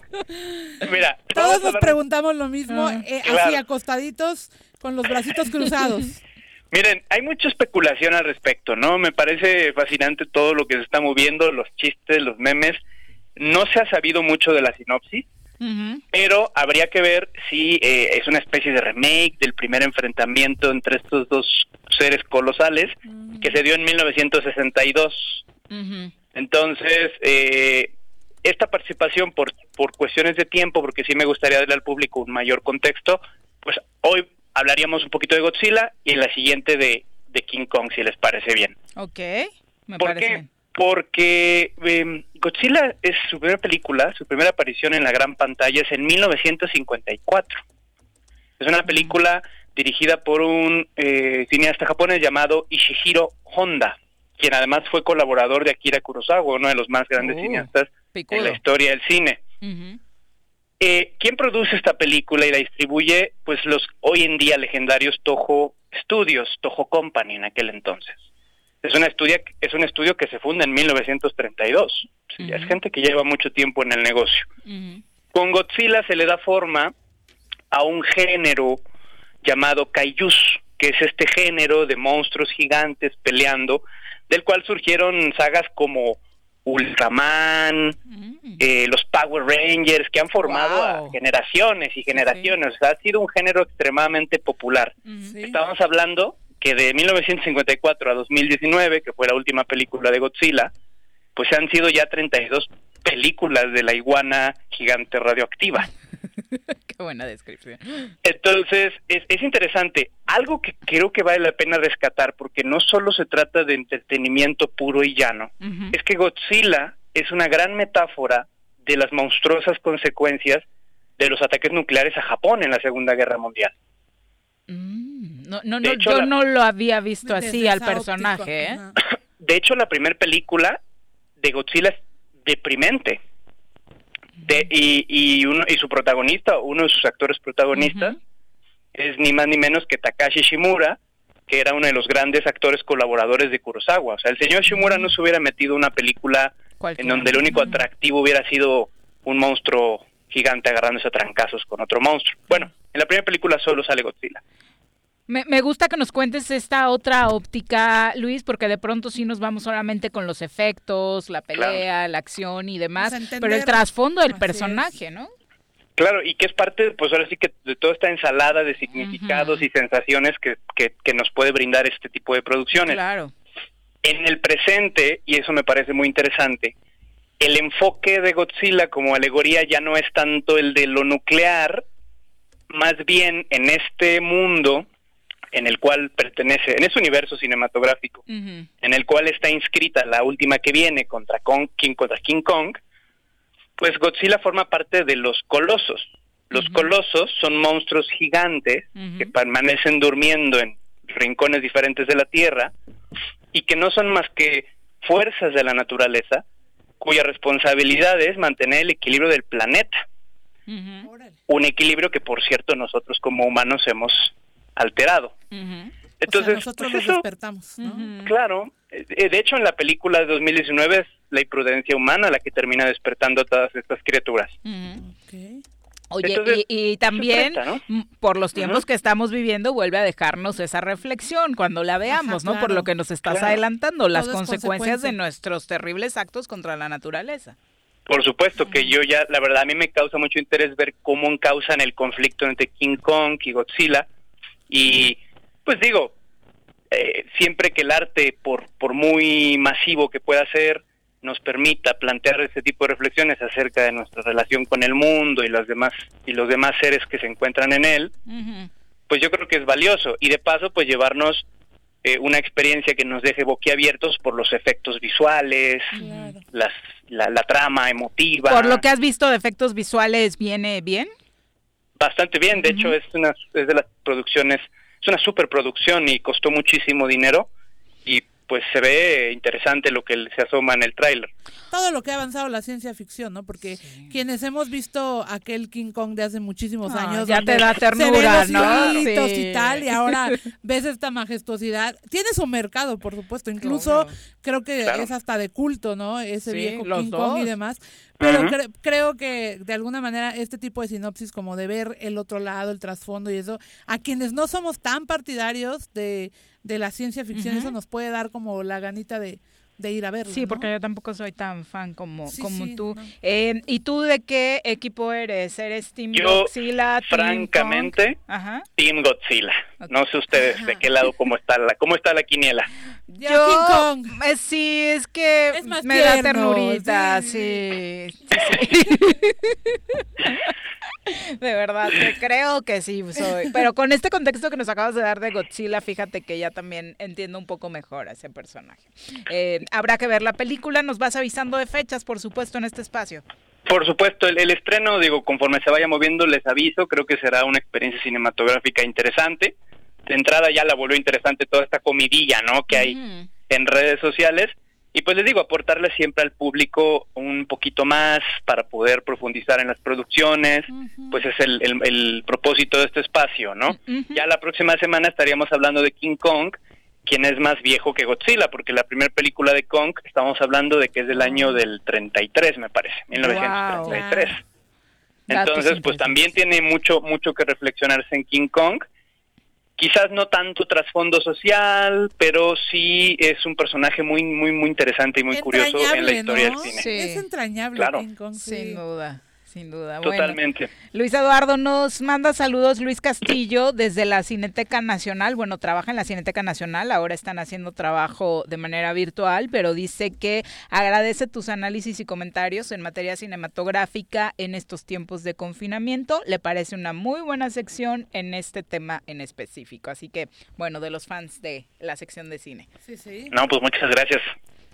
Mira, Todos nos preguntamos lo mismo, Ah. eh, Claro. así acostaditos, con los bracitos cruzados. Miren, hay mucha especulación al respecto, ¿no? Me parece fascinante todo lo que se está moviendo, los chistes, los memes. No se ha sabido mucho de la sinopsis, pero habría que ver si eh, es una especie de remake del primer enfrentamiento entre estos dos seres colosales que se dio en 1962. Ujú. Entonces, eh, esta participación por, por cuestiones de tiempo, porque sí me gustaría darle al público un mayor contexto, pues hoy hablaríamos un poquito de Godzilla y en la siguiente de, de King Kong, si les parece bien. Ok, me ¿Por parece qué? Porque eh, Godzilla es su primera película, su primera aparición en la gran pantalla es en 1954. Es una película dirigida por un eh, cineasta japonés llamado Ishihiro Honda, quien además fue colaborador de Akira Kurosawa, uno de los más grandes Oh, cineastas picudo. en la historia del cine. Ujú. Eh, ¿Quién produce esta película y la distribuye? Pues los hoy en día legendarios Toho Studios, Toho Company en aquel entonces. Es una estudia, es un estudio que se funda en 1932. Sí, Es gente que lleva mucho tiempo en el negocio. Con Godzilla se le da forma a un género llamado kaijus, que es este género de monstruos gigantes peleando, del cual surgieron sagas como Ultraman, eh, los Power Rangers, que han formado a generaciones y generaciones. O sea, ha sido un género extremadamente popular. Estamos hablando que de 1954 a 2019, que fue la última película de Godzilla, pues han sido ya 32 películas de la iguana gigante radioactiva. [laughs] Qué buena descripción. Entonces, es, es interesante. Algo que creo que vale la pena rescatar, porque no solo se trata de entretenimiento puro y llano, es que Godzilla es una gran metáfora de las monstruosas consecuencias de los ataques nucleares a Japón en la Segunda Guerra Mundial. No, no, no, hecho, yo la- no lo había visto Desde así al personaje, ¿eh? De hecho, la primera película de Godzilla es deprimente. De, y, y, uno, y su protagonista, uno de sus actores protagonistas, es ni más ni menos que Takashi Shimura, que era uno de los grandes actores colaboradores de Kurosawa. O sea, el señor Shimura no se hubiera metido una película en donde el único atractivo hubiera sido un monstruo gigante agarrándose a trancazos con otro monstruo. Bueno, en la primera película solo sale Godzilla. Me, me gusta que nos cuentes esta otra óptica, Luis, porque de pronto sí nos vamos solamente con los efectos, la pelea, la acción y demás, Pues pero el trasfondo del Así personaje, ¿no? Claro, y que es parte, pues ahora sí que de toda esta ensalada de significados y sensaciones que, que, que nos puede brindar este tipo de producciones. Claro. En el presente, y eso me parece muy interesante, el enfoque de Godzilla como alegoría ya no es tanto el de lo nuclear, más bien en este mundo en el cual pertenece, en ese universo cinematográfico, en el cual está inscrita la última que viene contra Kong, King, contra King Kong, pues Godzilla forma parte de los colosos. Los colosos son monstruos gigantes que permanecen durmiendo en rincones diferentes de la Tierra y que no son más que fuerzas de la naturaleza cuya responsabilidad es mantener el equilibrio del planeta. Un equilibrio que, por cierto, nosotros como humanos hemos alterado. Entonces, nosotros pues nos eso, despertamos, ¿no? Claro, eh, de hecho en la película de 2019 es la imprudencia humana la que termina despertando a todas estas criaturas. Oye, Entonces, y, y también, se presta, ¿no? m- por los tiempos que estamos viviendo, vuelve a dejarnos esa reflexión cuando la veamos, ¿no? Por lo que nos estás Claro. adelantando, las Todo consecuencias de nuestros terribles actos contra la naturaleza. Por supuesto que yo ya, la verdad, a mí me causa mucho interés ver cómo encausan el conflicto entre King Kong y Godzilla. Y, pues digo, eh, siempre que el arte, por, por muy masivo que pueda ser, nos permita plantear ese tipo de reflexiones acerca de nuestra relación con el mundo y los demás y los demás seres que se encuentran en él, pues yo creo que es valioso y de paso pues llevarnos eh, una experiencia que nos deje boquiabiertos por los efectos visuales, las, la, la trama emotiva. Por lo que has visto de efectos visuales, ¿viene bien? Bastante bien, de hecho es una es de las producciones, es una superproducción y costó muchísimo dinero. Y pues se ve interesante lo que se asoma en el tráiler. Todo lo que ha avanzado la ciencia ficción, ¿no? Porque quienes hemos visto aquel King Kong de hace muchísimos Ah, años. ya te da se ternura, los ¿no? Sí. y tal, y ahora [laughs] ves esta majestuosidad. Tiene su mercado, por supuesto. Incluso creo que Claro. es hasta de culto, ¿no? Ese Sí, viejo King Kong y demás. Pero cre- creo que de alguna manera este tipo de sinopsis, como de ver el otro lado, el trasfondo y eso, a quienes no somos tan partidarios de, de la ciencia ficción, eso nos puede dar como la ganita de, de ir a verlo. Sí, ¿no? porque yo tampoco soy tan fan como, Sí, como sí, tú. Eh, ¿Y tú de qué equipo eres? ¿Eres Team Yo, Godzilla? Team francamente, Kong? Ajá. Team Godzilla. No sé ustedes de qué lado cómo está la cómo está la quiniela. Yo, eh, sí, es que más me da ternurita, sí. sí, sí. [laughs] [laughs] [laughs] [laughs] De verdad, creo que sí soy. Pero con este contexto que nos acabas de dar de Godzilla, fíjate que ya también entiendo un poco mejor a ese personaje. Eh, habrá que ver la película, nos vas avisando de fechas, por supuesto, en este espacio. Por supuesto, el, el estreno, digo, conforme se vaya moviendo, les aviso, creo que será una experiencia cinematográfica interesante. De entrada ya la volvió interesante toda esta comidilla, ¿no? Que hay en redes sociales. Y pues les digo, aportarle siempre al público un poquito más para poder profundizar en las producciones, pues es el, el- el propósito de este espacio, ¿no? Ya la próxima semana estaríamos hablando de King Kong, quien es más viejo que Godzilla, porque la primera película de Kong estamos hablando de que es del año del 33, me parece, 1933. Entonces, pues también tiene mucho mucho que reflexionarse en King Kong. Quizás no tanto trasfondo social, pero sí es un personaje muy muy muy interesante y muy curioso en la historia ¿no? del cine. Sí. Es entrañable Claro. King Kong, sí. Sin duda, sin duda. Bueno, Totalmente. Luis Eduardo nos manda saludos Luis Castillo desde la Cineteca Nacional. Bueno, trabaja en la Cineteca Nacional, ahora están haciendo trabajo de manera virtual, pero dice que agradece tus análisis y comentarios en materia cinematográfica en estos tiempos de confinamiento. Le parece una muy buena sección en este tema en específico. Así que, bueno, de los fans de la sección de cine. Sí, sí. No, pues muchas gracias.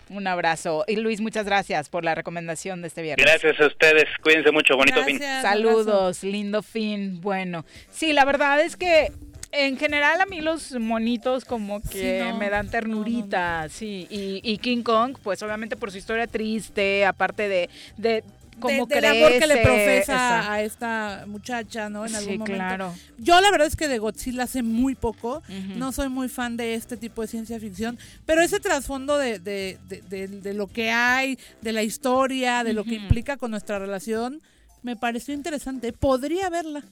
Un abrazo. Y Luis, muchas gracias por la recomendación de este viernes. Gracias a ustedes. Cuídense mucho. Bonito fin. Saludos, lindo fin. Bueno, sí, la verdad es que en general a mí los monitos como que Sí, no. me dan ternurita, sí. Y, y King Kong, pues obviamente por su historia triste, aparte de, de cómo de- del amor que le profesa exacto. a esta muchacha, ¿no? En algún Sí, momento. claro. Yo la verdad es que de Godzilla sé muy poco, no soy muy fan de este tipo de ciencia ficción, pero ese trasfondo de, de, de- de- de lo que hay, de la historia, de lo que implica con nuestra relación, me pareció interesante. Podría verla.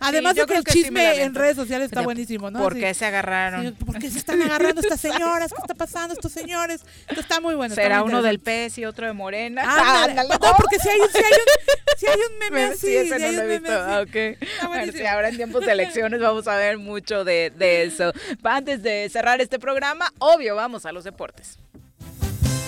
Además yo de que el que sí chisme en redes sociales está buenísimo, ¿no? ¿Por qué se agarraron? Sí, ¿Por qué se están agarrando estas señoras? ¿Qué está pasando estos señores? Esto está muy bueno. Será muy uno del pez y otro de morena. [laughs] Ándale. Ándale. No, porque si hay un, si hay un, si hay un meme Me- así. sí, ese si no lo he visto. Ah, ok. Bueno, sí, ahora en tiempos de elecciones vamos a ver mucho de, de eso. Antes de cerrar este programa, obvio, vamos a los deportes.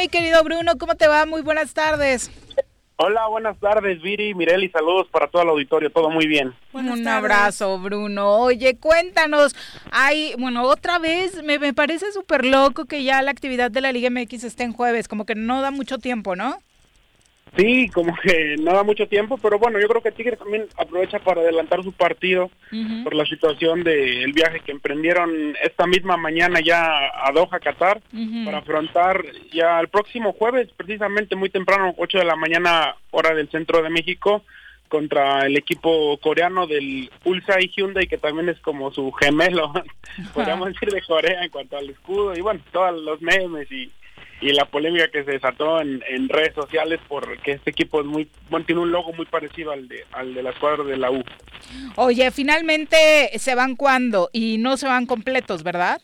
Mi querido Bruno, ¿cómo te va? Muy buenas tardes. Hola, buenas tardes, Viri, Mireli, saludos para todo el auditorio, todo muy bien. Un abrazo, Bruno. Oye, cuéntanos, hay, bueno, otra vez, me, me parece súper loco que ya la actividad de la Liga MX esté en jueves, como que no da mucho tiempo, ¿no? Sí, como que no da mucho tiempo, pero bueno, yo creo que Tigres también aprovecha para adelantar su partido por la situación del viaje que emprendieron esta misma mañana ya a Doha, Qatar, para afrontar ya el próximo jueves, precisamente muy temprano, 8 de la mañana, hora del centro de México, contra el equipo coreano del Ulsa y Hyundai, que también es como su gemelo, [laughs] podríamos decir, de Corea en cuanto al escudo, y bueno, todos los memes y, y la polémica que se desató en, en redes sociales porque este equipo es muy, bueno, tiene un logo muy parecido al de, al de la escuadra de la U. Oye, finalmente se van cuando y no se van completos, ¿verdad?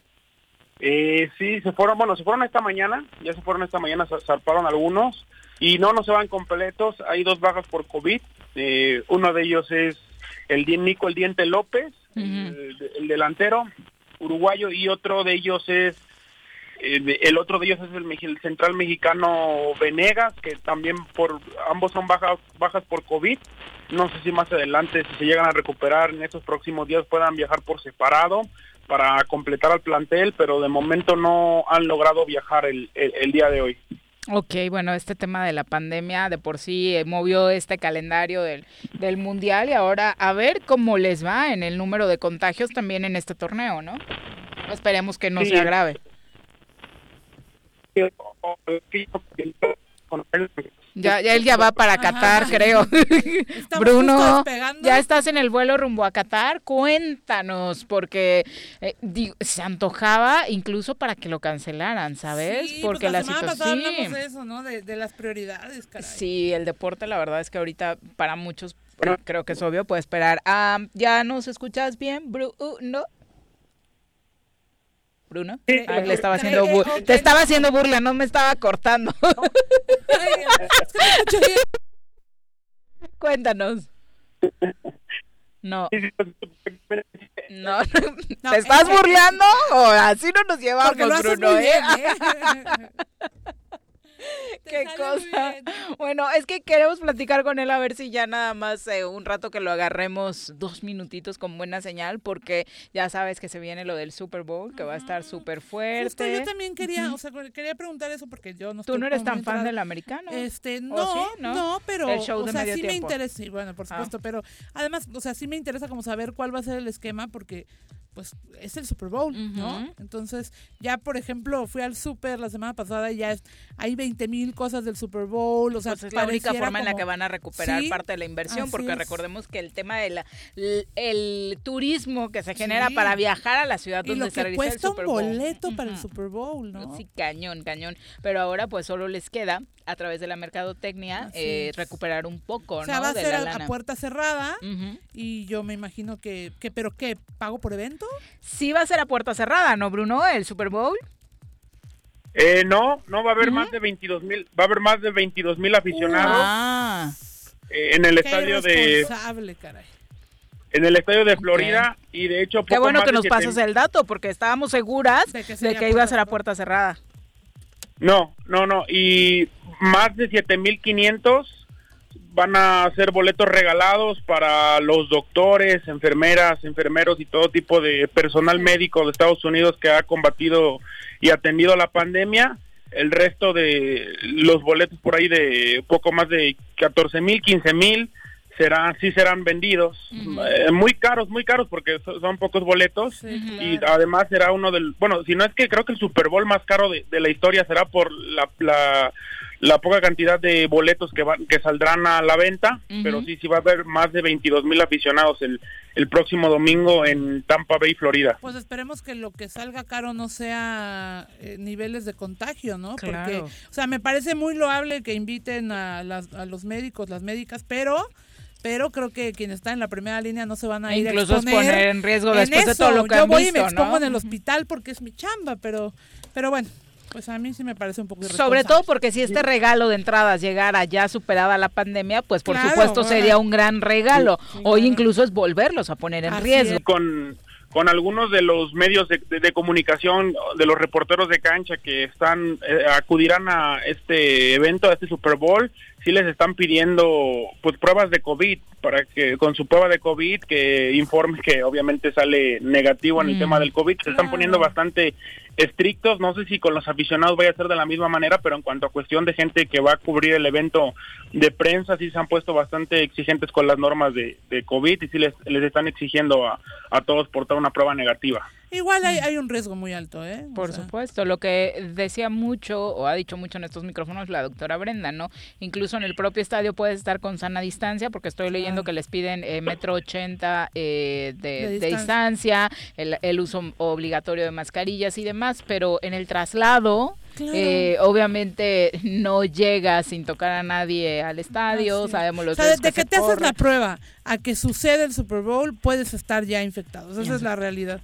Eh, sí, se fueron, bueno, se fueron esta mañana, ya se fueron esta mañana, zar- zarparon algunos y no, no se van completos, hay dos bajas por COVID, eh, uno de ellos es el Nico, el Diente López, el, el delantero uruguayo y otro de ellos es el otro de ellos es el, central mexicano Venegas, que también por ambos son bajas bajas por COVID. No sé si más adelante, si se llegan a recuperar en estos próximos días, puedan viajar por separado para completar al plantel, pero de momento no han logrado viajar el, el- el día de hoy. Ok, bueno, este tema de la pandemia de por sí eh, movió este calendario del, del mundial y ahora a ver cómo les va en el número de contagios también en este torneo, ¿no? Esperemos que no Sí. sea grave. Ya, ya él ya va para Qatar, creo. [laughs] Bruno, ya estás en el vuelo rumbo a Qatar. Cuéntanos, porque eh, digo, se antojaba incluso para que lo cancelaran, ¿sabes? Sí, porque pues la, situación. hablamos de eso, ¿no? De, de las prioridades, caray. Sí, el deporte, la verdad es que ahorita para muchos creo que es obvio, puede esperar. Ah, ¿Ya nos escuchas bien, Bruno? ¿Bruno? Ah, le estaba haciendo Eh, eh. Te estaba haciendo burla, no me estaba cortando. [laughs] Cuéntanos. [laughs] No. No, ¿te estás eh, eh, burlando o así no nos llevamos, Bruno? muy eh? bien, [laughs] [laughs] Qué cosa. Bueno, es que queremos platicar con él a ver si ya nada más eh, un rato que lo agarremos dos minutitos con buena señal, porque ya sabes que se viene lo del Super Bowl, que va a estar súper Justo, fuerte. yo también quería, o sea, quería preguntar eso porque yo no Tú no eres tan fan del americano. Este, ¿O no, sí? no, ¿No? pero El show de o sea, medio sí me interesa, sí, bueno, por Ah. supuesto, pero además, o sea, sí me interesa como saber cuál va a ser el esquema porque pues es el Super Bowl, ¿no? Entonces, ya por ejemplo, fui al Super la semana pasada y ya es, hay 20 mil cosas del Super Bowl, o sea, Pues es la única forma en la que van a recuperar Sí, parte de la inversión, así porque es. recordemos que el tema del el turismo que se genera Sí. para viajar a la ciudad Y donde lo se que realiza el cuesta un Super Bowl. boleto para el Super Bowl, ¿no? Sí, cañón, cañón. Pero ahora pues solo les queda, a través de la mercadotecnia, eh, recuperar un poco, O sea, ¿no? va a de ser la a, puerta cerrada y yo me imagino que, que, pero qué, ¿pago por evento? Sí va a ser a puerta cerrada, ¿no, Bruno? El Super Bowl. Eh, no, no va a haber más de 22 mil, va a haber más de 22 mil aficionados Ah. eh, en el Qué estadio de caray. en el estadio de Florida y de hecho Qué poco bueno más que nos siete pasas el dato, porque estábamos seguras De que de que iba a ser a puerta cerrada. No, no, no. Y más de 7.500 van a ser boletos regalados para los doctores, enfermeras, enfermeros y todo tipo de personal médico de Estados Unidos que ha combatido y atendido la pandemia. El resto de los boletos por ahí de poco más de 14.000, 15.000 serán sí serán vendidos. Eh, muy caros muy caros porque so- son pocos boletos. Y además será uno del bueno si no es que creo que el Super Bowl más caro de, de la historia será por la, la, la poca cantidad de boletos que van que saldrán a la venta pero sí sí va a haber más de 22 mil aficionados el, el próximo domingo en Tampa Bay Florida Pues esperemos que lo que salga caro no sea eh, niveles de contagio, ¿no? Porque, Claro. o sea, me parece muy loable que inviten a, las, a los médicos, las médicas, pero pero creo que quienes están en la primera línea no se van a ir Incluso a exponer exponer en riesgo en después de todo lo que Yo han voy y visto, me expongo ¿no? en el hospital porque es mi chamba, pero pero bueno, pues a mí sí me parece un poco Sobre todo porque si este regalo de entradas llegara ya superada la pandemia, pues por Claro, supuesto bueno. sería un gran regalo. Hoy incluso es volverlos a poner en riesgo. con con algunos de los medios de, de- de comunicación, de los reporteros de cancha que están eh, acudirán a este evento, a este Super Bowl, sí les están pidiendo pues pruebas de COVID para que con su prueba de COVID que informe que obviamente sale negativo en el Mm, tema del COVID. Se están poniendo bastante estrictos, no sé si con los aficionados vaya a ser de la misma manera, pero en cuanto a cuestión de gente que va a cubrir el evento de prensa, sí se han puesto bastante exigentes con las normas de, de COVID y sí les, les están exigiendo a, a todos portar una prueba negativa. Igual hay, hay un riesgo muy alto, ¿eh? O Por sea, supuesto, lo que decía mucho o ha dicho mucho en estos micrófonos la doctora Brenda, ¿no? Incluso en el propio estadio puedes estar con sana distancia, porque estoy leyendo que les piden eh, metro ochenta eh, de, De de distancia, el, el uso obligatorio de mascarillas y demás, pero en el traslado... Claro. eh, obviamente no llega sin tocar a nadie al estadio, Así. sabemos los o sea, desde que te haces la prueba a que sucede el Super Bowl, puedes estar ya infectado. Esa es la realidad.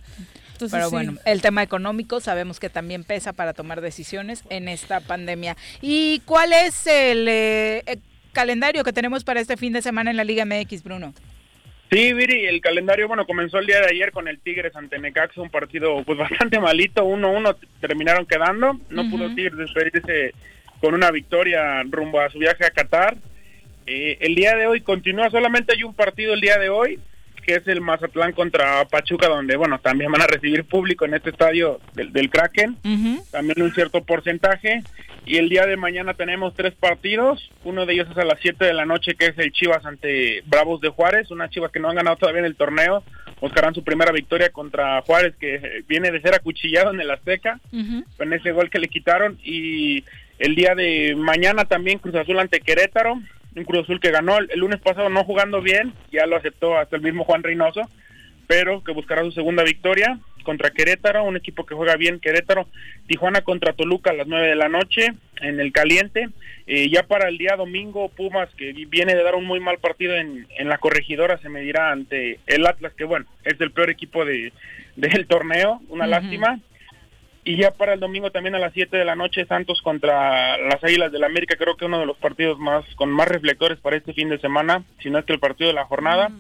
Entonces, Pero sí. bueno, el tema económico sabemos que también pesa para tomar decisiones en esta pandemia. ¿Y cuál es el, eh, eh, calendario que tenemos para este fin de semana en la Liga MX, Bruno? Sí, Viri, el calendario, bueno, comenzó el día de ayer con el Tigres ante Necaxa, un partido pues [laughs] bastante malito, 1-1 terminaron quedando, no pudo Tigres despedirse con una victoria rumbo a su viaje a Qatar. Eh, el día de hoy continúa, solamente hay un partido el día de hoy, que es el Mazatlán contra Pachuca, donde, bueno, también van a recibir público en este estadio del, del Kraken, también un cierto porcentaje. Y el día de mañana tenemos tres partidos. Uno de ellos es a las 7 de la noche, que es el Chivas ante Bravos de Juárez. Unas Chivas que no han ganado todavía en el torneo. Buscarán su primera victoria contra Juárez, que eh, viene de ser acuchillado en el Azteca, con ese gol que le quitaron. Y el día de mañana también Cruz Azul ante Querétaro. Un Cruz Azul que ganó el, el lunes pasado no jugando bien, ya lo aceptó hasta el mismo Juan Reynoso, pero que buscará su segunda victoria contra Querétaro, un equipo que juega bien Querétaro, Tijuana contra Toluca a las 9 de la noche en el caliente, Eh, ya para el día domingo Pumas que vi- viene de dar un muy mal partido en, en la corregidora se medirá ante el Atlas que bueno, es el peor equipo de, [laughs] del torneo, una lástima, y ya para el domingo también a las 7 de la noche Santos contra las Águilas del América, creo que uno de los partidos más con más reflectores para este fin de semana, si no es que el partido de la jornada.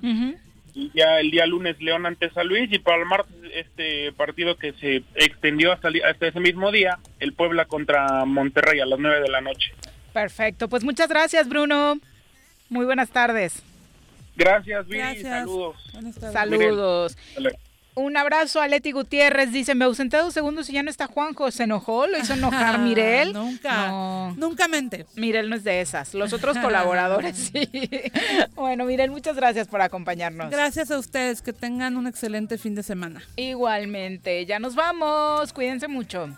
Y ya el día lunes León ante San Luis y para el martes este partido que se extendió hasta, el día- hasta ese mismo día, el Puebla contra Monterrey a las 9 de la noche. Perfecto, pues muchas gracias, Bruno. Muy buenas tardes. Gracias, Viri, Gracias. saludos. Saludos. Un abrazo a Leti Gutiérrez. Dice, me ausenté dos segundos y ya no está Juanjo. ¿Se enojó? ¿Lo hizo enojar [laughs] Mirel? Nunca. No. Nunca mente. Mirel no es de esas. Los otros colaboradores [laughs] sí. [laughs] bueno, Mirel, muchas gracias por acompañarnos. Gracias a ustedes. Que tengan un excelente fin de semana. Igualmente. Ya nos vamos. Cuídense mucho.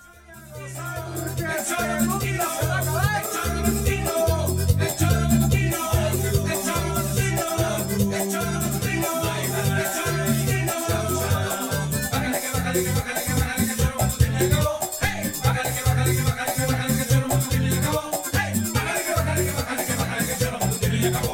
acabó.